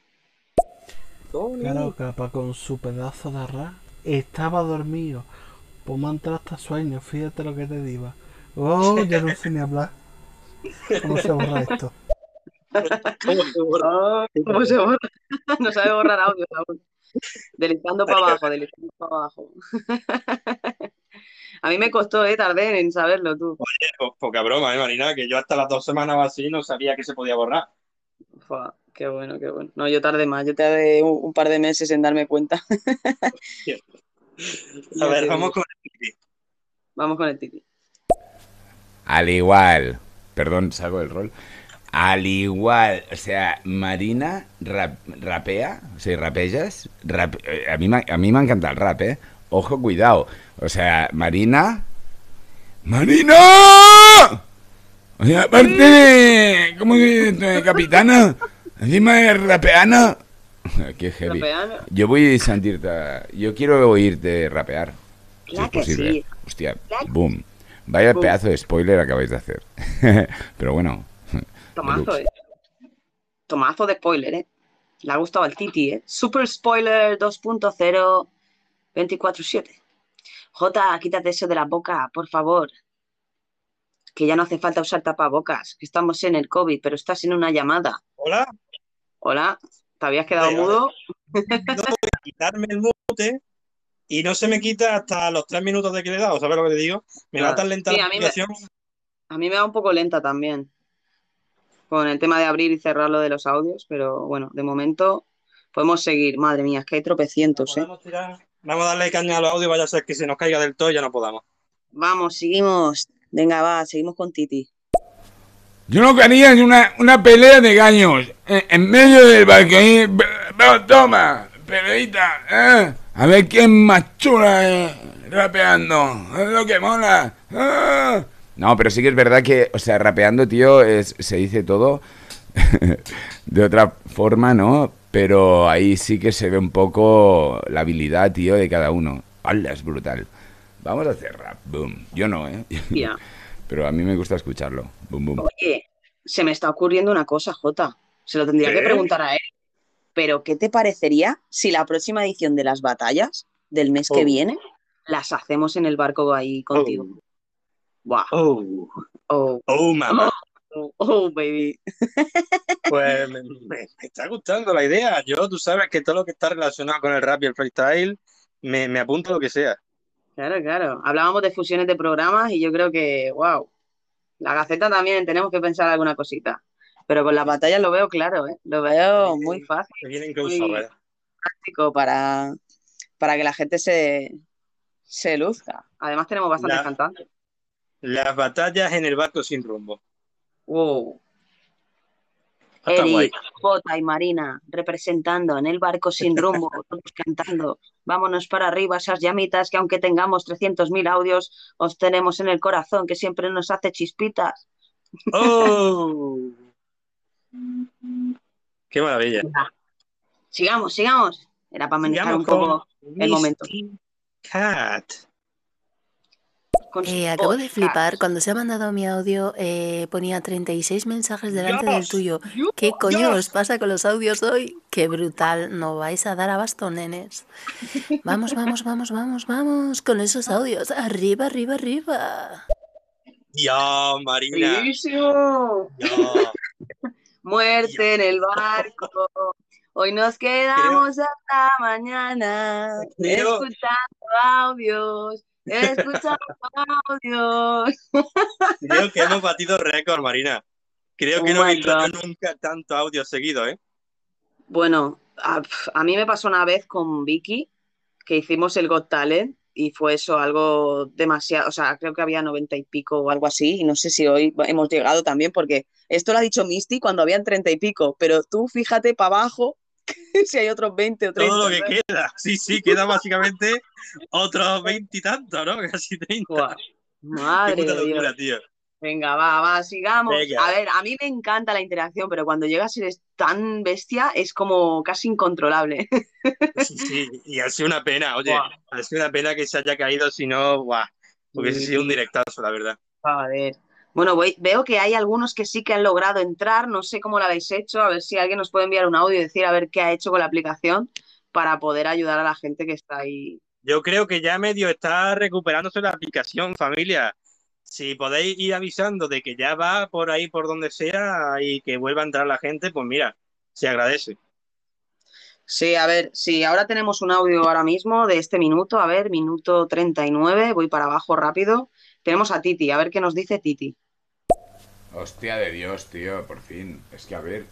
Claro, capa con su pedazo de arra estaba dormido. Pues me han sueños, fíjate lo que te digo. Oh, ya no sé ni hablar. ¿Cómo se borra esto? ¿Cómo se borra? Oh, ¿Cómo se borra? *laughs* No sabe borrar audio aún. Deslizando para abajo, deslizando para abajo. *laughs* A mí me costó, eh, tardé en saberlo tú. Oye, pues, poca broma, eh, Marina, que yo hasta las dos semanas o así no sabía que se podía borrar. Fua, qué bueno, qué bueno. No, yo tardé más, yo tardé un, un par de meses en darme cuenta. *laughs* A ver, vamos con el titi. Vamos con el titi. Al igual, perdón, salgo del rol. Al igual, o sea, Marina rap- rapea, o sea, rapellas. Rap- eh, a mí a mí me encanta el rap, ¿eh? Ojo, cuidado. O sea, Marina. ¡Marina! O sea, aparte. ¿Cómo de capitana? Encima de rapeana. *laughs* Qué heavy. Rapeana. Yo voy a sentirte. Yo quiero oírte rapear. Si Claro que sí. Hostia, boom. Vaya Boom. pedazo de spoiler acabáis de hacer. *laughs* Pero bueno. Tomazo, eh. Tomazo de spoiler, eh. Le ha gustado al Titi, eh. Super spoiler 2.0 24-7. Jota, quítate eso de la boca, por favor. Que ya no hace falta usar tapabocas, que estamos en el COVID, pero estás en una llamada. Hola. Hola, ¿te habías quedado mudo? No quitarme el mute y no se me quita hasta los tres minutos de que le he dado, ¿sabes lo que te digo? Me va Claro. tan lenta Sí, la a mí me- aplicación. A mí me va un poco lenta también con el tema de abrir y cerrar lo de los audios, pero bueno, de momento podemos seguir. Madre mía, es que hay tropecientos, ¿eh? Tirar. Vamos a darle caña a los audios, vaya a ser que se nos caiga del todo y ya no podamos. Vamos, seguimos. Venga, va, seguimos con Titi. Yo no quería una, una pelea de gaños en, en medio del barco. ahí. B- b- toma, peleita. ¿eh? A ver quién más chula eh, rapeando. Es lo que mola. ah. No, pero sí que es verdad que, o sea, rapeando, tío, es, se dice todo *laughs* de otra forma, ¿no? Pero ahí sí que se ve un poco la habilidad, tío, de cada uno. ¡Hala, es brutal! Vamos a hacer rap, boom. Yo no, ¿eh? *laughs* Pero a mí me gusta escucharlo. Boom, boom. Oye, se me está ocurriendo una cosa, Jota. Se lo tendría ¿Qué? que preguntar a él. Pero, ¿qué te parecería si la próxima edición de las batallas del mes que Oh. viene las hacemos en el barco ahí contigo? Buah. Oh. Oh. Oh, mamá. Oh, oh, baby. *laughs* Pues me, está gustando la idea. Yo, tú sabes que todo lo que está relacionado con el rap y el freestyle, me, me apunta lo que sea. Claro, claro. Hablábamos de fusiones de programas y yo creo que, wow, la Gaceta también tenemos que pensar alguna cosita. Pero con las batallas lo veo claro, ¿eh? Lo veo muy fácil, vienen muy crossover. práctico para, para que la gente se, se luzca. Además tenemos bastantes La- cantantes. Las batallas en el barco sin rumbo. Wow. Guay. Eric, Jota y Marina representando en el barco sin rumbo, *laughs* todos cantando. Vámonos para arriba, esas llamitas que aunque tengamos 300.000 audios, os tenemos en el corazón, que siempre nos hace chispitas. ¡Oh! ¡Qué maravilla! Sigamos, sigamos. Era para manejar Sigamos un poco el momento. Cat. Eh, acabo de flipar. Cuando se ha mandado mi audio, eh, ponía 36 mensajes delante del Dios, tuyo. ¿Qué coño os pasa con los audios hoy? ¡Qué brutal! No vais a dar abasto, nenes. Vamos, vamos, vamos, vamos, vamos con esos audios. Arriba, arriba, arriba. Dios, Marina. Buenísimo. Muerte en el barco. Hoy nos quedamos hasta mañana Creo- escuchando audios, escuchando audios. Creo que hemos *laughs* batido récord, Marina. Creo que Oh no he nunca tanto audio seguido, ¿eh? Bueno, a, a mí me pasó una vez con Vicky que hicimos el Got Talent y fue eso algo demasiado, o sea, creo que había noventa y pico o algo así, y no sé si hoy hemos llegado también, porque esto lo ha dicho Misty cuando habían treinta y pico, pero tú fíjate para abajo *laughs* si hay otros 20 o 30. Todo lo que queda. Sí, sí, queda básicamente *laughs* otros veintitantos, ¿no? *laughs* Casi treinta. Qué Madre puta de Dios. locura, tío. Venga, va, va, sigamos. Venga. A ver, a mí me encanta la interacción, pero cuando llegas y eres tan bestia es como casi incontrolable. Sí, sí, y ha sido una pena, oye, Buah. ha sido una pena que se haya caído, si no, guau, hubiese Sí, sido un directazo, la verdad. A ver. Bueno, voy- veo que hay algunos que sí que han logrado entrar, no sé cómo lo habéis hecho, a ver si alguien nos puede enviar un audio y decir a ver qué ha hecho con la aplicación para poder ayudar a la gente que está ahí yo creo que ya medio está recuperándose la aplicación, familia. Si podéis ir avisando de que ya va por ahí, por donde sea, y que vuelva a entrar la gente, pues mira, se agradece. Sí, a ver, sí, ahora tenemos un audio ahora mismo de este minuto, a ver, minuto 39, voy para abajo rápido. Tenemos a Titi, a ver qué nos dice Titi. Hostia de Dios, tío, por fin. Es que a ver,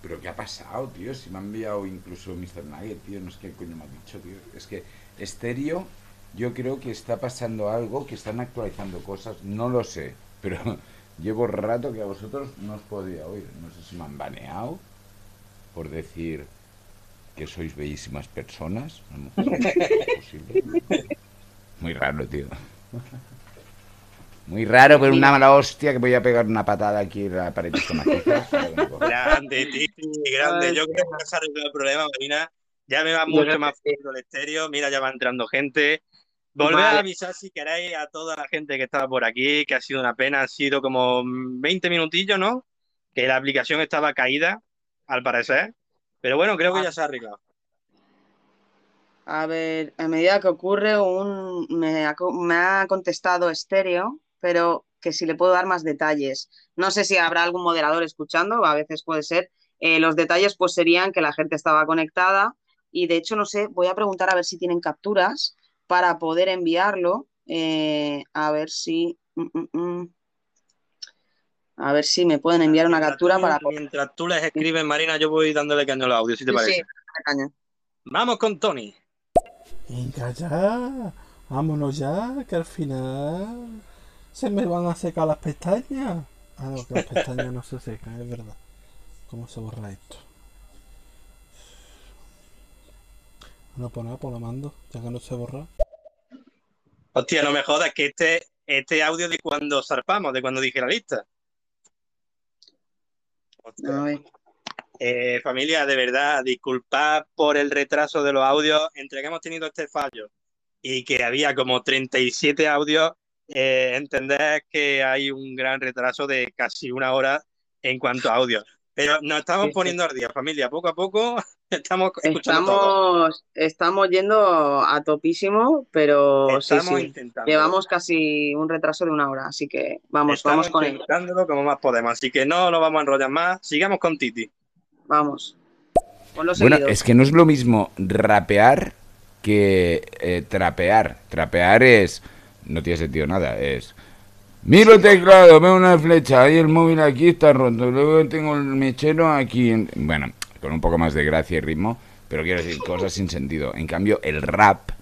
¿pero qué ha pasado, tío? Si me ha enviado incluso Mr. Nugget, tío, no sé qué coño me ha dicho, tío. Es que estéreo, yo creo que está pasando algo, que están actualizando cosas, no lo sé, pero *laughs* llevo rato que a vosotros no os podía oír. No sé si me han baneado por decir que sois bellísimas personas. Muy raro, tío. Muy raro, pero una mala hostia que voy a pegar una patada aquí en la pared *laughs* Grande, Titi, grande. Yo creo que se ha el problema, Marina. Ya me va mucho más fluido el estéreo. Mira, ya va entrando gente. Volver a avisar si queréis a toda la gente que estaba por aquí, que ha sido una pena. Han sido como 20 minutillos, ¿no? Que la aplicación estaba caída, al parecer. Pero bueno, creo que ya se ha arreglado. A ver, a medida que ocurre, un, me, ha, me ha contestado estéreo pero que si le puedo dar más detalles. No sé si habrá algún moderador escuchando, a veces puede ser. Eh, los detalles pues serían que la gente estaba conectada y de hecho no sé, voy a preguntar a ver si tienen capturas para poder enviarlo. Eh, a ver si... Mm, mm, mm. a ver si me pueden enviar una captura para... Mientras tú les escribes, Marina, yo voy dándole caño al audio, si te parece. Sí, Vamos con Tony. Venga ya, vámonos ya, que al final se me van a secar las pestañas. Ah, no, que las pestañas no se secan, es verdad. ¿Cómo se borra esto? No, pues nada, pues lo mando, ya que no se borra. Hostia, no me jodas, que este, este audio de cuando zarpamos, de cuando dije la lista. Eh, familia, de verdad, disculpad por el retraso de los audios. Entre que hemos tenido este fallo y que había como 37 audios, eh, entender que hay un gran retraso de casi una hora en cuanto a audio. Pero nos estamos poniendo al día, familia. Poco a poco estamos escuchando estamos, estamos yendo a topísimo, pero estamos sí, llevamos casi un retraso de una hora, así que vamos, vamos con ello. como más podemos, así que no lo vamos a enrollar más. Sigamos con Titi. Vamos. bueno, es que no es lo mismo rapear que eh, trapear. Trapear es no tiene sentido nada. Es. Miro el teclado, veo una flecha, ahí el móvil aquí está roto, luego tengo el mechero aquí. Bueno, con un poco más de gracia y ritmo, pero quiero decir cosas sin sentido. En cambio, el rap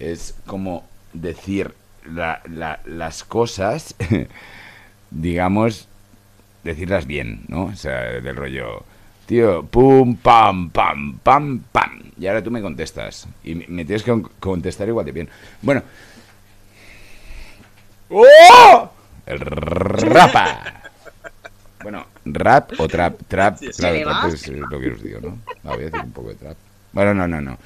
es como decir las cosas, *laughs* digamos, decirlas bien, ¿no? O sea, del rollo, tío, pum, pam, pam, pam, pam. Y ahora tú me contestas. Y me tienes que contestar igual de bien. Bueno, ¡Oh! El rapa. *laughs* Bueno, rap o trap. *laughs* Trap, claro, trap es lo que os digo, ¿no? voy a decir un poco de trap. Bueno, no, no, no.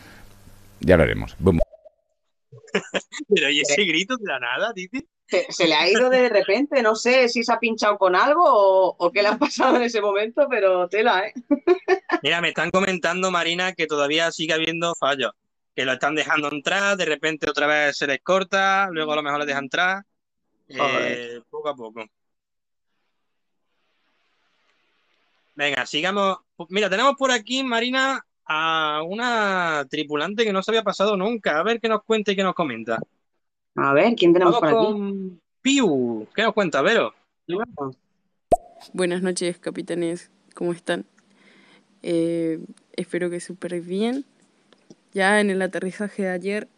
Ya lo haremos. *laughs* Pero ¿y ese grito de la nada, Titi? Se, le ha ido de repente, no sé si se ha pinchado con algo o, o, qué le ha pasado en ese momento, pero tela, ¿eh? *laughs* Mira, me están comentando, Marina, que todavía sigue habiendo fallos. Que lo están dejando entrar, de repente otra vez se les corta, luego a lo mejor les dejan entrar. Eh, poco a poco. Venga, sigamos. Mira, tenemos por aquí, Marina, a una tripulante que no se había pasado nunca. A ver qué nos cuenta y qué nos comenta. A ver, ¿quién tenemos por aquí? Piu, ¿qué nos cuenta, Vero? Buenas noches, capitanes. ¿Cómo están? Eh, espero que súper bien. Ya en el aterrizaje de ayer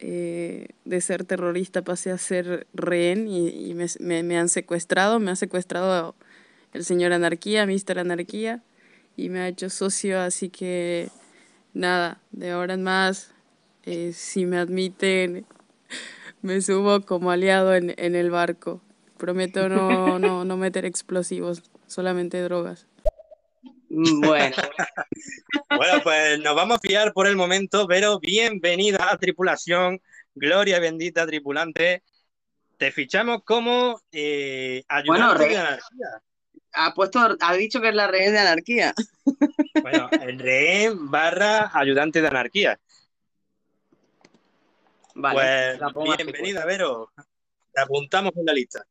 eh, de ser terrorista pasé a ser rehén y, me, han secuestrado, me ha secuestrado el señor Anarquía, Mister Anarquía, y me ha hecho socio, así que nada, de ahora en más, eh, si me admiten, me subo como aliado en, el barco. Prometo no, no, no meter explosivos, solamente drogas. Bueno. *laughs* bueno, pues nos vamos a fiar por el momento, pero bienvenida a tripulación, gloria bendita tripulante. Te fichamos como eh, ayudante de anarquía. Ha, puesto, ha dicho que es la rehén de anarquía. Bueno, el rehén barra ayudante de anarquía. Vale, pues bienvenida, Vero. Te apuntamos en la lista.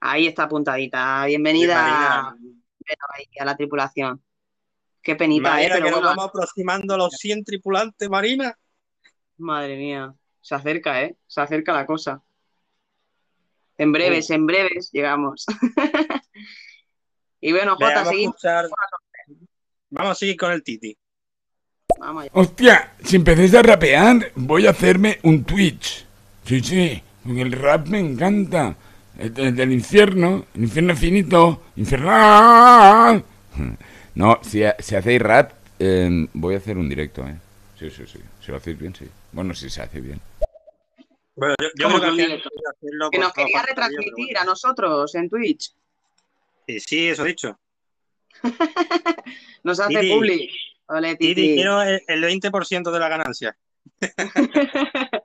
Ahí está apuntadita. Bienvenida a la tripulación. Qué penita, ¿eh? Pero nos vamos aproximando a los 100 tripulantes, Marina. Madre mía, se acerca, ¿eh? Se acerca la cosa. En breves, en breves llegamos. *laughs* y bueno, Jota, seguimos. Vamos a seguir con el Titi. Hostia, si empecéis a rapear, voy a hacerme un Twitch. Sí, sí, el rap me encanta. El, del infierno, el infierno finito, infernal. *laughs* No, si, si hacéis rap, em, voy a hacer un directo, ¿eh? Sí, sí, sí. Si lo hacéis bien, sí. Bueno, si se hace bien. Bueno, yo, creo que, que nos quería retransmitir a nosotros en Twitch. Sí, sí, eso he dicho. *laughs* nos hace Titi, Ole, Titi. quiero el, 20% de la ganancia. *laughs*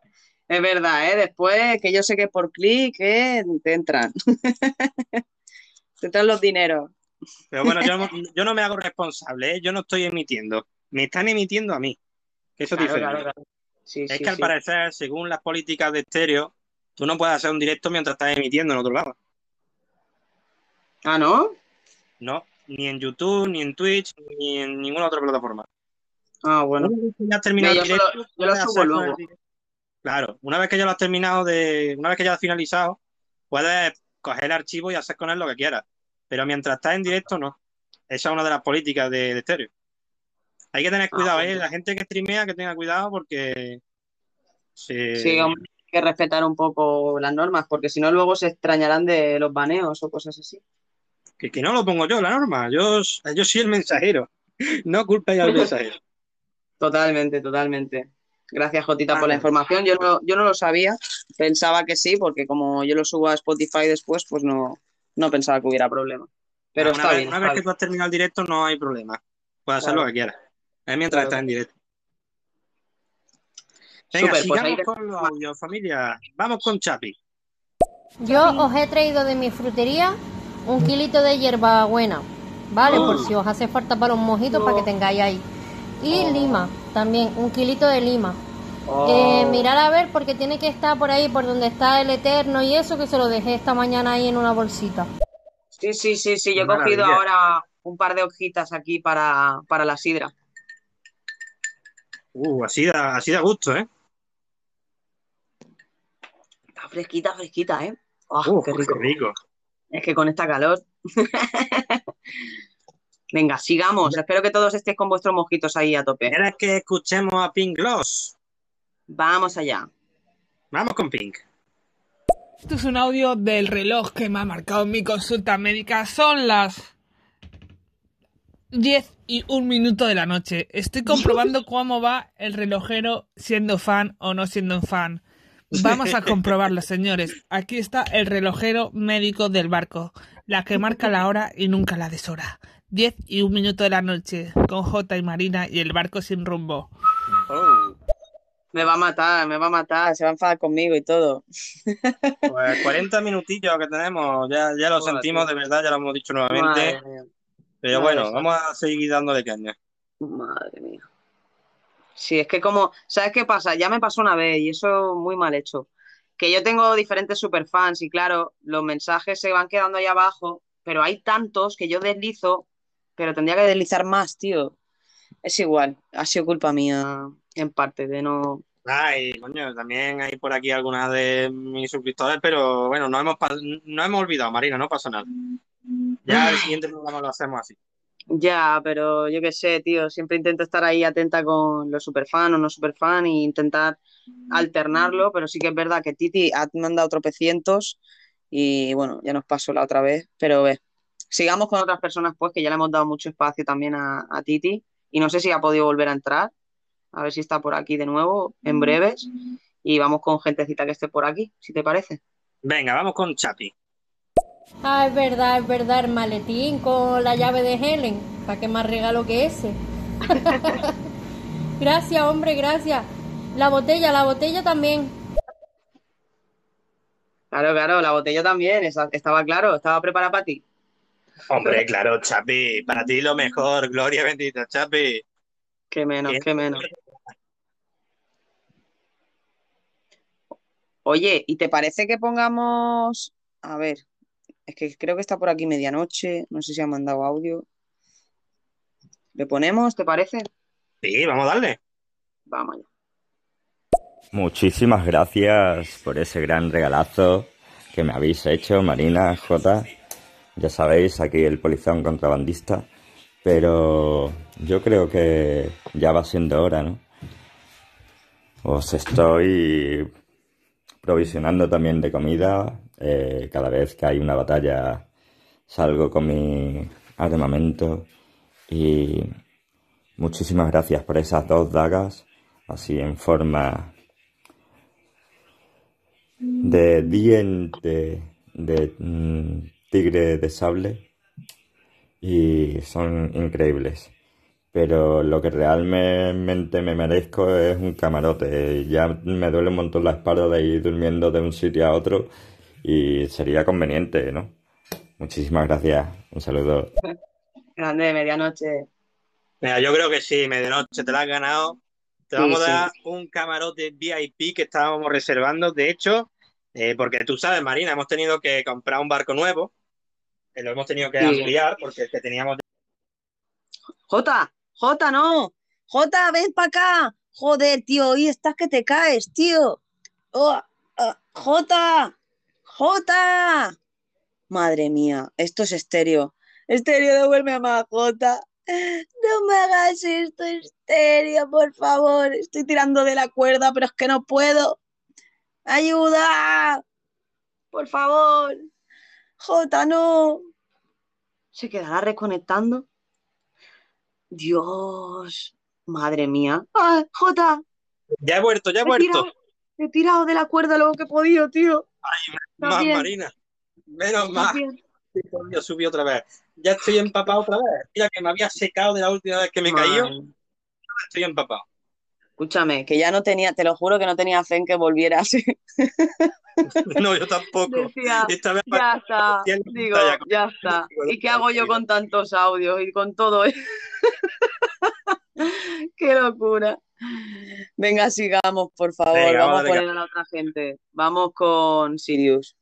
es verdad, ¿eh? Después, que yo sé que por clic ¿eh? te entran. *laughs* te entran los dineros. Pero bueno, yo, no me hago responsable, ¿eh? yo no estoy emitiendo. Me están emitiendo a mí. Eso es diferente. Es que al parecer, según las políticas de estéreo, tú no puedes hacer un directo mientras estás emitiendo en otro lado. Ah, ¿no? No, ni en YouTube, ni en Twitch, ni en ninguna otra plataforma. Ah, bueno. ya has terminado yo, lo subo luego. Claro, una vez que ya lo has terminado de. Una vez que ya has finalizado, puedes coger el archivo y hacer con él lo que quieras. Pero mientras estás en directo, no. Esa es una de las políticas de, de estéreo. Hay que tener ah, cuidado, ¿eh? La gente que streamea que tenga cuidado porque. Sí, hay que respetar un poco las normas, porque si no, luego se extrañarán de los baneos o cosas así. Que, que no lo pongo yo, la norma. Yo, yo soy el mensajero. *laughs* No culpéis al mensajero. Totalmente, totalmente. Gracias, Jotita, por la información. Yo no, yo no lo sabía. Pensaba que sí, porque como yo lo subo a Spotify después, pues no, no pensaba que hubiera problema. Pero una está vez, bien. Una vez que tú has terminado el directo, no hay problema. Puedes hacer lo que quieras. Es mientras estás en directo. Venga, pues sigamos con los audios, familia. Vamos con Chapi. Yo os he traído de mi frutería un kilito de hierbabuena, ¿vale? Por si os hace falta para los mojitos, para que tengáis ahí. Y oh. lima, también, un kilito de lima. Eh, oh. mirar a ver porque tiene que estar por ahí, por donde está el Eterno y eso, que se lo dejé esta mañana ahí en una bolsita. Sí, sí, sí, sí, yo he cogido ahora un par de hojitas aquí para, para la sidra. Uh, así da, así da gusto, ¿eh? Está fresquita, fresquita, ¿eh? Oh, qué, rico. rico. Es que con esta calor. *laughs* Venga, sigamos. Espero que todos estéis con vuestros mojitos ahí a tope. ¿Quieres que escuchemos a Pink Gloss? Vamos allá. Vamos con Pink. Esto es un audio del reloj que me ha marcado mi consulta médica. Son las 10 y un minuto de la noche. Estoy comprobando *laughs* cómo va el relojero siendo fan o no siendo fan. Vamos a comprobarlo, señores. Aquí está el relojero médico del barco, la que marca la hora y nunca la deshora. 10 y un minuto de la noche, con J y Marina y el barco sin rumbo. Oh. Me va a matar, me va a matar, se va a enfadar conmigo y todo. Pues 40 minutillos que tenemos, ya, ya lo sentimos, de verdad, ya lo hemos dicho nuevamente. Pero bueno, vamos a seguir dándole caña. Madre mía. Sí, es que como, ¿sabes qué pasa? Ya me pasó una vez y eso muy mal hecho. Que yo tengo diferentes superfans y claro, los mensajes se van quedando ahí abajo, pero hay tantos que yo deslizo, pero tendría que deslizar más, tío. Es igual, ha sido culpa mía en parte de no... Ay, coño, también hay por aquí algunas de mis suscriptores, pero bueno, no hemos, no hemos olvidado, Marina, no pasa nada. Ya el siguiente programa lo hacemos así. Ya, pero yo qué sé, tío, siempre intento estar ahí atenta con los superfans o no superfans e intentar alternarlo, pero sí que es verdad que Titi ha mandado tropecientos y bueno, ya nos pasó la otra vez, pero ve, sigamos con otras personas pues que ya le hemos dado mucho espacio también a, a Titi y no sé si ha podido volver a entrar, a ver si está por aquí de nuevo en breves y vamos con gentecita que esté por aquí, si te parece. Venga, vamos con Chapi. Ah, es verdad, es verdad, el maletín con la llave de Helen. ¿Para qué más regalo que ese? *laughs* gracias, hombre, gracias. La botella, la botella también. Claro, claro, la botella también, estaba claro, estaba preparada para ti. Hombre, claro, Chapi, para ti lo mejor, gloria bendita, Chapi. Qué menos, qué menos. Oye, ¿y te parece que pongamos, a ver, es que creo que está por aquí medianoche, no sé si ha mandado audio. ¿Le ponemos, te parece? Sí, vamos a darle. Vamos allá. Muchísimas gracias por ese gran regalazo que me habéis hecho, Marina, J. Ya sabéis, aquí el polizón contrabandista. Pero yo creo que ya va siendo hora, ¿no? Os estoy provisionando también de comida. Eh, cada vez que hay una batalla salgo con mi armamento. Y muchísimas gracias por esas dos dagas, así en forma de diente de mm, tigre de sable y son increíbles. Pero lo que realmente me merezco es un camarote. Ya me duele un montón la espalda de ir durmiendo de un sitio a otro y sería conveniente, ¿no? Muchísimas gracias. Un saludo. Grande, medianoche. Mira, yo creo que sí, medianoche te la has ganado. Te Sí, vamos a sí. dar un camarote VIP que estábamos reservando. De hecho, eh, porque tú sabes, Marina, hemos tenido que comprar un barco nuevo. que lo hemos tenido que Sí. ampliar porque el que teníamos. Jota, Jota, no. Jota, ven para acá. Joder, tío, hoy estás que te caes, tío. Oh, ah, Jota, Jota. Madre mía, esto es estéreo. Estéreo, devuelve a más, Jota. No me hagas esto, estéreo, por favor. Estoy tirando de la cuerda, pero es que no puedo. ¡Ayuda! Por favor. Jota, no. ¿Se quedará reconectando? Dios, madre mía. ¡Ah, Jota! Ya he vuelto, ya he He vuelto. tirado, he tirado de la cuerda lo que he podido, tío. Más, Está bien. Marina. Menos por Dios, subí otra vez. Ya estoy empapado otra vez. Mira que me había secado de la última vez que me caí. Estoy empapado. Escúchame, que ya no tenía, te lo juro que no tenía fe en que volvieras. *laughs* No, yo tampoco. Decía, Esta vez ya está, digo, ya está. ¿Y qué hago yo con tantos audios y con todo eso? *laughs* Qué locura. Venga, sigamos, por favor. Venga, Vamos vamos a poner a la otra gente. Vamos con Sirius.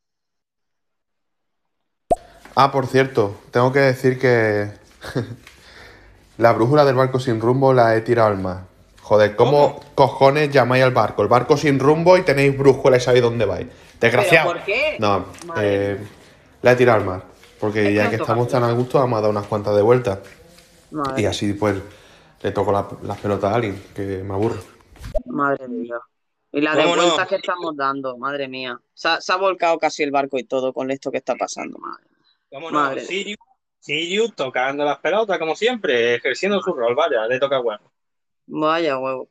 Ah, por cierto, tengo que decir que *laughs* la brújula del barco sin rumbo la he tirado al mar. Joder, ¿cómo, cojones llamáis al barco? El barco sin rumbo y tenéis brújula y sabéis dónde vais. Desgraciado. ¿Pero por qué? No, Madre eh, la he tirado al mar. Porque ya que estamos tan a gusto, vamos a dar unas cuantas de vueltas. Madre, Y así pues le toco la- las pelotas a alguien, que me aburre. madre Dios. Y la de que estamos dando, madre mía. Se ha, se ha volcado casi el barco y todo con esto que está pasando, madre. ¿Cómo no? Madre. Sirius, Sirius tocando las pelotas, como siempre, ejerciendo su rol. Vaya, le toca huevo. Vaya huevo.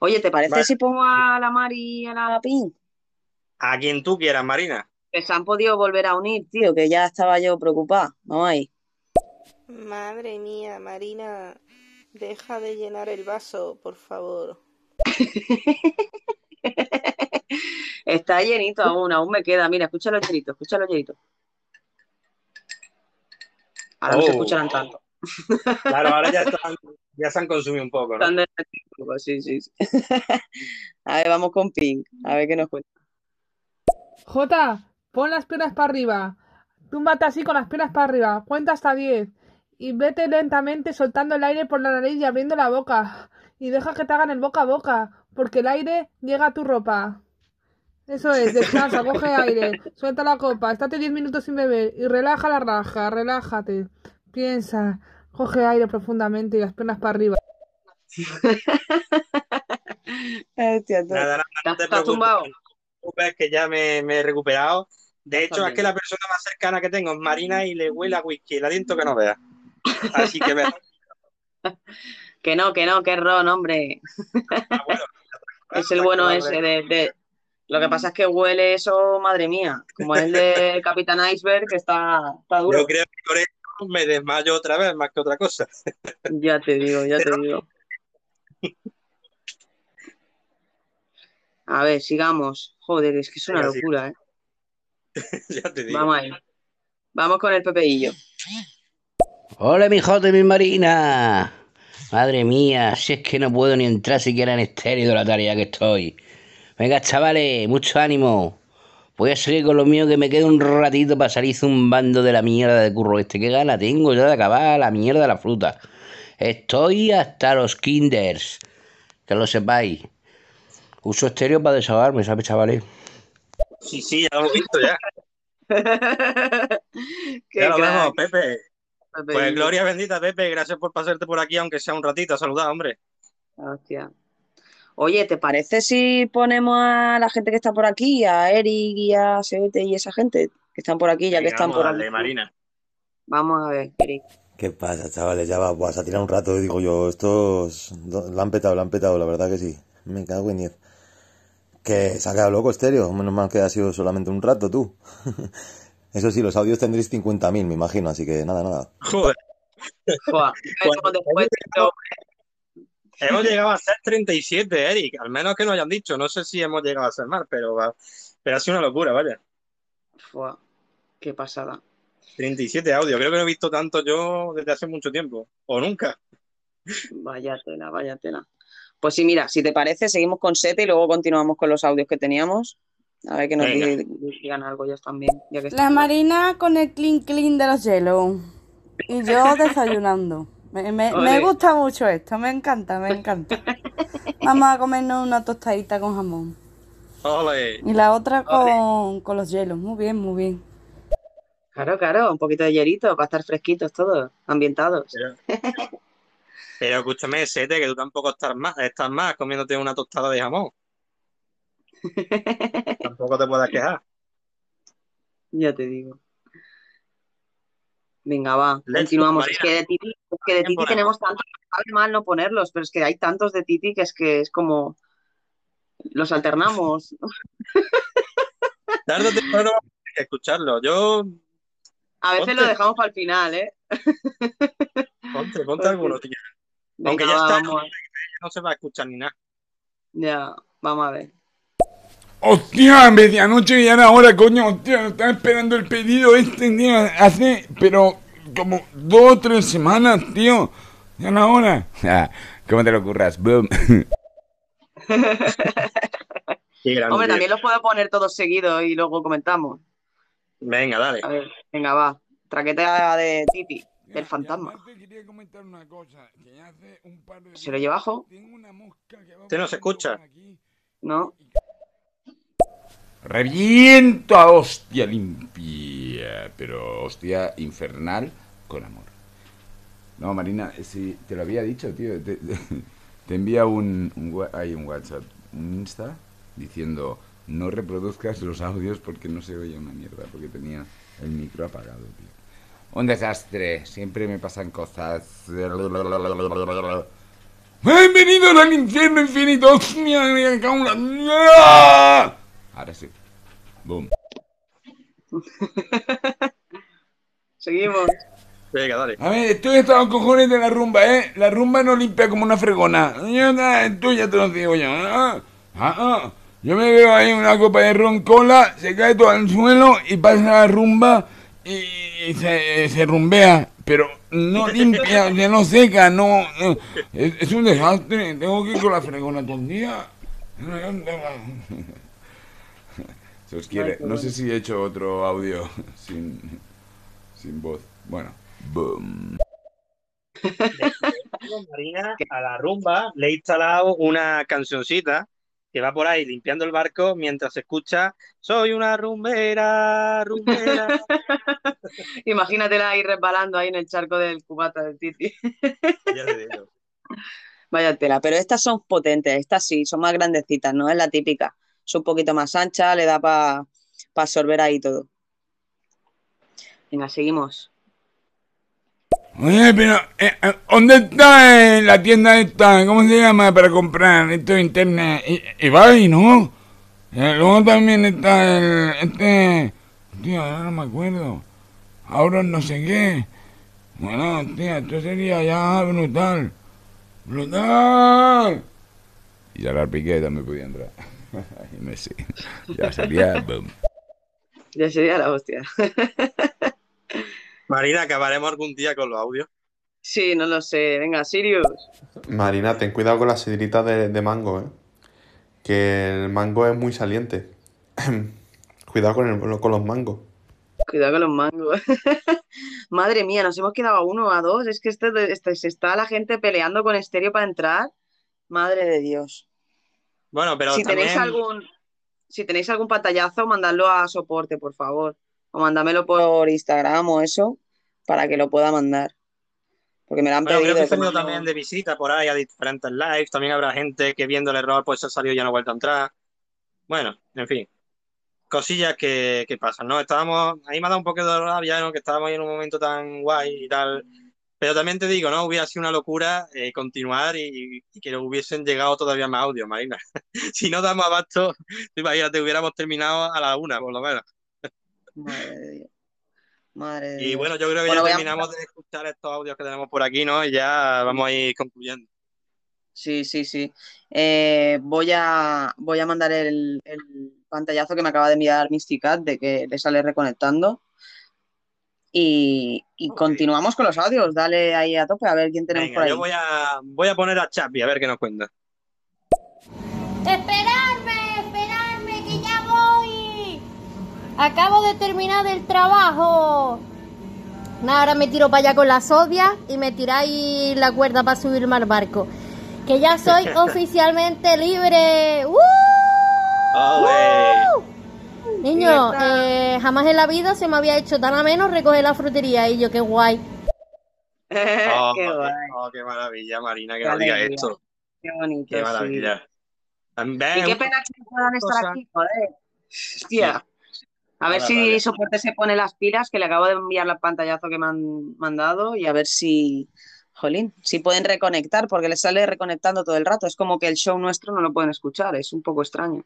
Oye, ¿te parece Vale. si pongo a la Mari y a la Pin? A quien tú quieras, Marina. Que se han podido volver a unir, tío, que ya estaba yo preocupada. Vamos ahí. Madre mía, Marina, deja de llenar el vaso, por favor. *laughs* Está llenito aún, aún me queda. Mira, escúchalo llenito, escúchalo llenito. Ahora no se Oh. escucharán tanto. Claro, ahora ya, *laughs* están, ya se han consumido un poco, ¿no? Sí, sí, sí. *laughs* A ver, vamos con Pink. A ver qué nos cuenta. Jota, pon las piernas para arriba. Túmbate así con las piernas para arriba. Cuenta hasta 10. Y vete lentamente soltando el aire por la nariz y abriendo la boca. Y deja que te hagan el boca a boca. Porque el aire llega a tu ropa. Eso es, descansa, coge *laughs* aire, suelta la copa, estate 10 minutos sin beber y relaja la raja, relájate. Piensa, coge aire profundamente y las piernas para arriba. *laughs* Hostia, tú. Nada, nada, no te ¿Estás tumbado? que ya me, me he recuperado. De hecho, es que la persona más cercana que tengo es Marina y le huele a whisky, el aliento que no veas. Así que ve. *laughs* Que no, que no, que Ron, hombre. *laughs* Es el bueno ese de, de- Lo que pasa es que huele eso, madre mía. Como el de *laughs* Capitán Iceberg, que está, está duro. Yo creo que con esto me desmayo otra vez, más que otra cosa. Ya te digo, ya te digo. A ver, sigamos. Joder, es que es una locura, ¿eh? ya te digo. Vamos ahí. Vamos con el Pepeillo. Hola, mi y mi Marina. Madre mía, si es que no puedo ni entrar siquiera en estéreo de la tarea que estoy. Venga, chavales, mucho ánimo. Voy a salir con lo mío que me queda un ratito para salir zumbando de la mierda de curro este. Qué gana tengo ya de acabar la mierda de la fruta. Estoy hasta los kinders. Que lo sepáis. Uso estéreo para desahogarme, ¿sabes, chavales? Sí, sí, ya lo hemos visto ya. *laughs* Qué ya lo vemos, Pepe. Pepe. Pues gloria bendita, Pepe. Gracias por pasarte por aquí, aunque sea un ratito. a Saludar, hombre. Hostia. Oye, ¿te parece si ponemos a la gente que está por aquí, a Eric y a Sebete y esa gente que están por aquí, ya que Venga, están por a aquí? darle, Marina. Vamos a ver, Eric. ¿Qué pasa, chavales? Ya va, vas a tirar un rato, digo yo. Estos la han petado, la han petado, la verdad que sí. Me cago en diez. Que se ha quedado loco estéreo. Menos mal que ha sido solamente un rato, tú. *laughs* Eso sí, los audios tendréis 50.000, me imagino, así que nada, nada. Joder. Joder, *laughs* Hemos llegado a ser 37, Eric. Al menos que nos hayan dicho. No sé si hemos llegado a ser más, pero, pero ha sido una locura, vaya. Fua, qué pasada. 37 audios. Creo que no he visto tanto yo desde hace mucho tiempo. O nunca. Vaya tela, vaya tela. Pues sí, mira, si te parece, seguimos con Sete y luego continuamos con los audios que teníamos. A ver que nos digan algo ellos también. Ya que La están. Marina con el clean clean de los hielos. Y yo *laughs* desayunando. Me, me- gusta mucho esto, me encanta, me encanta. *laughs* Vamos a comernos una tostadita con jamón. Ole. Y la otra con, con los hielos. Muy bien, muy bien. Claro, claro, un poquito de hierito para estar fresquitos todos, ambientados. *laughs* Pero escúchame, Sete, que tú tampoco estás más, estás más comiéndote una tostada de jamón. *laughs* tampoco te puedes quejar. Ya te digo. Venga, va, Let's continuamos. Es que de Titi, es que de Titi tenemos tantos, sabe mal no ponerlos, pero es que hay tantos de Titi que es que es como los alternamos. *laughs* Tarde o temprano que escucharlo. Yo, A veces Ponte. lo dejamos para el final, ¿eh? *laughs* ponte, ponte alguno, tío. Venga, Aunque ya va, está, a- no se va a escuchar ni nada. Ya, vamos a ver. Hostia, medianoche y ahora hora, coño, hostia, estaba esperando el pedido este, tío, hace, pero como dos o tres semanas, tío. Ya la hora. ¿Cómo te lo curras? Boom. *laughs* Hombre, también los puedo poner todos seguidos y luego comentamos. Venga, dale. A ver, venga, va. Traqueta de Titi, del fantasma. ¿Se lo lleva abajo? Usted no se escucha. No. Reviento a hostia limpia, pero hostia infernal con amor. No, Marina, si te lo había dicho, tío. Te, envía un, hay un WhatsApp, un Insta, diciendo no reproduzcas los audios porque no se oye una mierda, porque tenía el micro apagado, tío. Un desastre, siempre me pasan cosas. Bienvenidos al infierno infinito. Ahora sí. Boom. *laughs* Seguimos. Venga, dale. A ver, estoy hasta los cojones de la rumba, ¿eh? La rumba no limpia como una fregona. Yo, eh, Tú ya te lo digo yo. ¿eh? Ah, ah. Yo me veo ahí una copa de ron cola, se cae todo al suelo y pasa la rumba y, y se, se rumbea. Pero no *laughs* limpia, sea, no seca, no. no. Es, es un desastre. Tengo que ir con la fregona todo el día. Se os quiere. No sé si he hecho otro audio *laughs* sin, sin voz. Bueno, boom. Marina, a la rumba le he instalado una cancioncita que va por ahí limpiando el barco mientras se escucha Soy una rumbera, rumbera. *laughs* Imagínatela ahí resbalando ahí en el charco del cubata de Titi. *laughs* Ya te digo. Vaya tela, pero estas son potentes, estas sí, son más grandecitas, no es la típica. Es un poquito más ancha, le da para absorber ahí todo. Venga, seguimos. Oye, pero eh, eh, ¿dónde está eh, la tienda esta? ¿Cómo se llama para comprar esto de internet? I- Ibai, ¿no? Eh, luego también está el... Este... Tío, ahora no me acuerdo. Ahora no sé qué. Bueno, tío, esto sería ya brutal. ¡Brutal! Y ahora el Piqué también podía entrar. *laughs* y Messi. Ya sería... boom. Ya sería la hostia. *laughs* Marina, acabaremos algún día con los audios. Sí, no lo sé. Venga, Sirius. Marina, ten cuidado con las sidritas de, de mango, ¿eh? que el mango es muy saliente. *clears throat* Cuidado con, el, con los mangos. Cuidado con los mangos. *laughs* Madre mía, nos hemos quedado a uno o a dos. Es que este, este, se está la gente peleando con estéreo para entrar. Madre de Dios. Bueno, pero si también... tenéis algún si tenéis algún pantallazo, mandadlo a soporte, por favor. O mándamelo por Instagram o eso, para que lo pueda mandar. Porque me lo han Bueno, pedido. creo que he tenido también de visita por ahí a diferentes lives. También habrá gente que viendo el error pues se ha salido y ya no ha vuelto a entrar. Bueno, en fin. Cosillas que, que pasan, ¿no? Estábamos, ahí me ha dado un poco de rabia, ¿no? Que estábamos en un momento tan guay y tal. Pero también te digo, ¿no? Hubiera sido una locura eh, continuar y, y que hubiesen llegado todavía más audios, Marina. *laughs* si no damos abasto, imagínate, hubiéramos terminado a la una, por lo menos. Madre de Dios. Madre de Y bueno, yo creo que Bueno, ya a- terminamos de escuchar estos audios que tenemos por aquí, ¿no? Y ya vamos a ir concluyendo. Sí, sí, sí. Eh, voy a, voy a mandar el, el pantallazo que me acaba de enviar Mysticat de que le sale reconectando. Y, y continuamos con los audios. Dale ahí a tope a ver quién tenemos por Venga, ahí. yo voy a, voy a poner a Chapi a ver qué nos cuenta. Esperadme, esperadme, que ya voy. Acabo de terminar el trabajo. Nada, ahora me tiro para allá con la sodia y me tiráis la cuerda para subirme al barco. Que ya soy *laughs* oficialmente libre. *laughs* ¡Uh! Niño, eh, jamás en la vida se me había hecho tan ameno recoger la frutería y yo, qué guay. *laughs* Oh, Qué guay. oh, qué maravilla, Marina, que Qué no diga alegría. esto. Qué bonito, Qué sí. maravilla. También Y qué pena que no puedan estar cosa- aquí, joder. Hostia. A ver si vale. soporte se pone las pilas, que le acabo de enviar el pantallazo que me han mandado y a ver si, jolín, si pueden reconectar, porque les sale reconectando todo el rato. Es como que el show nuestro no lo pueden escuchar, es un poco extraño.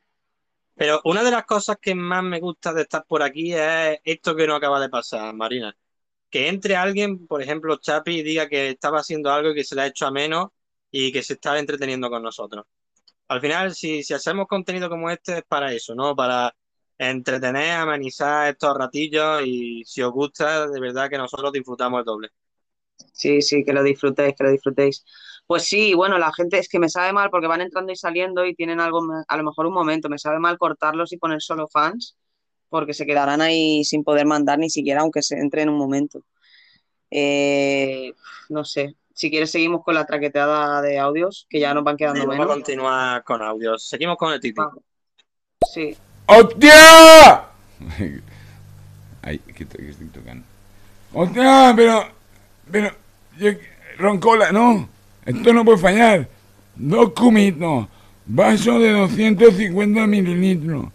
Pero una de las cosas que más me gusta de estar por aquí es esto que no acaba de pasar, Marina. Que entre alguien, por ejemplo, Chapi, y diga que estaba haciendo algo y que se le ha hecho a menos y que se está entreteniendo con nosotros. Al final, si, si hacemos contenido como este es para eso, ¿no? Para entretener, amenizar estos ratillos y si os gusta, de verdad que nosotros disfrutamos el doble. Sí, sí, que lo disfrutéis, que lo disfrutéis. Pues sí, bueno, la gente es que me sabe mal porque van entrando y saliendo y tienen algo, a lo mejor un momento, me sabe mal cortarlos y poner solo fans porque se quedarán ahí sin poder mandar ni siquiera aunque se entre en un momento. Eh, no sé, si quieres seguimos con la traqueteada de audios, que ya nos van quedando Y vamos a menos. continuar con audios. Seguimos con el Titi. Sí. ¡Hostia! *laughs* Ay, que estoy, que estoy tocando. ¡Hostia! Pero. Pero. yo- roncola, no. Esto no puede fallar. Dos cumitos. Vaso de 250 mililitros.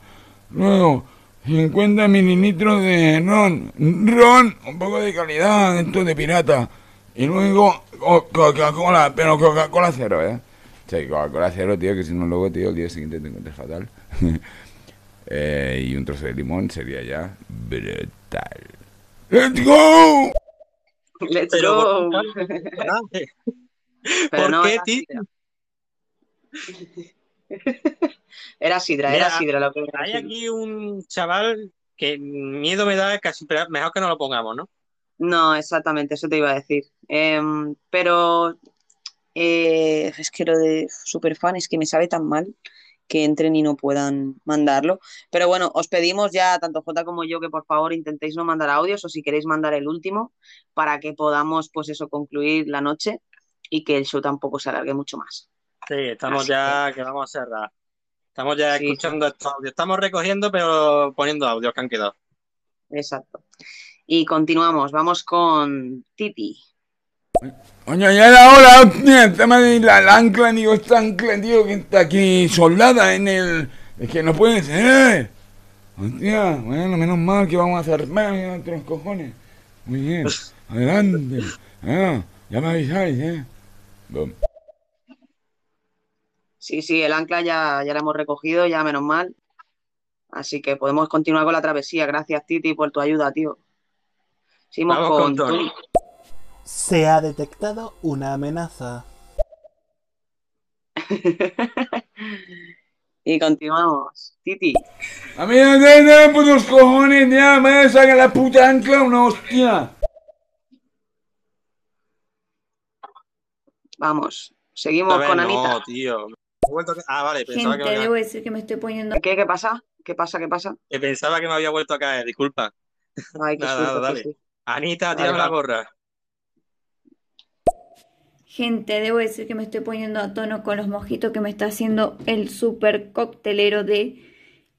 Luego, 50 mililitros de ron. Ron, un poco de calidad, esto de pirata. Y luego, co- Coca-Cola, pero Coca-Cola cero, ¿eh? Sí, Coca-Cola cero, tío, que si no luego, tío, el día siguiente te encuentras fatal. *laughs* Eh, y un trozo de limón sería ya brutal. ¡Let's go! Let's Pero, go. *laughs* *laughs* Pero ¿Por no, qué, era *laughs* sidra. Era sidra, Mira, era sidra lo que Hay aquí un chaval que miedo me da casi pero mejor que no lo pongamos, ¿no? No, exactamente, eso te iba a decir. Em, pero eh, es que lo de superfan es que me sabe tan mal que entren y no puedan mandarlo. Pero bueno, os pedimos ya, tanto Jota como yo, que por favor intentéis no mandar audios o si queréis mandar el último para que podamos, pues eso, concluir la noche y que el show tampoco se alargue mucho más. Sí, estamos Así ya que vamos a cerrar. Estamos ya Sí, escuchando estos audios. Estamos recogiendo, pero poniendo audios que han quedado. Exacto. Y continuamos, vamos con Titi. Coño, ya era hora, hostia, el tema de la, la ancla, digo, esta ancla, tío, que está aquí soldada en el... Es que no puede ser. Hostia, bueno, menos mal que vamos a hacer más otros cojones. Muy bien, *laughs* adelante. Ah, ya me avisáis, ¿eh? Sí, sí, el ancla ya, ya la hemos recogido, ya menos mal. Así que podemos continuar con la travesía. Gracias, Titi, por tu ayuda, tío. Seguimos Vamos con, con Tony. Se ha detectado una amenaza. *laughs* Y continuamos. Titi. A mí no te den putos cojones, ya, me saca la puta ancla una hostia. Vamos. Seguimos ver, con no, Anita. tío. Ah, vale, pensaba Gente, que me debo había... decir que me estoy poniendo... ¿Qué, qué pasa? ¿Qué pasa? ¿Qué pasa? que pensaba que me había vuelto a caer, disculpa. Ay, qué *laughs* Nada, susto, nada, dale. susto. Anita, tírame la gorra. Gente, debo decir que me estoy poniendo a tono con los mojitos que me está haciendo el super coctelero de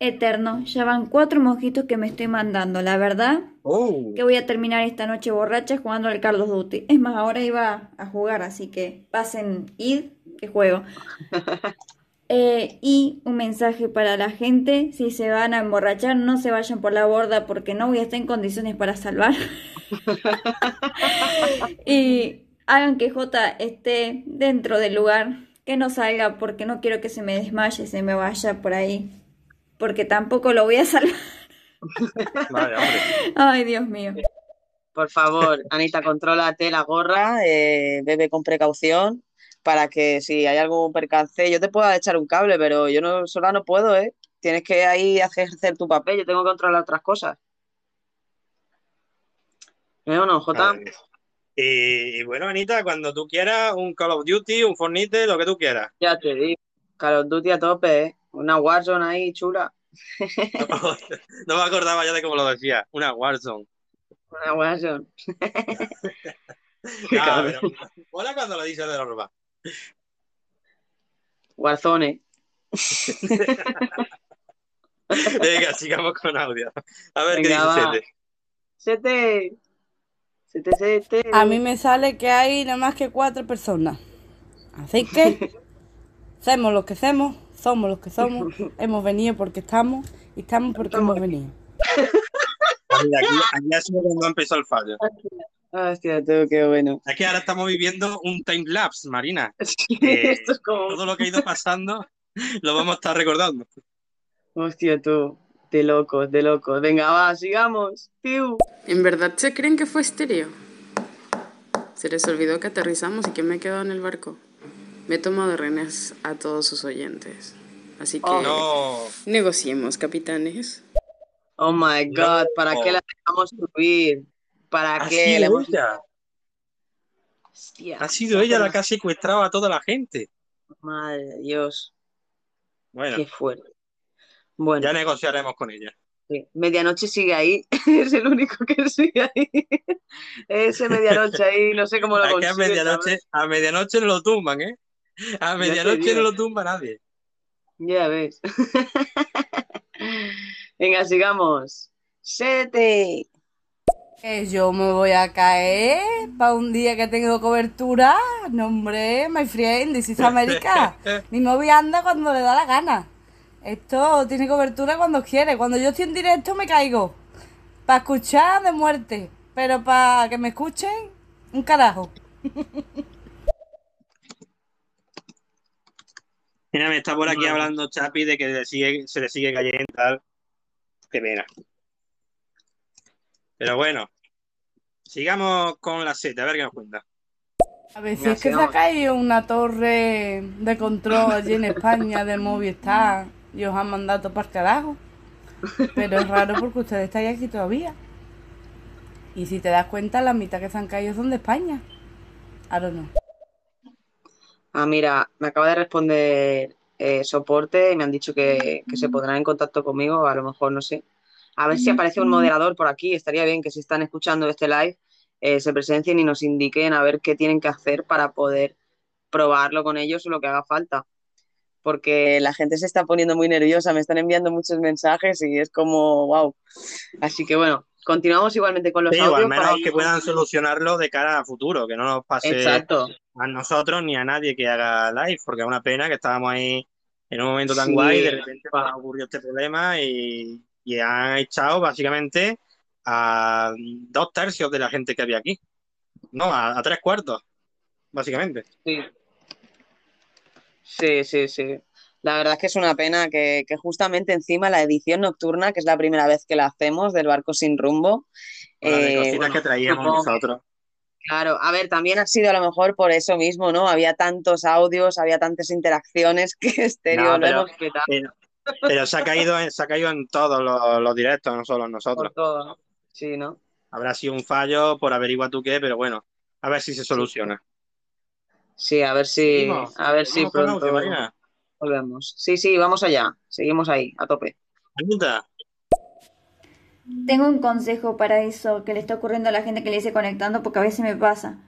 Eterno. Ya van cuatro mojitos que me estoy mandando. La verdad Oh. que voy a terminar esta noche borracha jugando al Carlos Duty. Es más, ahora iba a jugar, así que pasen id que juego. *laughs* Eh, y un mensaje para la gente, si se van a emborrachar, no se vayan por la borda porque no voy a estar en condiciones para salvar. *laughs* y hagan que J esté dentro del lugar, que no salga porque no quiero que se me desmaye, se me vaya por ahí, porque tampoco lo voy a salvar. *laughs* Vale, hombre. Ay, Dios mío. Por favor, Anita, contrólate la gorra, eh, bebe con precaución para que si hay algún percance, yo te puedo echar un cable, pero yo no sola no puedo, ¿eh? Tienes que ahí ejercer tu papel, yo tengo que controlar otras cosas. ¿Eh o no, Jota? Y, y bueno, Anita, cuando tú quieras, un Call of Duty, un Fortnite, lo que tú quieras. Ya te digo, Call of Duty a tope, ¿eh? Una Warzone ahí chula. *laughs* No me acordaba ya de cómo lo decía. Una Warzone. Una Warzone. *laughs* Ah, pero mola cuando lo dices de normal. Warzone. *laughs* Venga, sigamos con audio. A ver qué dice. Sete. Sete. Sete, sete. A mí me sale que hay nada más que cuatro personas. Así que, somos los que somos, somos los que somos, *laughs* hemos venido porque estamos y estamos porque hemos venido. Aquí, aquí ha sido cuando empezó el fallo. Hostia, tú, qué bueno. Es que ahora estamos viviendo un time lapse, Marina. *laughs* Eh, Esto es como... Todo lo que ha ido pasando lo vamos a estar recordando. Hostia, tú. De locos, de locos. Venga, va, sigamos. ¿En verdad se creen que fue estéreo? Se les olvidó que aterrizamos y que me he quedado en el barco. Me he tomado de rehenes a todos sus oyentes. Así que Oh. No. negociemos, capitanes. Oh my God, ¿para No. qué la dejamos subir? ¿Para Ha qué? sido ella. Hostia, Ha sido ella la que ha secuestrado a toda la gente. Madre de Dios, Bueno, qué fuerte. Bueno, ya negociaremos con ella. sí. Medianoche sigue ahí, *laughs* es el único que sigue ahí. Ese medianoche ahí, no sé cómo lo Es que a consigue, medianoche, ¿sabes? a medianoche no lo tumban, ¿eh? *laughs* A medianoche no lo tumba nadie. Ya ves. *laughs* Venga, sigamos. Sete. Que yo me voy a caer para un día que tengo cobertura. No, hombre, my friend, this is America. *laughs* Mi móvil anda cuando le da la gana. Esto tiene cobertura cuando quiere. Cuando yo estoy en directo me caigo. Para escuchar de muerte. Pero para que me escuchen, un carajo. Mira, me está por aquí hablando Chapi de que le sigue- se le sigue cayendo y tal. Qué pena. Pero bueno, sigamos con la seta, a ver qué nos cuenta. A ver, si Venga, es que se ha caído una torre de control allí en España de Movistar y os han mandado para el carajo. Pero es raro porque ustedes estáis aquí todavía. Y si te das cuenta, la mitad que se han caído son de España. I don't know. Ah, mira, me acaba de responder eh, soporte y me han dicho que, que se pondrán en contacto conmigo, a lo mejor no sé. A ver si aparece un moderador por aquí, estaría bien que si están escuchando este live eh, se presencien y nos indiquen a ver qué tienen que hacer para poder probarlo con ellos o lo que haga falta. Porque la gente se está poniendo muy nerviosa, me están enviando muchos mensajes y es como, wow. Así que bueno, continuamos igualmente con los Sí, o al menos para que ir- puedan solucionarlo de cara a futuro, que no nos pase Exacto. a nosotros ni a nadie que haga live, porque es una pena que estábamos ahí en un momento tan Sí. guay y de repente pues, ocurrió este problema y, y han echado básicamente a dos tercios de la gente que había aquí. No, a, a tres cuartos, básicamente. Sí. Sí, sí, sí. La verdad es que es una pena que, que justamente encima la edición nocturna, que es la primera vez que la hacemos del barco sin rumbo, de eh, bueno, que traíamos nosotros. Claro, a ver, también ha sido a lo mejor por eso mismo, ¿no? Había tantos audios, había tantas interacciones que estéreo No, lo pero, hemos petado pero, pero se ha caído en, se ha caído en todos los, los directos, no solo en nosotros. por todo, ¿no? Sí, ¿no? Habrá sido un fallo por averiguar tú qué, pero bueno, a ver si se soluciona. Sí, a ver si, a ver si pronto. Volvemos. Sí, sí, vamos allá. Seguimos ahí, a tope. Tengo un consejo para eso que le está ocurriendo a la gente que le dice conectando, porque a veces me pasa.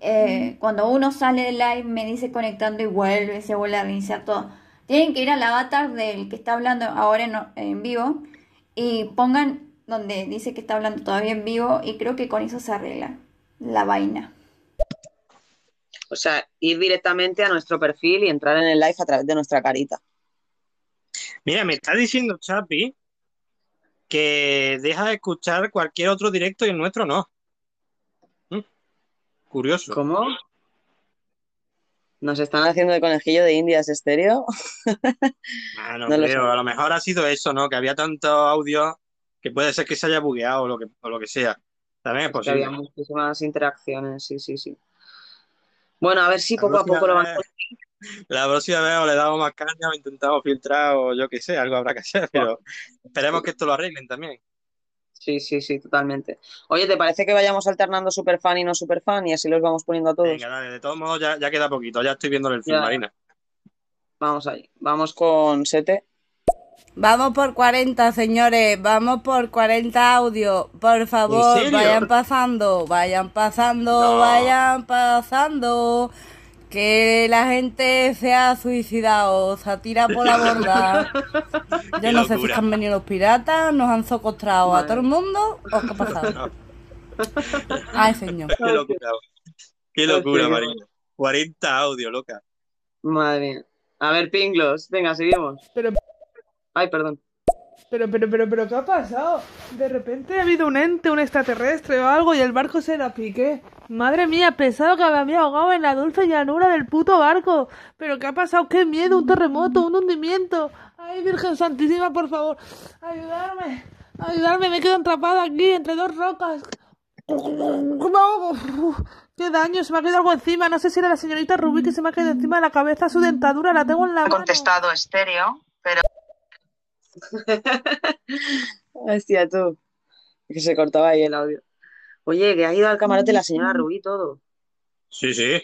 Eh, cuando uno sale del live, me dice conectando y vuelve, se vuelve a reiniciar todo. Tienen que ir al avatar del que está hablando ahora en, en vivo y pongan donde dice que está hablando todavía en vivo y creo que con eso se arregla la vaina. O sea, ir directamente a nuestro perfil y entrar en el live a través de nuestra carita. Mira, me está diciendo Chapi que deja de escuchar cualquier otro directo y el nuestro no. ¿Mm? Curioso. ¿Cómo? ¿Nos están haciendo de conejillo de indias estéreo? Ah, no, *laughs* creo. A lo mejor ha sido eso, ¿no? Que había tanto audio que puede ser que se haya bugueado o lo que, o lo que sea. También es posible. había muchísimas interacciones, sí, sí, sí. Bueno, a ver si poco a poco lo van a la próxima vez o le damos más caña o intentamos filtrar o yo qué sé, algo habrá que hacer, pero esperemos que esto lo arreglen también. Sí, sí, sí, totalmente. Oye, ¿te parece que vayamos alternando superfan y no superfan y así los vamos poniendo a todos? Venga, dale, de todos modos ya, queda poquito, ya estoy viendo el film, Marina. Vamos ahí, vamos con Sete. Vamos por 40, señores, vamos por 40 audios. Por favor, vayan pasando, vayan pasando, vayan pasando que la gente se ha suicidado, se ha tirado por la borda. *laughs* Yo no sé si han venido los piratas, nos han socostrado a todo el mundo o qué ha pasado. Ay, señor. Qué locura, qué locura, Marina. 40 audios, loca. Madre mía. A ver, Pinglos, venga, seguimos. Pero... Ay, perdón. Pero, pero, pero, pero, ¿qué ha pasado? De repente ha habido un ente, un extraterrestre o algo y el barco se la piqué. Madre mía, pensado que me había ahogado en la dulce llanura del puto barco. Pero ¿qué ha pasado? ¡Qué miedo! Un terremoto, un hundimiento. Ay, Virgen Santísima, por favor. Ayudarme. Ayudarme, me quedo atrapada aquí entre dos rocas. ¡Qué daño! Se me ha quedado algo encima. No sé si era la señorita Rubí que se me ha quedado encima de la cabeza su dentadura. La tengo en la Ha contestado estéreo. *laughs* Hostia, tú. Que se cortaba ahí el audio. Oye, que ha ido al camarote la señora Rubí todo. Sí, sí.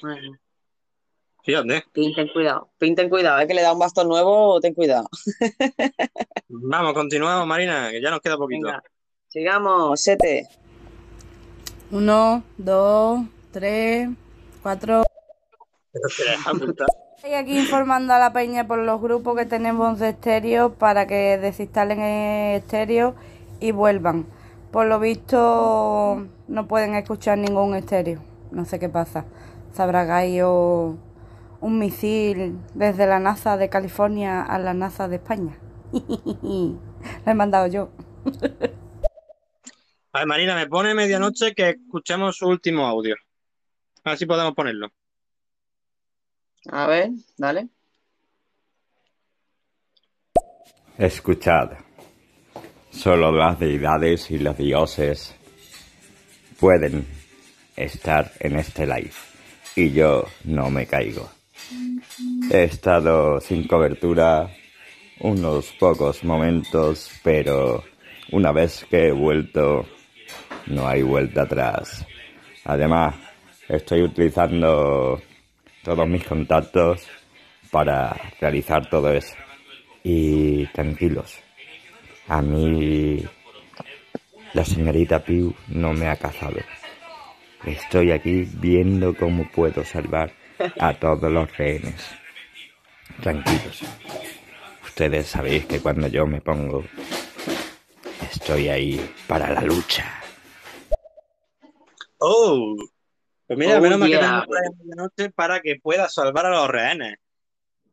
Fíjate. Pinten cuidado. Pinten cuidado, ¿eh? que le da un bastón nuevo, ten cuidado. *laughs* Vamos, continuamos, Marina, que ya nos queda poquito. Venga. Sigamos, sete. Uno, dos, tres, cuatro. *laughs* Estoy aquí informando a la peña por los grupos que tenemos de estéreo para que desinstalen el estéreo y vuelvan. Por lo visto no pueden escuchar ningún estéreo. No sé qué pasa. Se habrá caído un misil desde la NASA de California a la NASA de España. *laughs* Lo he mandado yo. A ver, Marina, me pone medianoche que escuchemos su último audio. A ver si podemos ponerlo. A ver, dale. Escuchad. Solo las deidades y los dioses pueden estar en este live. Y yo no me caigo. He estado sin cobertura unos pocos momentos, pero una vez que he vuelto, no hay vuelta atrás. Además, estoy utilizando todos mis contactos para realizar todo eso. Y tranquilos, a mí la señorita Piu no me ha cazado. Estoy aquí viendo cómo puedo salvar a todos los rehenes. Tranquilos. Ustedes sabéis que cuando yo me pongo, estoy ahí para la lucha. Oh, pues mira, menos mal que tenemos de noche para que pueda salvar a los rehenes.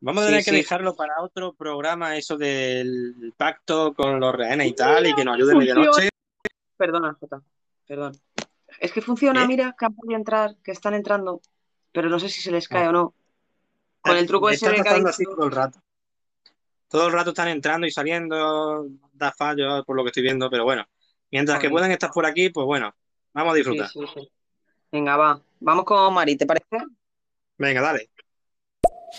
Vamos a tener que dejarlo para otro programa, eso del pacto con los rehenes y tal, y que nos ayude medianoche. Perdona, Jota, perdón. Es que funciona, ¿Eh? mira, que han podido entrar, que están entrando, pero no sé si se les cae Ah. o no. Con el truco ese de así todo el rato. Todo el rato están entrando y saliendo, da fallo por lo que estoy viendo, pero bueno. Mientras que puedan estar por aquí, pues bueno, vamos a disfrutar. Sí, sí, sí. Venga, va. Vamos con Mari, ¿te parece? Venga, dale.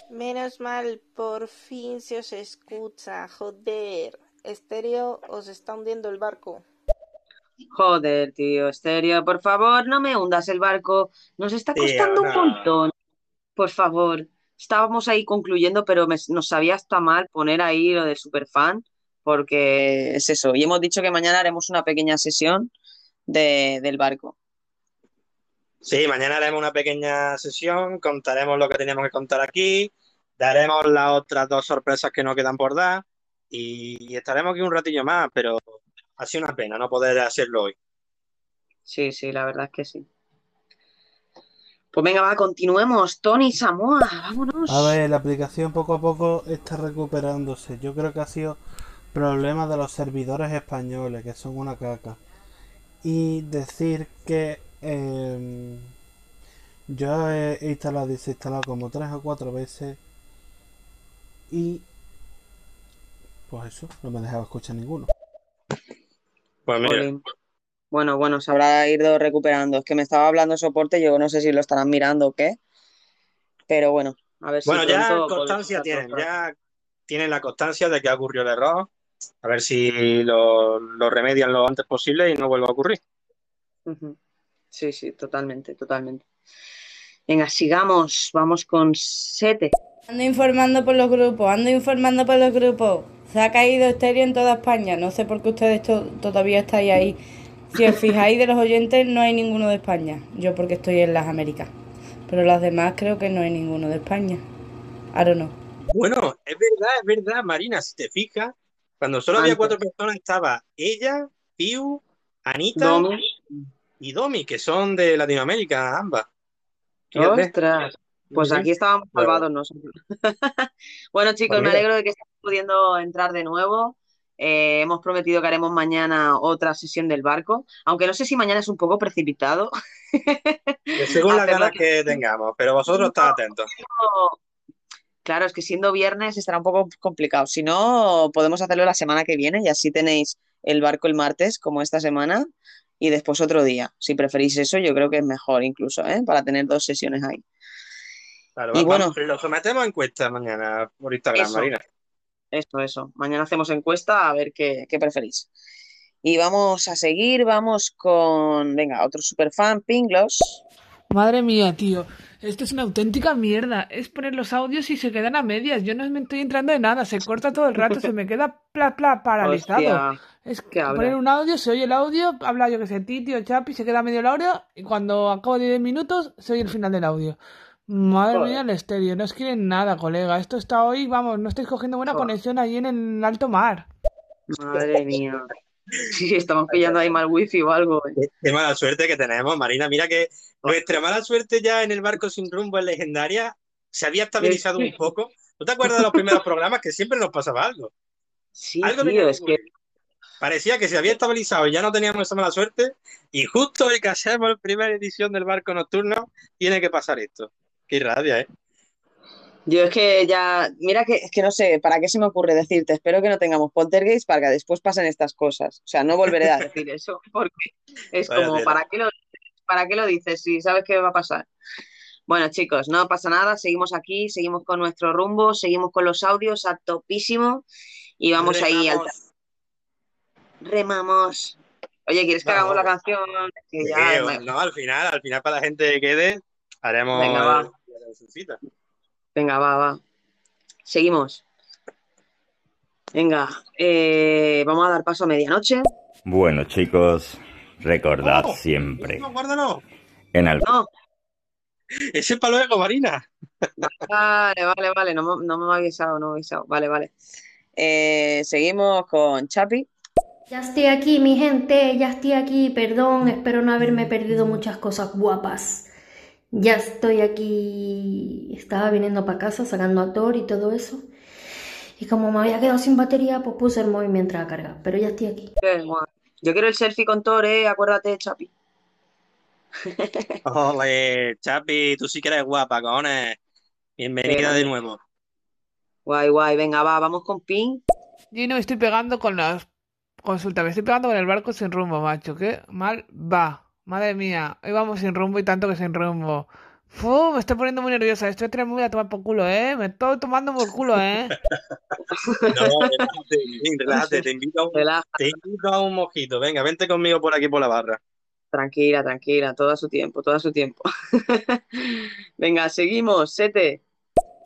Menos mal, por fin se os escucha. Joder. Estéreo, os está hundiendo el barco. Joder, tío, estéreo, por favor, no me hundas el barco. Nos está Tío, costando un montón. Por favor, estábamos ahí concluyendo, pero me- nos sabía hasta mal poner ahí lo del superfan, porque es eso. Y hemos dicho que mañana haremos una pequeña sesión de- del barco. Sí, mañana haremos una pequeña sesión, contaremos lo que teníamos que contar aquí, daremos las otras dos sorpresas que nos quedan por dar y, estaremos aquí un ratillo más, pero ha sido una pena no poder hacerlo hoy. Sí, sí, la verdad es que sí. Pues venga, va, continuemos. Tony Samoa, vámonos. A ver, la aplicación poco a poco está recuperándose. Yo creo que ha sido problema de los servidores españoles, que son una caca. Y decir que em, yo he instalado y desinstalado como tres o cuatro veces. Y pues eso, no me dejaba escuchar ninguno. Pues mira. Bueno, bueno, se habrá ido recuperando. Es que me estaba hablando soporte, yo no sé si lo estarán mirando o qué. Pero bueno, a ver si bueno, ya constancia tienen, ya tienen la constancia de que ocurrió el error, a ver si lo, lo remedian lo antes posible y no vuelva a ocurrir. Ujú. Sí, sí, totalmente, totalmente. Venga, sigamos. Vamos con Sete. Ando informando por los grupos, ando informando por los grupos. Se ha caído estéreo en toda España. No sé por qué ustedes to- todavía estáis ahí. Si os fijáis de los oyentes, no hay ninguno de España. Yo porque estoy en las Américas. Pero los demás creo que no hay ninguno de España. Don't know. Bueno, es verdad, es verdad, Marina, si te fijas, cuando solo había cuatro personas estaba ella, Piu, Anita Domi. Y Domi, que son de Latinoamérica, ambas. Ostras, pues aquí estábamos Bueno. salvados nosotros. *laughs* Bueno, chicos, Pues me alegro de que estén pudiendo entrar de nuevo. Eh, hemos prometido que haremos mañana otra sesión del barco, aunque no sé si mañana es un poco precipitado. Según las *laughs* ganas que tengamos, pero vosotros estad atentos. Claro, es que siendo viernes estará un poco complicado. Si no, podemos hacerlo la semana que viene y así tenéis el barco el martes, como esta semana, y después otro día. Si preferís eso, yo creo que es mejor incluso, ¿eh? Para tener dos sesiones ahí. Claro, Y va- bueno. vamos, lo sometemos a encuesta mañana por Instagram, Eso. Marina. Eso, eso. Mañana hacemos encuesta a ver qué, qué preferís. Y vamos a seguir, vamos con, venga, otro superfan, Pinglos. Madre mía, tío. Esto es una auténtica mierda. Es poner los audios y se quedan a medias. Yo no me estoy entrando de nada. Se corta todo el rato. Se me queda pla, pla, paralizado. Hostia, Es ¿qué que poner un audio, se oye el audio, habla yo que sé, Titi o Chapi, se queda medio el audio y cuando acabo de 10 minutos se oye el final del audio. Madre Joder. mía, el estéreo. No os quieren nada, colega. Esto está hoy, vamos, no estáis cogiendo buena Joder. conexión ahí en el alto mar. Madre mía. *laughs* Sí, estamos pillando ahí mal wifi o algo. ¿eh? Qué, qué mala suerte que tenemos, Marina. Mira que nuestra mala suerte ya en el barco sin rumbo en legendaria se había estabilizado un poco. ¿Tú te acuerdas de los primeros programas que siempre nos pasaba algo? Sí, Algo tío, es que Parecía que se había estabilizado y ya no teníamos esa mala suerte. Y justo hoy que hacemos la primera edición del barco nocturno, tiene que pasar esto. Qué rabia, ¿eh? Yo es que ya, mira que es que no sé, ¿para qué se me ocurre decirte? Espero que no tengamos poltergeist para que después pasen estas cosas. O sea, no volveré a decir eso *laughs* porque es Vaya como. ¿para qué lo dices? ¿Para qué lo dices si sabes qué va a pasar? Bueno, chicos, no pasa nada, seguimos aquí, seguimos con nuestro rumbo, seguimos con los audios a topísimo y vamos ahí al Remamos. Oye, ¿quieres que hagamos la canción? Que Sí, ya o- no, al final, al final para la gente que quede, haremos Venga, va. la. Venga, va, va. Seguimos. Venga, eh, vamos a dar paso a medianoche. Bueno, chicos, recordad Oh, siempre No, guárdalo. en el No, Ese es para luego, Marina. vale, vale, vale, no, me- no me ha avisado, no me ha avisado. Vale, vale. Eh, seguimos con Chapi. Ya estoy aquí, mi gente, ya estoy aquí. Perdón, espero no haberme perdido muchas cosas guapas. Ya estoy aquí. Estaba viniendo para casa sacando a Thor y todo eso. Y como me había quedado sin batería, pues puse el móvil mientras carga. Pero ya estoy aquí. Qué guay. Yo quiero el selfie con Thor, eh, acuérdate, Chapi. *laughs* Ole, Chapi, tú sí que eres guapa, cojones. Bienvenida de nuevo. Guay, guay, venga, va, vamos con Ping. Yo no me estoy pegando con las consultas, me estoy pegando con el barco sin rumbo, macho. Qué mal va. Madre mía, hoy vamos sin rumbo y tanto que sin rumbo. Fu, me estoy poniendo muy nerviosa. Estoy muy a tomar por culo, ¿eh? Me estoy tomando por culo, ¿eh? *laughs* No, relájate, relájate, te *laughs* invito, a un, te invito a un mojito. Venga, vente conmigo por aquí por la barra. Tranquila, tranquila, todo a su tiempo, todo a su tiempo. *laughs* Venga, seguimos, Sete.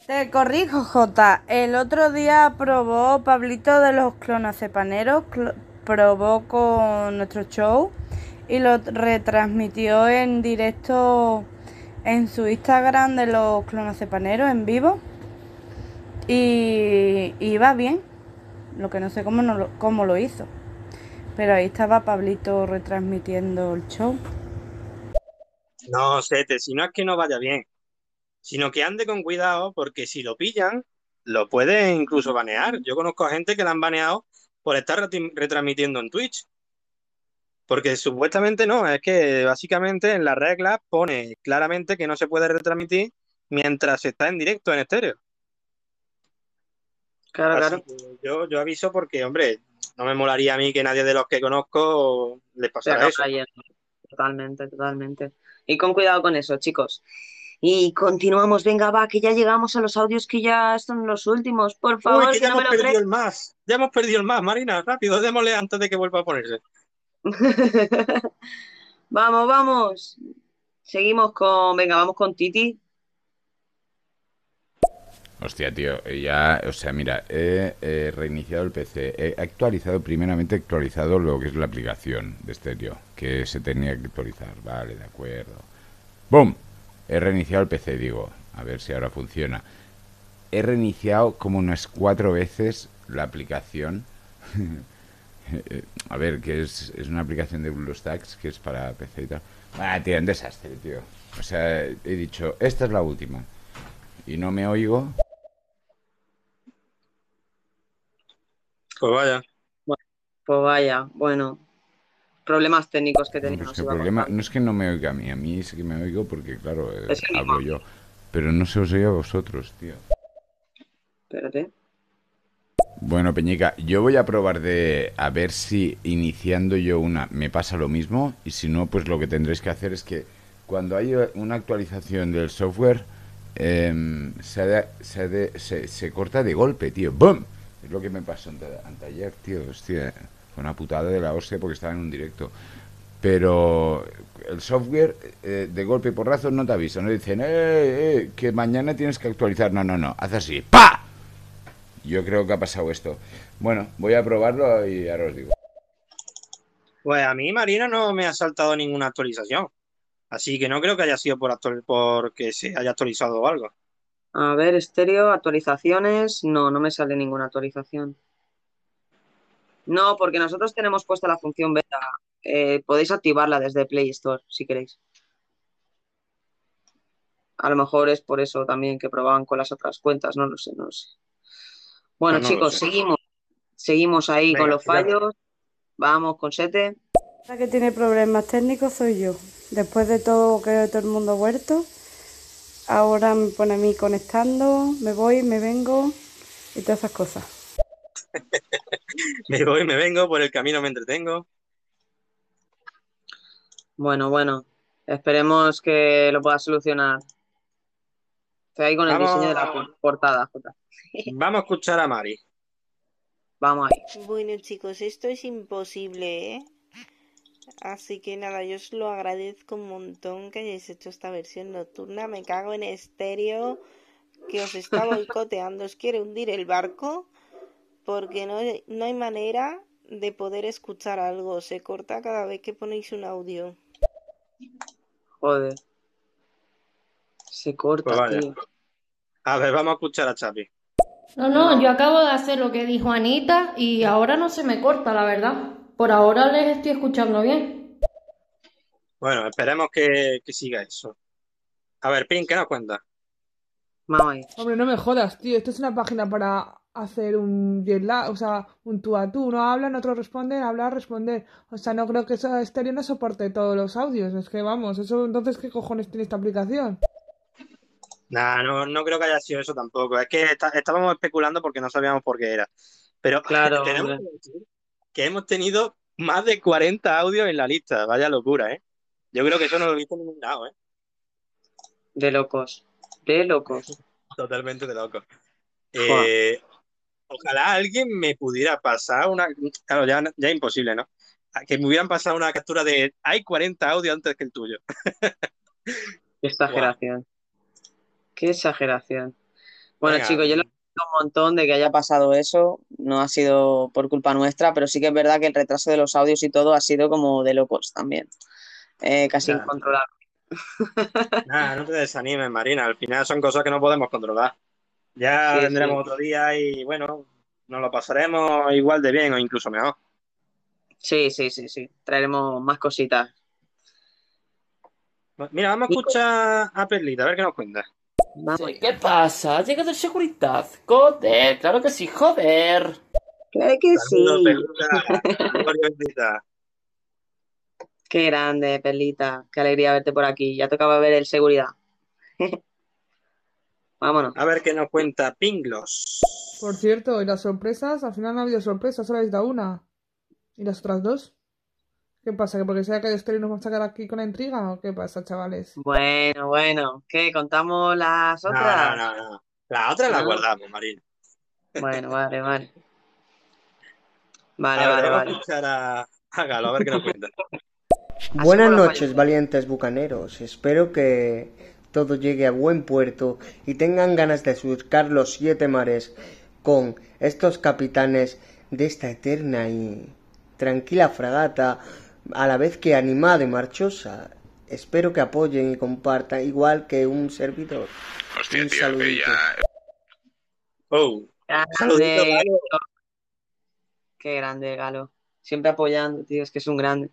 Te corrijo, Jota. El otro día probó Pablito de los clonacepaneros, cl- probó con nuestro show y lo retransmitió en directo en su Instagram de los clonacepaneros en vivo. Y iba bien. Lo que no sé cómo, no lo, cómo lo hizo. Pero ahí estaba Pablito retransmitiendo el show. No, Sete, si no es que no vaya bien, sino que ande con cuidado porque si lo pillan, lo pueden incluso banear. Yo conozco a gente que la han baneado por estar retransmitiendo en Twitch. Porque supuestamente no, es que básicamente en las reglas pone claramente que no se puede retransmitir mientras se está en directo en estéreo. Claro, Así claro. yo, yo aviso porque, hombre, no me molaría a mí que nadie de los que conozco les Se pasara acaba eso. cayendo. Totalmente, totalmente. Y con cuidado con eso, chicos. Y continuamos, venga, va, que ya llegamos a los audios que ya son los últimos. Por favor, que ya no hemos me lo perdido el más. Ya hemos perdido el más, Marina. Rápido, démosle antes de que vuelva a ponerse. *laughs* Vamos, vamos. Seguimos con, venga, vamos con Titi. Hostia, tío, ya, o sea, mira, he, reiniciado el PC, he actualizado, primeramente actualizado lo que es la aplicación de estéreo, que se tenía que actualizar, vale, de acuerdo. ¡Bum! He reiniciado el PC, digo, a ver si ahora funciona. He reiniciado como unas cuatro veces la aplicación. *laughs* Eh, a ver, que es, es una aplicación de BlueStacks que es para PC y tal. Ah, tío, un desastre, tío. O sea, he dicho, esta es la última. Y no me oigo. Pues vaya. Bueno, pues vaya, bueno. Problemas técnicos que Pues teníamos. que el iba problema no es que no me oiga a mí, a mí sí que me oigo porque, claro, eh, Es hablo mismo. yo. Pero no se os oye a vosotros, tío. Espérate. Bueno, Peñica, yo voy a probar de a ver si iniciando yo una me pasa lo mismo y si no, pues lo que tendréis que hacer es que cuando hay una actualización del software em, se, se, de- se, corta de golpe, tío. ¡Bum! Es lo que me pasó ante, anteayer, tío. Hostia, fue una putada de la hostia porque estaba en un directo. Pero el software eh, de golpe y porrazo no te avisa, no dicen, eh, eh, que mañana tienes que actualizar. No, no, no, haz así, ¡pa! Yo creo que ha pasado esto. Bueno, voy a probarlo y ahora os digo. Pues a mí, Marina, no me ha saltado ninguna actualización. Así que no creo que haya sido por actual- porque se haya actualizado o algo. A ver, estéreo, actualizaciones. No, no me sale ninguna actualización. No, porque nosotros tenemos puesta la función beta. Eh, podéis activarla desde Play Store si queréis. A lo mejor es por eso también que probaban con las otras cuentas, no lo sé, no lo sé. Bueno, no chicos, seguimos. Seguimos ahí con los fallos. Vamos con Sete. La que tiene problemas técnicos soy yo. Después de todo que todo el mundo ha vuelto, ahora me pone a mí conectando, me voy, me vengo y todas esas cosas. *laughs* Me voy, me vengo, por el camino me entretengo. Bueno, bueno. Esperemos que lo pueda solucionar. Estoy ahí con el Vamos. diseño de la por- portada, Jota. *laughs* Vamos a escuchar a Mari. Vamos ahí. Bueno, chicos, esto es imposible, ¿eh? Así que nada, yo os lo agradezco un montón que hayáis hecho esta versión nocturna. Me cago en estéreo que os está *laughs* boicoteando, os quiere hundir el barco porque no, no hay manera de poder escuchar algo. Se corta cada vez que ponéis un audio. Joder. Se corta, Pues vaya. tío. A ver, vamos a escuchar a Chapi. No, no, yo acabo de hacer lo que dijo Anita y ahora no se me corta, la verdad. Por ahora les estoy escuchando bien. Bueno, esperemos que, que siga eso. A ver, Pin, ¿qué nos cuenta? Vamos ahí. Hombre, no me jodas, tío. Esto es una página para hacer un o sea, un tú a tú. Uno hablan, otro responden, hablar, responder. O sea, no creo que eso estéreo no soporte todos los audios. Es que vamos, eso entonces, ¿qué cojones tiene esta aplicación? Nah, no, no creo que haya sido eso tampoco. Es que está- estábamos especulando porque no sabíamos por qué era. Pero *laughs* Claro, tenemos que decir que hemos tenido más de 40 audios en la lista. Vaya locura, ¿eh? Yo creo que eso no lo he visto en ningún lado, ¿eh? De locos. De locos. *laughs* Totalmente de loco. Eh, ojalá alguien me pudiera pasar una. Claro, ya, ya es imposible, ¿no? Que me hubieran pasado una captura de. Hay 40 audios antes que el tuyo. *laughs* Exageración. Qué exageración. Bueno, Venga. chicos, yo lo un montón de que haya pasado eso. No ha sido por culpa nuestra, pero sí que es verdad que el retraso de los audios y todo ha sido como de locos también. Eh, casi incontrolable. *laughs* Nada, no te desanimes, Marina. Al final son cosas que no podemos controlar. Ya Sí, vendremos sí. otro día y bueno, nos lo pasaremos igual de bien o incluso mejor. Sí, sí, sí, sí. Traeremos más cositas. Mira, vamos a escuchar a Perlita, a ver qué nos cuenta. Vamos. ¿Qué pasa? ¿Ha llegado el seguridad? Joder, claro que sí, joder. Claro que sí. *laughs* Qué grande, Perlita. Qué alegría verte por aquí. Ya tocaba ver el seguridad. *laughs* Vámonos. A ver qué nos cuenta Pinglos. Por cierto, ¿y las sorpresas? Al final no ha habido sorpresas, solo habéis dado una. ¿Y las otras dos? ¿Qué pasa? ¿Que porque sea que Story nos va a sacar aquí con la intriga? ¿O qué pasa, chavales? Bueno, bueno. ¿Qué? ¿Contamos las otras? no, no, no. La otra la ¿No? guardamos, Marina. Bueno, vale, vale. Vale, A ver, vale, vamos a vale. escuchar a, a Galo, a ver qué nos cuenta. *laughs* Buenas noches, valientes bucaneros. Espero que todo llegue a buen puerto y tengan ganas de surcar los siete mares con estos capitanes de esta eterna y tranquila fragata, a la vez que animada y marchosa. Espero que apoyen y compartan igual que un servidor. Hostia, Un tío, que saludito. ya. Oh, Grande, Galo. Qué grande, Galo. Siempre apoyando, tío. Es que es un grande.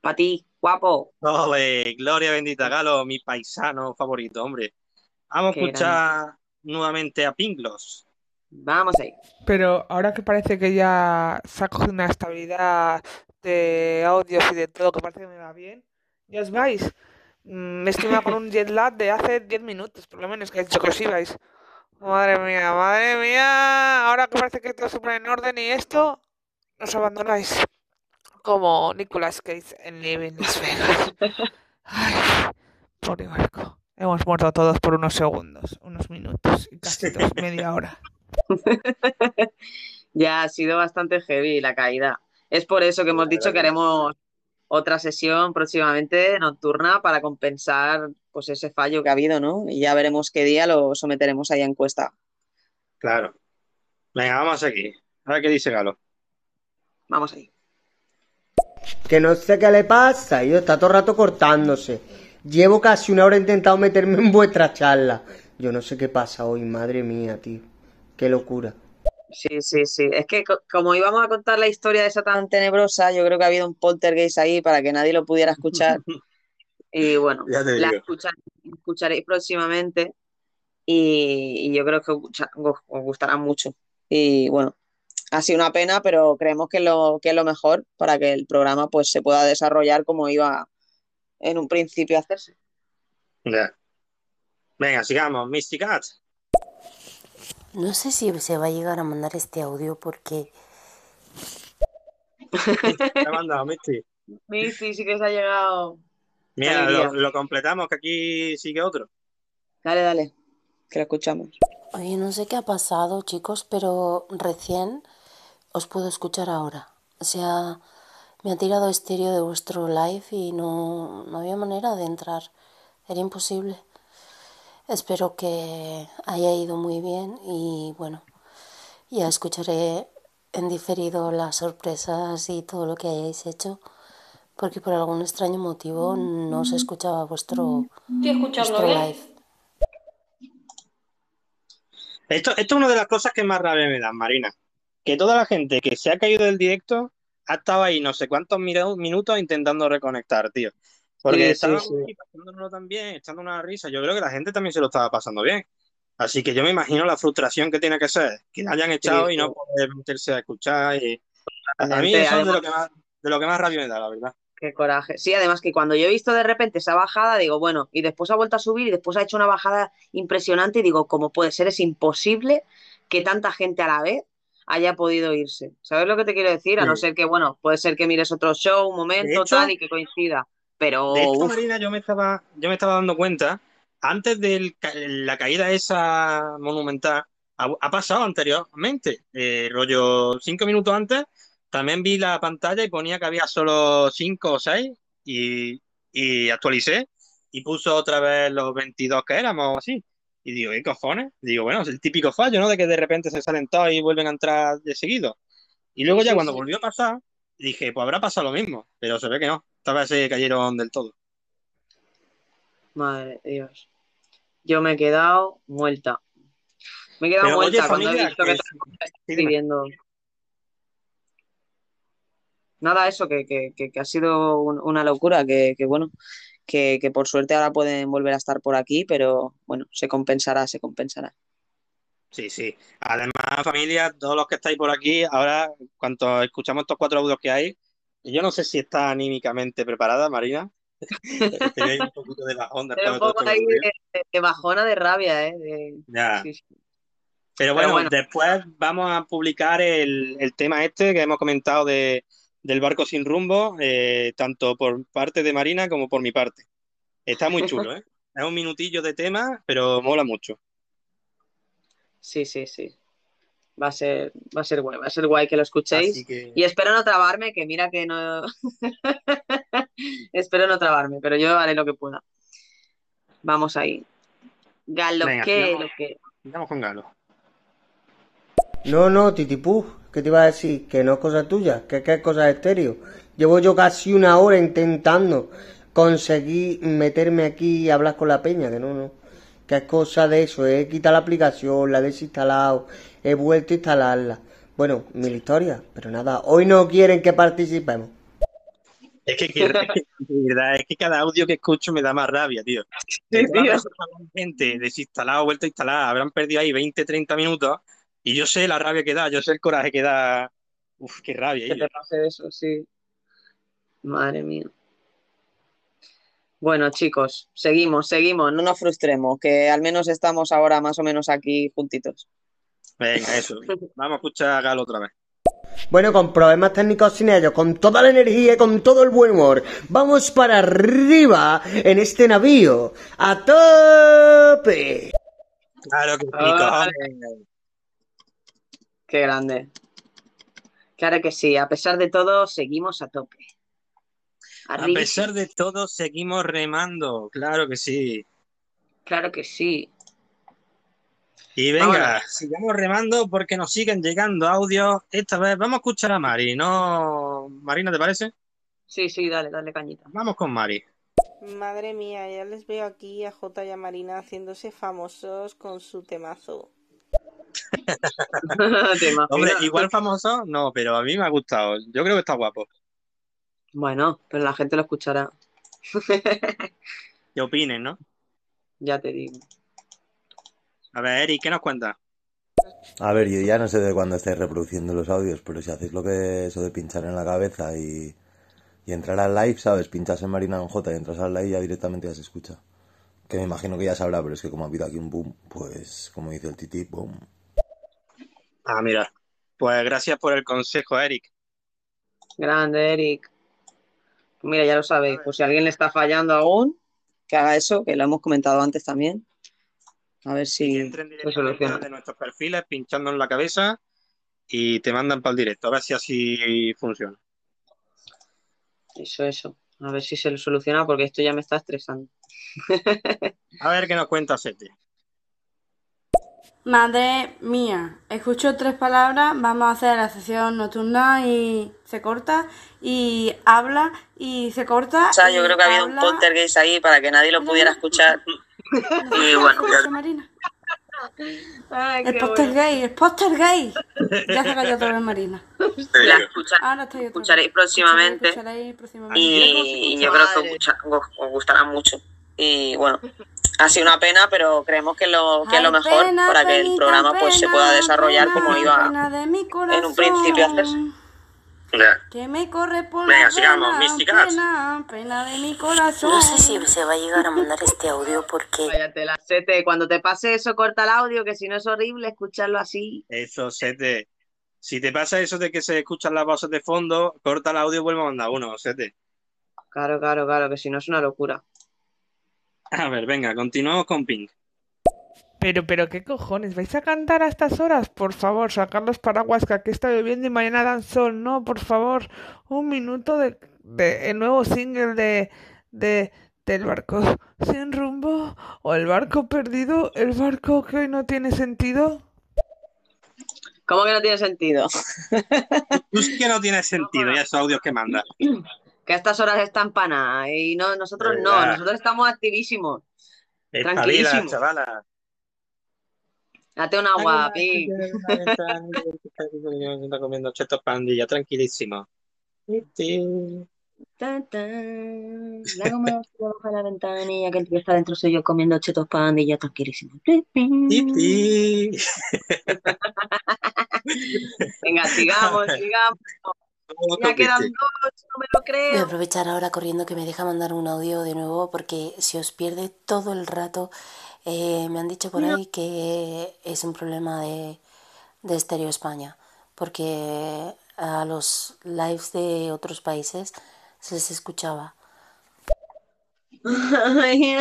Pa' ti, guapo. Ole, gloria bendita, Galo, mi paisano favorito, hombre. Vamos a escuchar nuevamente a Pinglos. Vamos ahí. Pero ahora que parece que ya se ha cogido una estabilidad de audios y de todo, que parece que me va bien, ya os vais. Mm, Me estoy con un jet lag de hace 10 minutos, por lo menos, que he dicho que os ibais. Madre mía, madre mía. Ahora que parece que todo se en orden y esto, nos abandonáis. Como Nicolas Cage en Living Las Vegas. Ay, pobre. Hemos muerto todos por unos segundos, unos minutos y casi dos, media hora. *laughs* Ya ha sido bastante heavy la caída. Es por eso que hemos dicho que haremos otra sesión próximamente nocturna para compensar pues ese fallo que ha habido, ¿no? Y ya veremos qué día lo someteremos ahí a encuesta. Claro. Venga, vamos a seguir. A ver qué dice Galo. Vamos ahí. Que no sé qué le pasa, yo está todo el rato cortándose. Llevo casi una hora intentando meterme en vuestra charla. Yo no sé qué pasa hoy, madre mía, tío. Qué locura. Sí, sí, sí. Es que co- como íbamos a contar la historia de esa tan tenebrosa, yo creo que ha habido un poltergeist ahí para que nadie lo pudiera escuchar. *laughs* Y bueno, la digo. escucha- escucharéis próximamente y, y yo creo que os, gusta- os- os gustará mucho. Y bueno, ha sido una pena, pero creemos que lo, que es lo mejor para que el programa pues se pueda desarrollar como iba en un principio a hacerse. Ya. Venga, sigamos. Misty Cat. No sé si se va a llegar a mandar este audio porque Te ha mandado, Misty. Misty, sí que se ha llegado. Mira, lo completamos, que aquí sigue otro. Dale, dale, que lo escuchamos. Oye, no sé qué ha pasado, chicos, pero recién os puedo escuchar ahora. O sea, me ha tirado estéreo de vuestro live y no, no había manera de entrar. Era imposible. Espero que haya ido muy bien y bueno, ya escucharé en diferido las sorpresas y todo lo que hayáis hecho, porque por algún extraño motivo no se escuchaba vuestro, escuchando vuestro live. Esto, esto es una de las cosas que más rabia me dan, Marina. Que toda la gente que se ha caído del directo ha estado ahí no sé cuántos minu- minutos intentando reconectar, tío. Porque Sí, sí, estábamos sí. aquí pasándonoslo tan bien, echando una risa. Yo creo que la gente también se lo estaba pasando bien. Así que yo me imagino la frustración que tiene que ser, que hayan echado y no sí. poder meterse a escuchar. Y... A, mí eso es de lo que más, de lo que más rabia me da, la verdad. Qué coraje. Sí, además que cuando yo he visto de repente esa bajada, digo, bueno, y después ha vuelto a subir y después ha hecho una bajada impresionante y digo, ¿cómo puede ser? Es imposible que tanta gente a la vez haya podido irse. ¿Sabes lo que te quiero decir? A no Sí. ser que, bueno, puede ser que mires otro show, un momento, hecho- tal, y que coincida. Pero, De uf, Marina, yo me estaba, yo me estaba dando cuenta, antes de la caída esa monumental, ha, ha pasado anteriormente, eh, rollo cinco minutos antes, también vi la pantalla y ponía que había solo cinco o seis y, y actualicé y puso otra vez los 22 que éramos o así. Y digo, ¿qué cojones? Digo, bueno, es el típico fallo, ¿no? De que de repente se salen todos y vuelven a entrar de seguido. Y luego ya Sí, cuando sí. volvió a pasar, dije, pues habrá pasado lo mismo, pero se ve que no. Esta vez se cayeron del todo. Madre de Dios. Yo me he quedado muerta. Me he quedado Pero, oye, muerta cuando he visto que que escribiendo. Nada, eso, que, que, que, ha sido un- una locura, que, que bueno, que, que por suerte ahora pueden volver a estar por aquí, pero bueno, se compensará, se compensará. Sí, sí. Además, familia, todos los que estáis por aquí, ahora, cuando escuchamos estos cuatro audios que hay, yo no sé si está anímicamente preparada, Marina. *laughs* *laughs* Tenéis un poquito de bajón Pero un poco ahí de, de bajona de rabia, ¿eh? De- Ya. sí, sí. Pero bueno. después vamos a publicar el, el tema este que hemos comentado de, del barco sin rumbo, eh, tanto por parte de Marina como por mi parte. Está muy chulo, ¿eh? *laughs* Es un minutillo de tema, pero mola mucho. Sí, sí, sí. Va a ser, va a ser guay, va a ser guay que lo escuchéis. Que- Y espero no trabarme, que mira que no. *laughs* espero no trabarme, pero yo haré lo que pueda. Vamos ahí. Galo, Venga, ¿qué? Lo que... Vamos con Galo. No, no, Titipú, ¿qué te iba a decir? Que no es cosa tuya, que, que es cosa estéreo. Llevo yo casi una hora intentando conseguir meterme aquí y hablar con la peña, que no, no. Que es cosa de eso, he quitado la aplicación, la he desinstalado, he vuelto a instalarla. Bueno, mil historias, pero nada, hoy no quieren que participemos. Es que, que- verdad, es que cada audio que escucho me da más rabia, tío. Sí, tío. gente desinstalado, vuelto a instalar, habrán perdido ahí 20, 30 minutos y yo sé la rabia que da, yo sé el coraje que da. Uf, qué rabia. Que te pase eso, sí. Madre mía. Bueno, chicos, seguimos, seguimos, no nos frustremos, que al menos estamos ahora más o menos aquí juntitos. Venga, eso. Vamos a escuchar a Galo otra vez. Bueno, con problemas técnicos sin ellos, con toda la energía y con todo el buen humor, vamos para arriba en este navío. ¡A tope! Claro que sí. Qué grande. Claro que sí, a pesar de todo, seguimos a tope. A pesar de todo, seguimos remando. Claro que sí. Claro que sí. Y venga, Vámonos. sigamos remando porque nos siguen llegando audios. Esta vez vamos a escuchar a Mari, ¿no? Marina, ¿te parece? Sí, sí, dale, dale cañita. Vamos con Mari. Madre mía, ya les veo aquí a Jota y a Marina haciéndose famosos con su *laughs* temazo. Hombre, igual famoso, no, pero a mí me ha gustado. Yo creo que está guapo. Bueno, pero la gente lo escuchará. ¿Qué opinen, no? Ya te digo. A ver, Eric, ¿qué nos cuentas? A ver, yo ya no sé de cuándo estáis reproduciendo los audios, pero si hacéis lo que eso de pinchar en la cabeza y, y entrar al live, ¿sabes? Pinchas en Marina con J y entras al live y ya directamente ya se escucha. Que me imagino que ya sabrá, pero es que como ha habido aquí un boom, pues como dice el Titi, boom. Ah, mira. Pues gracias por el consejo, Eric. Grande, Eric. Mira, ya lo sabéis. Pues si alguien le está fallando aún, que haga eso, que lo hemos comentado antes también. A ver si directamente soluciona. desde nuestros perfiles, pinchando en la cabeza y te mandan para el directo. A ver si así funciona. Eso, eso. A ver si se lo soluciona porque esto ya me está estresando. *laughs* A ver qué nos cuenta Sete. Madre mía, escucho tres palabras, vamos a hacer la sesión nocturna y se corta, y habla y se corta. O sea, yo creo que ha habido un poltergeist ahí para que nadie lo pudiera escuchar. *laughs* Y bueno, Marina. Ay, El póster bueno. gay, el póster gay. Ya se cayó otra vez Marina. La escucha- Ahora estoy otra vez. escucharéis próximamente. Escucharéis próximamente. Y, y yo creo que os, gusta- os- os gustará mucho. Y bueno, ha sido una pena, pero creemos que lo, que es lo mejor pena, para que el programa pues se pueda pena, desarrollar como iba pena de mi en un principio a hacerse. corazón. Ya. Que me corre por Venga, la sigamos, pena de mi corazón. No sé si se va a llegar a mandar este audio porque Cállate, la sete. Cuando te pase eso, corta el audio, que si no es horrible escucharlo así. Eso, Sete. Si te pasa eso de que se escuchan las voces de fondo, corta el audio y vuelve a mandar uno, Sete. Claro, claro, claro, que si no es una locura. A ver, venga, continuamos con Pink. Pero, pero, ¿qué cojones? ¿Vais a cantar a estas horas? Por favor, sacar los paraguas que aquí está lloviendo y mañana dan sol. No, por favor, un minuto de, de el nuevo single de, de del barco sin rumbo o el barco perdido, el barco que hoy no tiene sentido. ¿Cómo que no tiene sentido? Tú sí que no tiene sentido, ya esos audios que manda. *laughs* Que a estas horas están pana y no, nosotros no, nosotros estamos activísimos. Tranquilísimos. chavala. Date un agua, Pi. Está comiendo chetos pandilla, tranquilísimo. Tan, tan. La goma baja la ventanilla que el tío está dentro soy yo comiendo chetos pandilla tranquilísimo. Venga, sigamos, sigamos. Ya quedan dos, no me lo Voy a creo. aprovechar ahora corriendo que me deja mandar un audio de nuevo porque si os pierde todo el rato, eh, me han dicho por ahí que es un problema de, de Estéreo España, porque a los lives de otros países se les escuchaba. *laughs* Ay,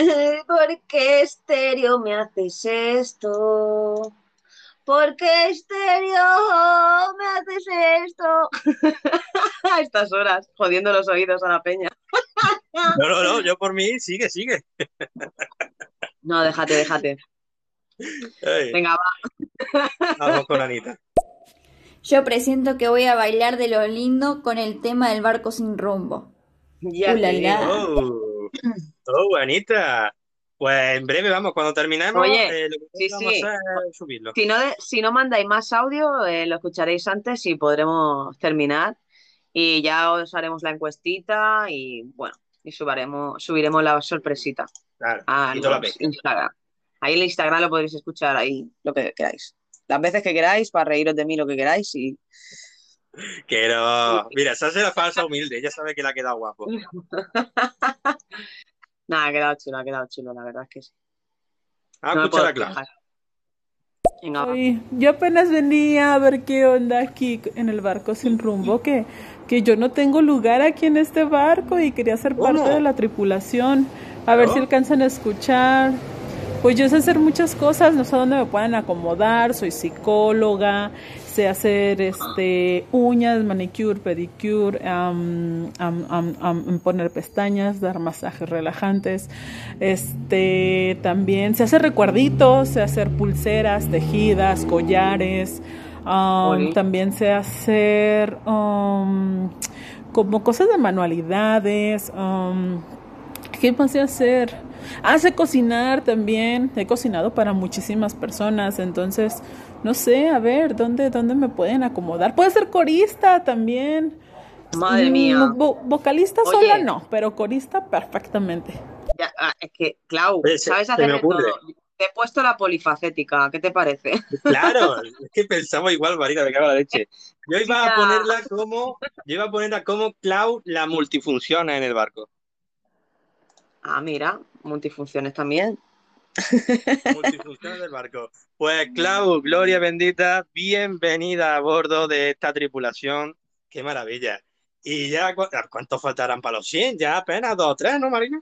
¿Por qué estéreo me haces esto? ¿Por qué estéreo me haces esto? *laughs* A estas horas, jodiendo los oídos a la peña. No, no, no, yo por mí, sigue, sigue. No, déjate, déjate. Ay, Venga, va. vamos con Anita. Yo presiento que voy a bailar de lo lindo con el tema del barco sin rumbo. Ya te. Oh, oh, Anita. Pues en breve, vamos, cuando terminemos, Oye, eh, lo que sí, vamos sí. a subirlo. Si no, de- si no mandáis más audio, eh, lo escucharéis antes y podremos terminar. Y ya os haremos la encuestita y bueno, y subaremos, subiremos la sorpresita Claro, a y toda la. Instagram. Ahí en el Instagram lo podréis escuchar ahí lo que queráis. Las veces que queráis, para reíros de mí lo que queráis y *laughs* Que no. Mira, esa es la falsa humilde, ella sabe que le ha quedado guapo. *laughs* nada, ha quedado chulo, ha quedado chulo, la verdad es que sí. Ah, No escucha puedo la clase. Ay, yo apenas venía a ver qué onda aquí en el barco sin rumbo, que, que yo no tengo lugar aquí en este barco y quería ser parte ¿Cómo? de la tripulación, a ver si alcanzan a escuchar. Pues yo sé hacer muchas cosas, no sé dónde me pueden acomodar, soy psicóloga, sé hacer este uñas, manicure, pedicure, poner pestañas, dar masajes relajantes. Este también sé hacer recuerditos, sé hacer pulseras, tejidas, collares. también sé hacer am, como cosas de manualidades. am, ¿Qué más sé hacer? Ah, sé cocinar también. He cocinado para muchísimas personas. Entonces, no sé, a ver, ¿dónde, dónde me pueden acomodar? Puede ser corista también. Madre Mm, mía. vo- vocalista Oye. sola no, pero corista perfectamente. Ya, ah, es que, Clau, se- sabes hacer de todo. Te he puesto la polifacética, ¿qué te parece? *laughs* Claro, es que pensamos igual, Marina, me cago en la leche. Yo iba a ponerla como, yo iba a ponerla como Clau la multifunciona en el barco. Ah, mira, multifunciones también. *laughs* Multifunciona del barco. Pues Clau, Gloria bendita, bienvenida a bordo de esta tripulación. Qué maravilla. Y ya, ¿cu- ¿cuántos faltarán para los 100? Ya apenas dos o tres, ¿no, Marina?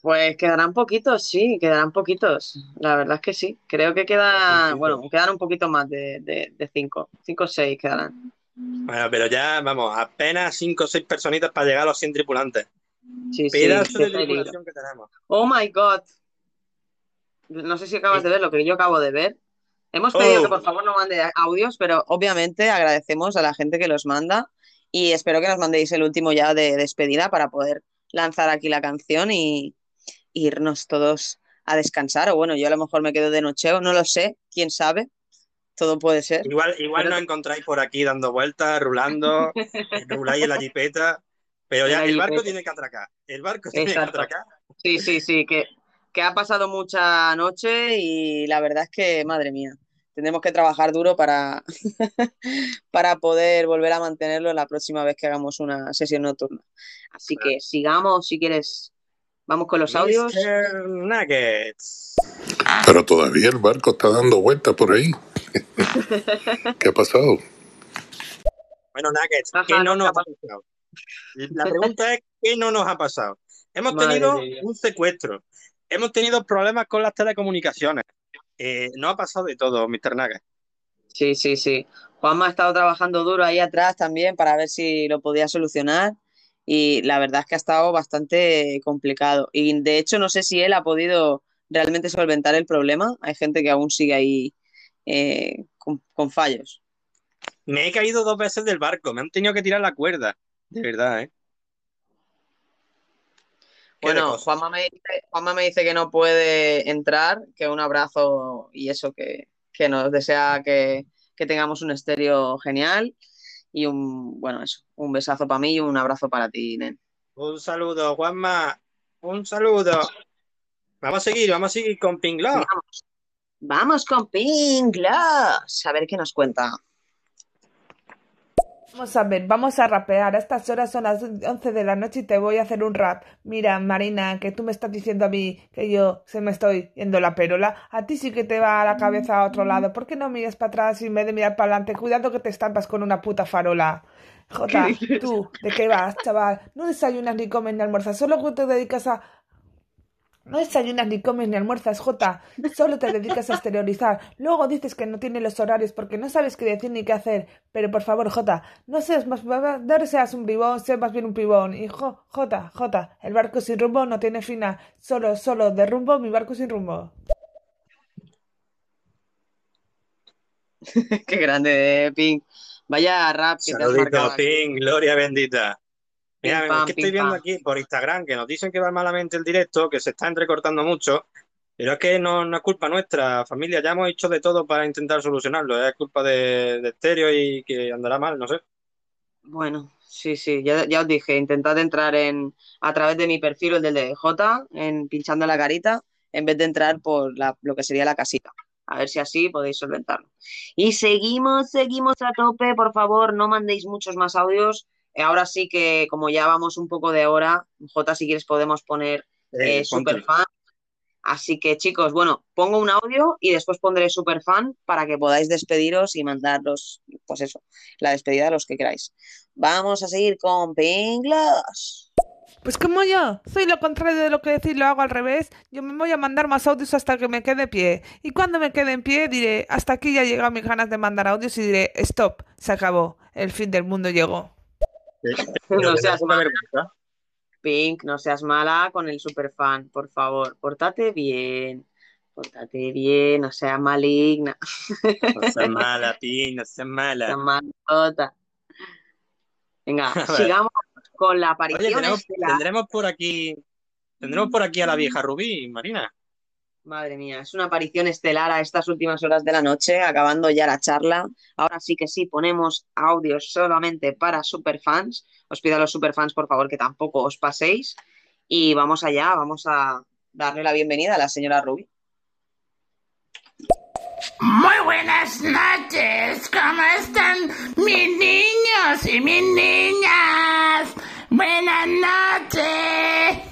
Pues quedarán poquitos, sí, quedarán poquitos. La verdad es que sí. Creo que quedan, bueno, quedan un poquito más de, de, de cinco. Cinco o seis quedarán. Bueno, pero ya, vamos, apenas cinco o seis personitas para llegar a los 100 tripulantes. Sí, sí, Pedazo qué de tripulación que tenemos. Oh my God. No sé si acabas de ver lo que yo acabo de ver. Hemos pedido Oh. que por favor no mande audios, pero obviamente agradecemos a la gente que los manda y espero que nos mandéis el último ya de despedida para poder lanzar aquí la canción y irnos todos a descansar. O bueno, yo a lo mejor me quedo de nocheo, no lo sé, quién sabe, todo puede ser. Igual, igual Pero- nos encontráis por aquí dando vueltas, rulando, *laughs* ruláis en la jipeta, pero ya el barco tiene que atracar. El barco tiene que Exacto. atracar. Sí, sí, sí, que, que ha pasado mucha noche y la verdad es que, madre mía, tendremos que trabajar duro para, *laughs* para poder volver a mantenerlo la próxima vez que hagamos una sesión nocturna. Así que sigamos, si quieres, vamos con los audios. Nuggets. Pero todavía el barco está dando vueltas por ahí. *laughs* ¿Qué ha pasado? Bueno, Nuggets, Ajá, ¿qué no no nos ha pasado? La pregunta es, ¿qué no nos ha pasado? Hemos Madre tenido un secuestro, hemos tenido problemas con las telecomunicaciones. Eh, no ha pasado de todo, Mr. Nuggets. Sí, sí, sí. Juanma ha estado trabajando duro ahí atrás también para ver si lo podía solucionar y la verdad es que ha estado bastante complicado. Y de hecho no sé si él ha podido realmente solventar el problema. Hay gente que aún sigue ahí eh, con, con fallos. Me he caído dos veces del barco, me han tenido que tirar la cuerda, de verdad, ¿eh? Bueno. Juanma me dice, Juanma me dice que no puede entrar, que un abrazo y eso, que, que nos desea que, que tengamos un estéreo genial y un, bueno, eso, un besazo para mí y un abrazo para ti, Nen. Un saludo, Juanma. Un saludo. Vamos a seguir, vamos a seguir con Pinglo. Vamos, vamos con Pinglos, a ver qué nos cuenta. Vamos a ver, vamos a rapear. A estas horas son las 11 de la noche y te voy a hacer un rap. Mira, Marina, que tú me estás diciendo a mí que yo se me estoy yendo la perola. A ti sí que te va la cabeza a otro lado. ¿Por qué no miras para atrás y en vez de mirar para adelante? Cuidado que te estampas con una puta farola. Jota, tú, ¿de qué vas, chaval? No desayunas ni comes ni almuerzas, solo que te dedicas a... No desayunas ni comes ni almuerzas, Jota. Solo te dedicas a exteriorizar. Luego dices que no tienes los horarios porque no sabes qué decir ni qué hacer. Pero por favor, Jota, no seas más, no seas un bribón, sé más bien un pibón. Y jo, Jota, Jota, el barco sin rumbo no tiene final. Solo, solo de rumbo mi barco sin rumbo. *laughs* Qué grande, eh, Ping. Vaya rap que te has Saludito. Ping, gloria bendita. Mira, es que estoy viendo pam. aquí por Instagram que nos dicen que va malamente el directo, que se está entrecortando mucho, pero es que no, no es culpa nuestra, familia, ya hemos hecho de todo para intentar solucionarlo, es culpa de, de Estéreo y que andará mal, no sé. Bueno, sí, sí, ya, ya os dije, intentad entrar en a través de mi perfil el del de J, en pinchando la carita, en vez de entrar por la- lo que sería la casita. A ver si así podéis solventarlo. Y seguimos, seguimos a tope, por favor, no mandéis muchos más audios. Eh, Ahora sí que, como ya vamos un poco de hora, J, si quieres podemos poner Eh, eh. Superfan. Así que, chicos, bueno, pongo un audio y después pondré Superfan para que podáis despediros y mandaros, pues eso, la despedida de los que queráis. Vamos a seguir con Pinglos. Pues como yo, soy lo contrario de lo que decir, lo hago al revés. Yo me voy a mandar más audios hasta que me quede pie. Y cuando me quede en pie, diré, hasta aquí ya llegan mis ganas de mandar audios y diré, stop, se acabó, el fin del mundo llegó. No seas mala. Pink, no seas mala con el superfan, por favor. Pórtate bien. Pórtate bien, no seas maligna. No seas *laughs* mala, Ping, no seas mala. Seas malota. Venga, *laughs* sigamos con la Oye, aparición tenemos- estelar. tendremos por aquí, tendremos por aquí a la vieja Rubí, Marina. Madre mía, es una aparición estelar a estas últimas horas de la noche, acabando ya la charla. Ahora sí que sí, ponemos audios solamente para superfans. Os pido a los superfans, por favor, que tampoco os paséis. Y vamos allá, vamos a darle la bienvenida a la señora Ruby. Muy buenas noches, ¿cómo están mis niños y mis niñas? Buenas noches.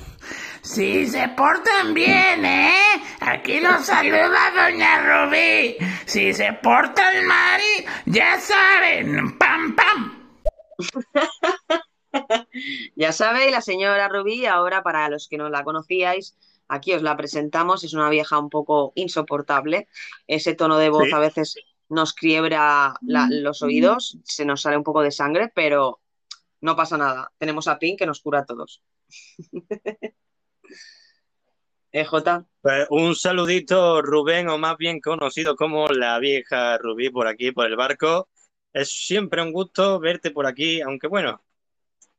Si se portan bien, ¿eh? Aquí los saluda Doña Rubí. Si se portan mal, ya saben, pam, pam. *laughs* Ya sabéis, la señora Rubí, ahora para los que no la conocíais, aquí os la presentamos, es una vieja un poco insoportable. Ese tono de voz Sí. a veces nos quiebra la- los oídos, se nos sale un poco de sangre, pero no pasa nada. Tenemos a Pink que nos cura a todos. *laughs* ¿Eh, Jota? Pues un saludito, Rubén, o más bien conocido como la vieja Rubí, por aquí, por el barco. Es siempre un gusto verte por aquí, aunque bueno,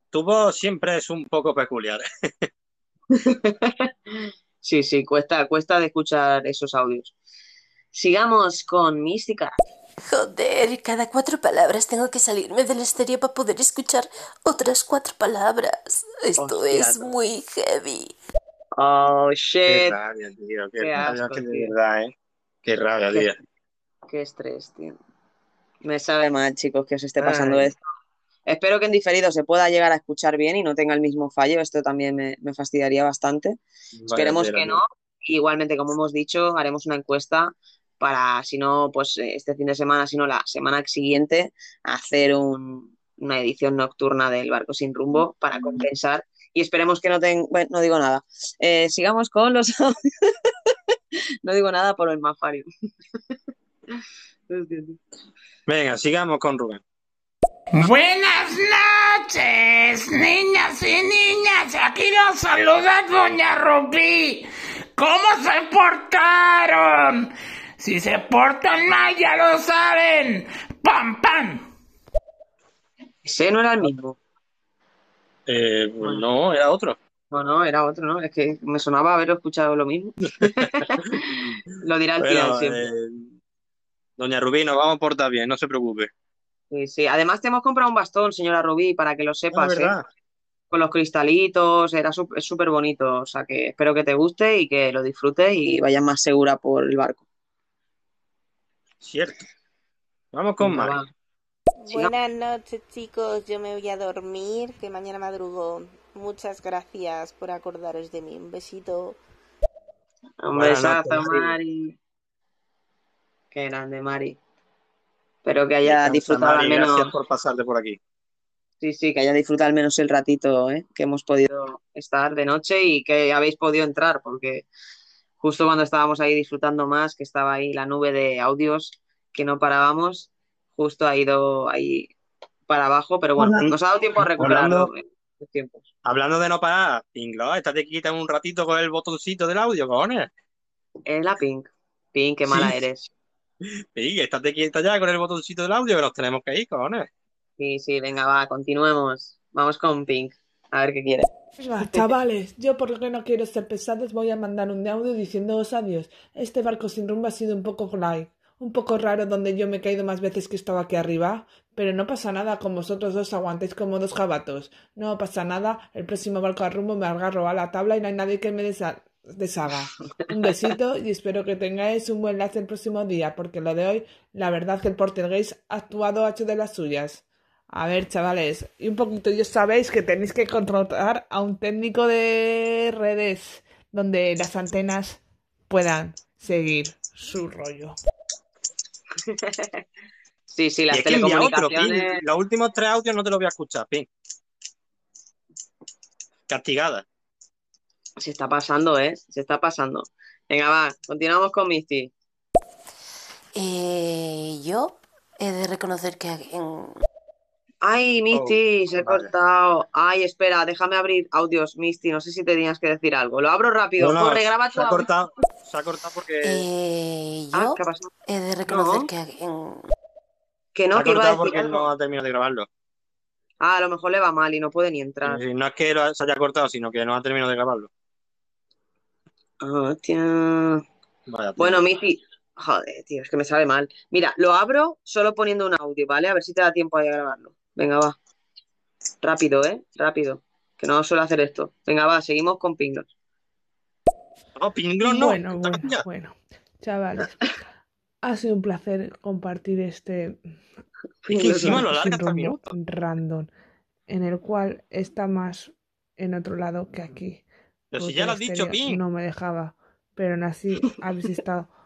tu voz siempre es un poco peculiar. *laughs* Sí, sí, cuesta, cuesta de escuchar esos audios. Sigamos con Mística. Joder, cada cuatro palabras tengo que salirme del estéreo para poder escuchar otras cuatro palabras. Esto Hostia, es no. muy heavy. Oh, Qué shit. rabia, tío, qué, Qué rabia, asco, que de tío. verdad, ¿eh? Qué rabia, tío. Qué estrés, tío. Me sabe mal, chicos, que os esté pasando Ay. esto. Espero que en diferido se pueda llegar a escuchar bien y no tenga el mismo fallo. Esto también me, me fastidiaría bastante. Esperemos que tío. no. Igualmente, como hemos dicho, haremos una encuesta para, si no, pues eh, este fin de semana, si no, la semana siguiente, hacer un- una edición nocturna del Barco Sin Rumbo para compensar. Y esperemos que no tenga... Bueno, no digo nada. Eh, sigamos con los. *laughs* No digo nada por el mafario. Venga, sigamos con Rubén. Buenas noches, niñas niños y niñas, aquí los saluda Doña Rubí. ¿Cómo se portaron? Si se portan mal, ya lo saben. ¡Pam, pam! Ese no era el mismo. Eh, pues no, era otro. No, no, era otro, ¿no? Es que me sonaba haber escuchado lo mismo. *laughs* lo dirá final Bueno, siempre. eh, doña Rubí, nos vamos a portar bien, no se preocupe. Sí, sí. Además te hemos comprado un bastón, señora Rubí, para que lo sepas, ¿eh? verdad. Con los cristalitos, era súper bonito. O sea que espero que te guste y que lo disfrutes y vayas más segura por el barco. Cierto. Vamos con Mari. Buenas noches, chicos. Yo me voy a dormir, que mañana madrugo. Muchas gracias por acordaros de mí. Un besito. Un besazo, Mari. Qué grande, Mari. Espero que haya disfrutado Mari, al menos. Gracias por pasarte por aquí. Sí, sí, que haya disfrutado al menos el ratito, ¿eh? que hemos podido estar de noche y que habéis podido entrar, porque justo cuando estábamos ahí disfrutando más, que estaba ahí la nube de audios que no parábamos, justo ha ido ahí para abajo, pero bueno, Hola. nos ha dado tiempo a recuperarlo Hablando- los tiempos. Hablando de no parar, Pinglo, estate quieta un ratito con el botoncito del audio, cojones. Es la Pink. Pink, qué mala Sí. eres. *laughs* Sí, estate quieta ya con el botoncito del audio que nos tenemos que ir, cojones. Sí, sí, venga, va, continuemos. Vamos con Pink, a ver qué quiere. Chavales, yo porque no quiero ser pesados voy a mandar un audio diciéndoos adiós. Este barco sin rumbo ha sido un poco light, un poco raro donde yo me he caído más veces que estaba aquí arriba, pero no pasa nada con vosotros dos aguantáis como dos jabatos. No pasa nada, el próximo barco a rumbo me agarro a la tabla y no hay nadie que me desa- deshaga. Un besito y espero que tengáis un buen lazo el próximo día, porque lo de hoy, la verdad que el portugués ha actuado ha hecho de las suyas. A ver, chavales, y un poquito, ya sabéis que tenéis que contratar a un técnico de redes donde las antenas puedan seguir su rollo. *laughs* Sí, sí, Y las es que envía otro, Ping. telecomunicaciones. Los últimos tres audios no te los voy a escuchar, Ping. Castigada. Se está pasando, ¿eh? Se está pasando. Venga, va, continuamos con Misty. Eh, yo he de reconocer que en... Ay, Misty, Oh, se ha vale. cortado. Ay, espera, déjame abrir audios, Misty. No sé si tenías que decir algo. Lo abro rápido. No, no, Corre, graba tu se ha cortado, se ha cortado porque Eh, Ah, yo ¿qué ha pasado? he de reconocer No. que. Que se no, ha que iba a cortado decir porque algo. no ha terminado de grabarlo. Ah, a lo mejor le va mal y no puede ni entrar. No es que lo- se haya cortado, sino que no ha terminado de grabarlo. Ah, hostia. Vaya, tío. Bueno, Misty. Joder, tío, es que me sabe mal. Mira, lo abro solo poniendo un audio, ¿vale? A ver si te da tiempo ahí a grabarlo. Venga, va. Rápido, ¿eh? Rápido. Que no suelo hacer esto. Venga, va, seguimos con Pinglos. No, Pinglos no. Bueno, bueno, bueno. Chavales, ha sido un placer compartir este Es que encima lo larga minutos. random, en el cual está más en otro lado que aquí. Pero si ya lo has dicho, Ping. No me dejaba, pero aún así habéis estado *laughs*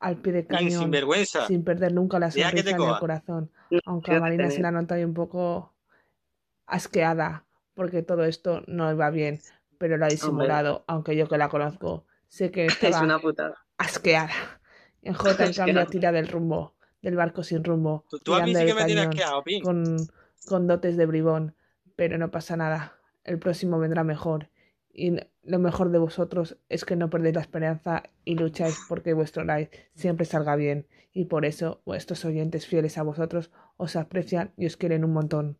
al pie de Ping, cañón, sinvergüenza. sin perder nunca la sonrisa ni el corazón. Aunque a Marina se la nota ahí un poco asqueada, porque todo esto no iba bien, pero lo ha disimulado, aunque yo que la conozco, sé que *laughs* Es estaba una putada. asqueada. En *laughs* J, en cambio, tira del rumbo, del barco sin rumbo, Tú- tú a mí sí del que me tienes asqueado, con, con dotes de bribón, pero no pasa nada. El próximo vendrá mejor. Y lo mejor de vosotros es que no perdéis la esperanza y lucháis porque vuestro live siempre salga bien. Y por eso vuestros oyentes fieles a vosotros os aprecian y os quieren un montón.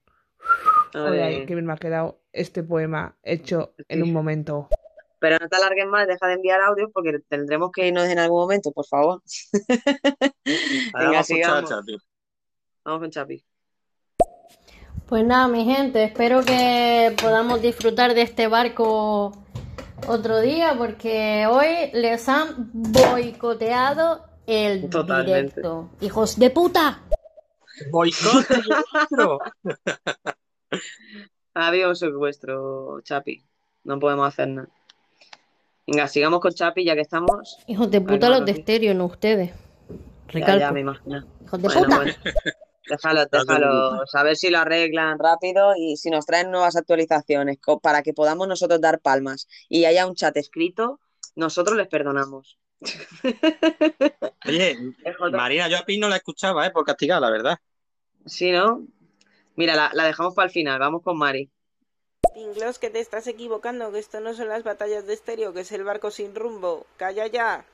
Oye, Ay. qué bien me ha quedado este poema hecho en un momento. Pero no te alargues más, deja de enviar audios porque tendremos que irnos en algún momento, por favor. *laughs* Venga, vamos. Chapi. Vamos con Chapi. Pues nada, mi gente, espero que podamos disfrutar de este barco otro día porque hoy les han boicoteado el Totalmente. directo. ¡Hijos de puta! Boicot *laughs* vuestro. Adiós, secuestro, Chapi. No podemos hacer nada. Venga, sigamos con Chapi ya que estamos. Hijos de puta los de estéreo, no ustedes. Ya, ya, Recalco. me imagino. Hijos de Bueno, puta. bueno. *laughs* Déjalo, déjalo. A ver si lo arreglan rápido y si nos traen nuevas actualizaciones para que podamos nosotros dar palmas y haya un chat escrito, nosotros les perdonamos. Oye, *laughs* Marina, yo a Ping no la escuchaba, ¿eh? Por castigada, la verdad. Sí, ¿no? Mira, la, la dejamos para el final. Vamos con Mari. Pinglos, que te estás equivocando, que esto no son las batallas de estéreo, que es el barco sin rumbo. Calla ya.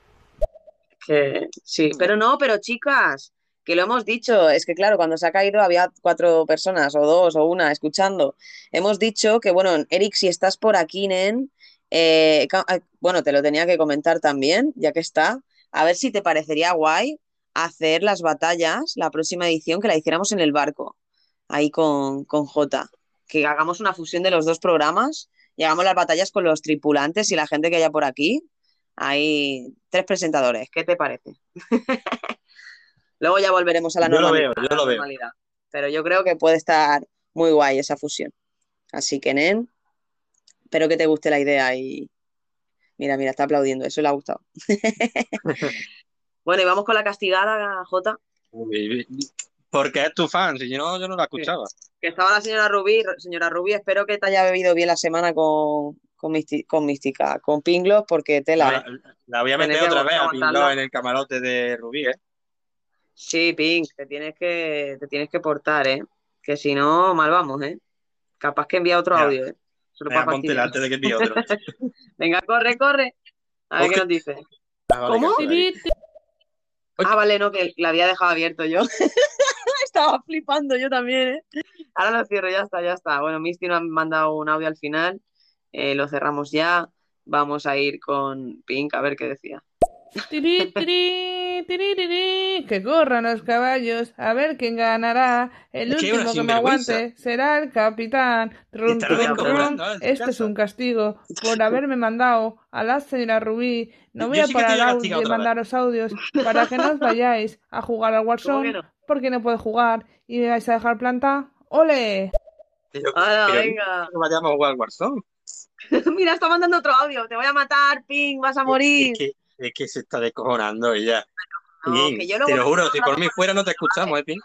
Que sí, pero no, pero chicas, que lo hemos dicho, es que claro, cuando se ha caído había cuatro personas o dos o una escuchando. Hemos dicho que, bueno, Eric, si estás por aquí, nen, eh, ah, bueno, te lo tenía que comentar también, ya que está, a ver si te parecería guay hacer las batallas, la próxima edición, que la hiciéramos en el barco, ahí con, con Jota, que hagamos una fusión de los dos programas y hagamos las batallas con los tripulantes y la gente que haya por aquí. Hay tres presentadores, ¿qué te parece? *laughs* Luego ya volveremos a la Yo lo normalidad, veo, yo lo veo. Pero yo creo que puede estar muy guay esa fusión. Así que, Nen, espero que te guste la idea y mira, mira, está aplaudiendo, eso le ha gustado. *laughs* Bueno, y vamos con la castigada, Jota, Porque es tu fan, si no, yo no la escuchaba. que estaba la señora Rubí. Señora Rubí, espero que te haya bebido bien la semana con, con, con Mística, con Pinglos, porque tela, La, ¿eh? la voy a meter otra vez a. Pingló en el camarote de Rubí, ¿eh? Sí, Pink, te tienes que, te tienes que portar, ¿eh? Que si no, mal vamos, ¿eh? Capaz que envía otro Ya. audio, ¿eh? Solo Venga, para póntela fastidiar. antes de que envíe otro. *laughs* Venga, corre, corre. A ver qué nos dice. Ah, vale, ¿Cómo? Ah, vale, no, que la había dejado abierto yo. *laughs* Estaba flipando yo también, ¿eh? Ahora lo cierro, ya está, ya está. Bueno, Misty nos ha mandado un audio al final. Eh, lo cerramos ya. Vamos a ir con Pink a ver qué decía. Tiri, tiri, tiri, tiri, que corran los caballos, a ver quién ganará. El Es último que me aguante será el capitán. ¿eh? en su Este es un castigo por *laughs* haberme mandado a la señora Rubí. No Yo voy a sí parar vez. mandaros audios *laughs* para que no os vayáis a jugar al Warzone no? porque no puedo jugar y me vais a dejar planta. ¡Ole! Pero, ¡Hala, pero venga! no vayamos a jugar al Warzone. *laughs* Mira, está mandando otro audio. Te voy a matar, Pink, vas a morir. Es que, es que se está descojonando ella. No, que yo te lo juro, si por mí fuera no te escuchamos, ¿eh, Pin?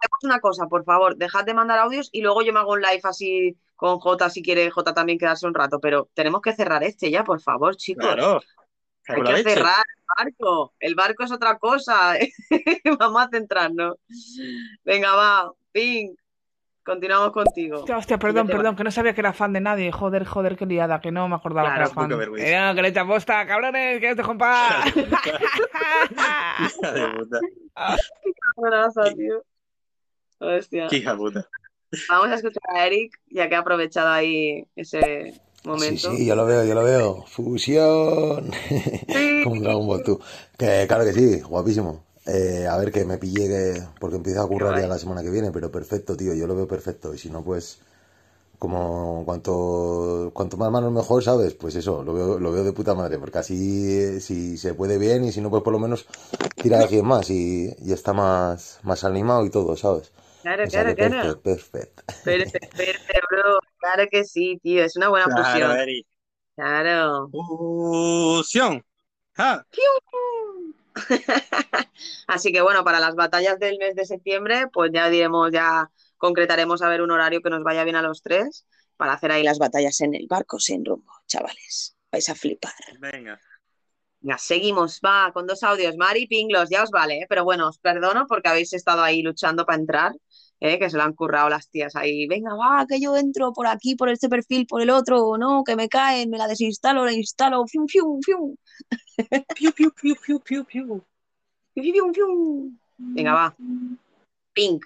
Hacemos una cosa, por favor, dejad de mandar audios y luego yo me hago un live así con Jota si quiere Jota también quedarse un rato, pero tenemos que cerrar este ya, por favor, chicos. Claro. Hay que leche. cerrar el barco. El barco es otra cosa. *laughs* Vamos a centrarnos. Venga, va, Pink, continuamos contigo. Hostia, hostia, perdón, perdón, que no sabía que era fan de nadie. Joder, joder, qué liada, que no me acordaba Claro, que era fan. vergüenza. Eh, no, que le echa posta, cabrones, que os dejo en paz. Hija de puta. Buenaza, tío. Hostia. Qué hija de puta. Vamos a escuchar a Eric, ya que ha aprovechado ahí ese Sí, momento. sí, yo lo veo, yo lo veo. Fusión. *laughs* Como un Dragon Ball, tú. Que claro que sí, guapísimo. Eh, a ver que me pille que... porque empiezo a currar ya la semana que viene, pero perfecto, tío, yo lo veo perfecto. Y si no, pues como cuanto cuanto más manos mejor, ¿sabes? Pues eso, lo veo, lo veo de puta madre, porque así si se puede bien y si no, pues por lo menos tira a 100 más y, y está más, más animado y todo, ¿sabes? Claro, O sea claro, claro. perfecto, perfecto. Perfecto, perfecto, bro. Claro que sí, tío. Es una buena Claro, fusión. Eric. Claro. Fusión. Ah, *laughs* Así que bueno, para las batallas del mes de septiembre, pues ya diremos, ya concretaremos a ver un horario que nos vaya bien a los tres para hacer ahí las batallas en el barco sin rumbo, chavales. Vais a flipar. venga. Venga, seguimos, va, con dos audios. Mari Pinglos, ya os vale, ¿eh? pero bueno, os perdono porque habéis estado ahí luchando para entrar, ¿eh? que se lo han currado las tías ahí. Venga, va, que yo entro por aquí, por este perfil, por el otro, no, que me caen, me la desinstalo, la instalo, fium, fium, fium. Piu, piu, piu, piu, piu, piu. Fium, fium, fium. Venga, va. Pink.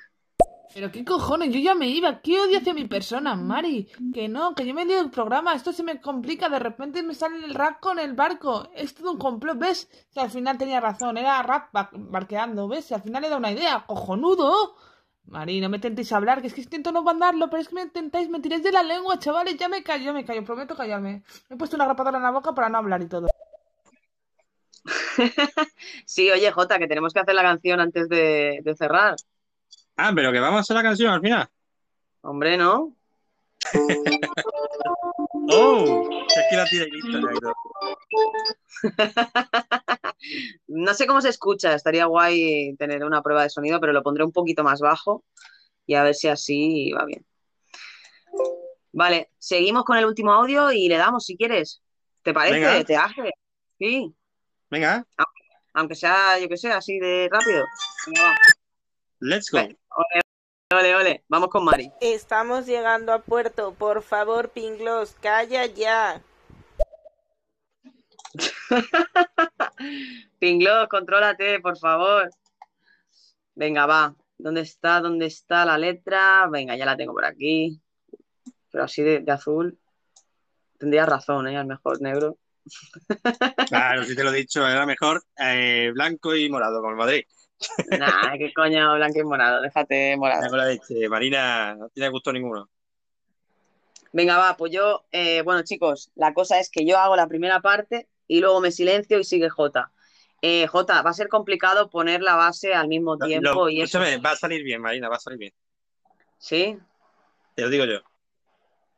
Pero qué cojones, yo ya me iba. ¿Qué odio hacia mi persona, Mari? Que no, que yo me lío el programa. Esto se me complica. De repente me sale el rap con el barco. Es todo un complot, ¿ves? Que al final tenía razón. Era rap ba- barqueando, ¿ves? Y al final era una idea. ¡Cojonudo! Mari, no me tentéis hablar, que es que intento no mandarlo, pero es que me tentáis, me tiráis de la lengua, chavales. Ya me callo, me callo, prometo callarme. Me he puesto una grapadora en la boca para no hablar y todo. *laughs* Sí, oye, Jota, que tenemos que hacer la canción antes de, de cerrar. Ah, pero que vamos a hacer la canción al final. Hombre, ¿no? *laughs* Oh, es que la tira y listo. *laughs* No sé cómo se escucha, estaría guay tener una prueba de sonido, pero lo pondré un poquito más bajo y a ver si así va bien. Vale, seguimos con el último audio y le damos si quieres. ¿Te parece? Venga. ¿Te hace? Sí, Venga, aunque sea, yo que sé, así de rápido. Venga, let's go. Ole, Ole, ole, vamos con Mari. Estamos llegando a puerto. Por favor, Pinglos, calla ya. *laughs* Pinglos, contrólate, por favor. Venga, va. ¿Dónde está? ¿Dónde está la letra? Venga, ya la tengo por aquí. Pero así de, de azul. Tendría razón, ¿eh? Al mejor negro. *laughs* Claro, si te lo he dicho, era mejor eh, blanco y morado, como el Madrid. Nah, qué coño, blanco y morado. Déjate morado. Con la leche. Marina, no tiene gusto ninguno. Venga, va, pues yo, eh, bueno, chicos, la cosa es que yo hago la primera parte y luego me silencio y sigue Jota. Eh, Jota, va a ser complicado poner la base al mismo tiempo lo- y eso. va a salir bien, Marina, va a salir bien. ¿Sí? Te lo digo yo.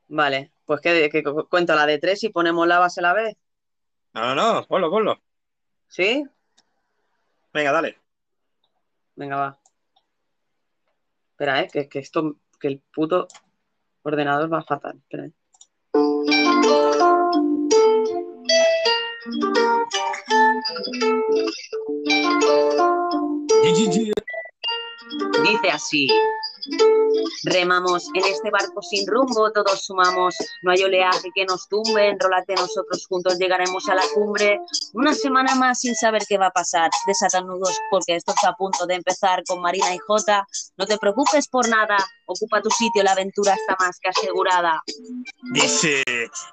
Vale, pues que, que cu- cuento la de tres y ponemos la base a la vez. No, no, no, ponlo, ponlo. ¿Sí? Venga, dale. Venga, va. Espera, eh, que, que esto, que el puto ordenador va fatal. Espera, eh. Dice así. Remamos en este barco sin rumbo, todos sumamos, no hay oleaje que nos tumbe, enrólate nosotros juntos llegaremos a la cumbre. Una semana más sin saber qué va a pasar, desatan nudos porque esto está a punto de empezar con Marina y Jota. No te preocupes por nada, ocupa tu sitio, la aventura está más que asegurada. Dice,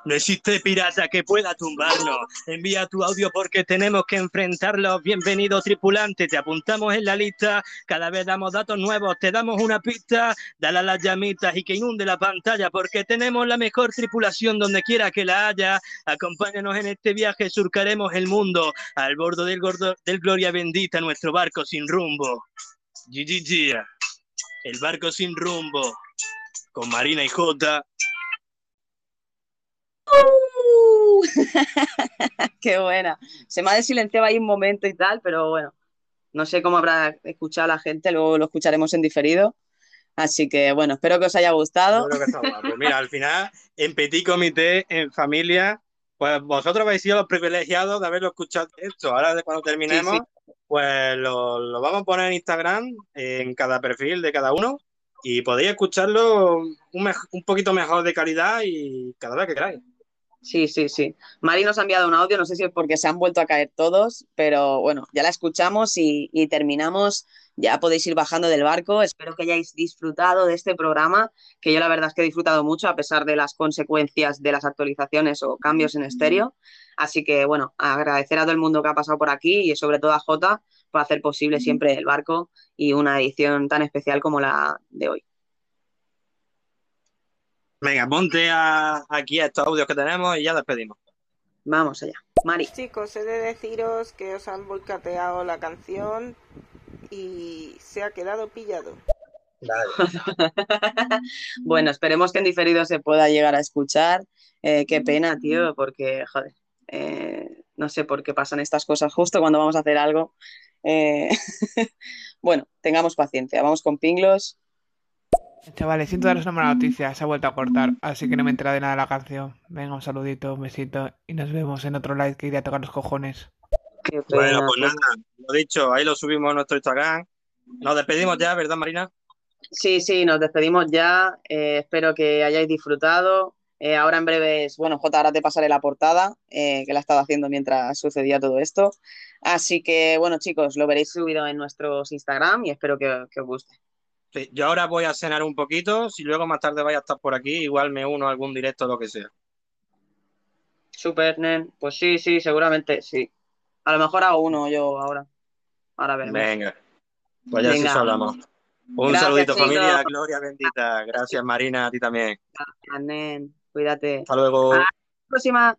no existe pirata que pueda tumbarnos. Envía tu audio porque tenemos que enfrentarlos. Bienvenido tripulante, te apuntamos en la lista. Cada vez damos datos nuevos, te damos una pista. Dale a las llamitas y que inunde la pantalla porque tenemos la mejor tripulación donde quiera que la haya. Acompáñanos en este viaje, surcaremos el mundo al bordo del, gordo, del Gloria Bendita, nuestro barco sin rumbo. GGG, el barco sin rumbo, con Marina y Jota. ¡Uh! *laughs* Qué buena. Se me ha desilenciado ahí un momento y tal, pero bueno, no sé cómo habrá escuchado la gente, luego lo escucharemos en diferido. Así que bueno, espero que os haya gustado. Creo que está guapo. Mira, al final, en petit comité, en familia, pues vosotros habéis sido los privilegiados de haberlo escuchado esto. Ahora, cuando terminemos, Sí, pues lo, lo vamos a poner en Instagram, en cada perfil de cada uno, y podéis escucharlo un, poquito mejor de calidad y cada vez que queráis. Sí, sí, sí. Mari nos ha enviado un audio, no sé si es porque se han vuelto a caer todos, pero bueno, ya la escuchamos y, y terminamos. Ya podéis ir bajando del barco. Espero que hayáis disfrutado de este programa, que yo la verdad es que he disfrutado mucho a pesar de las consecuencias de las actualizaciones o cambios en estéreo. Así que bueno, agradecer a todo el mundo que ha pasado por aquí y sobre todo a Jota por hacer posible siempre el barco y una edición tan especial como la de hoy. Venga, ponte a- aquí a estos audios que tenemos y ya despedimos. Vamos allá. Mari. Chicos, he de deciros que os han volcateado la canción y se ha quedado pillado. *laughs* Bueno, esperemos que en diferido se pueda llegar a escuchar. Eh, qué pena, tío, porque, joder, eh, no sé por qué pasan estas cosas justo cuando vamos a hacer algo. Eh, *laughs* bueno, tengamos paciencia. Vamos con Pinglos. Chavales, siento daros una mala noticia, se ha vuelto a cortar, así que no me he enterado de nada de la canción. Venga, un saludito, un besito y nos vemos en otro live que iré a tocar los cojones. Qué Bueno, pues nada, lo dicho, ahí lo subimos a nuestro Instagram. Nos despedimos ya, ¿verdad, Marina? Sí, sí, nos despedimos ya. Eh, espero que hayáis disfrutado. Eh, ahora en breves, bueno, Jota, ahora te pasaré la portada eh, que la he estado haciendo mientras sucedía todo esto. Así que, bueno, chicos, lo veréis subido en nuestros Instagram y espero que, que os guste. Sí, yo ahora voy a cenar un poquito. Si luego más tarde vais a estar por aquí, igual me uno a algún directo o lo que sea. Super, nen. Pues sí, sí, seguramente sí. A lo mejor hago uno yo ahora. Ahora veremos. Venga, pues ya sí Venga. hablamos. Un Gracias, saludito, chicos. familia. Gloria bendita. Gracias, Marina, a ti también. Gracias, nen. Cuídate. Hasta luego. Hasta la próxima.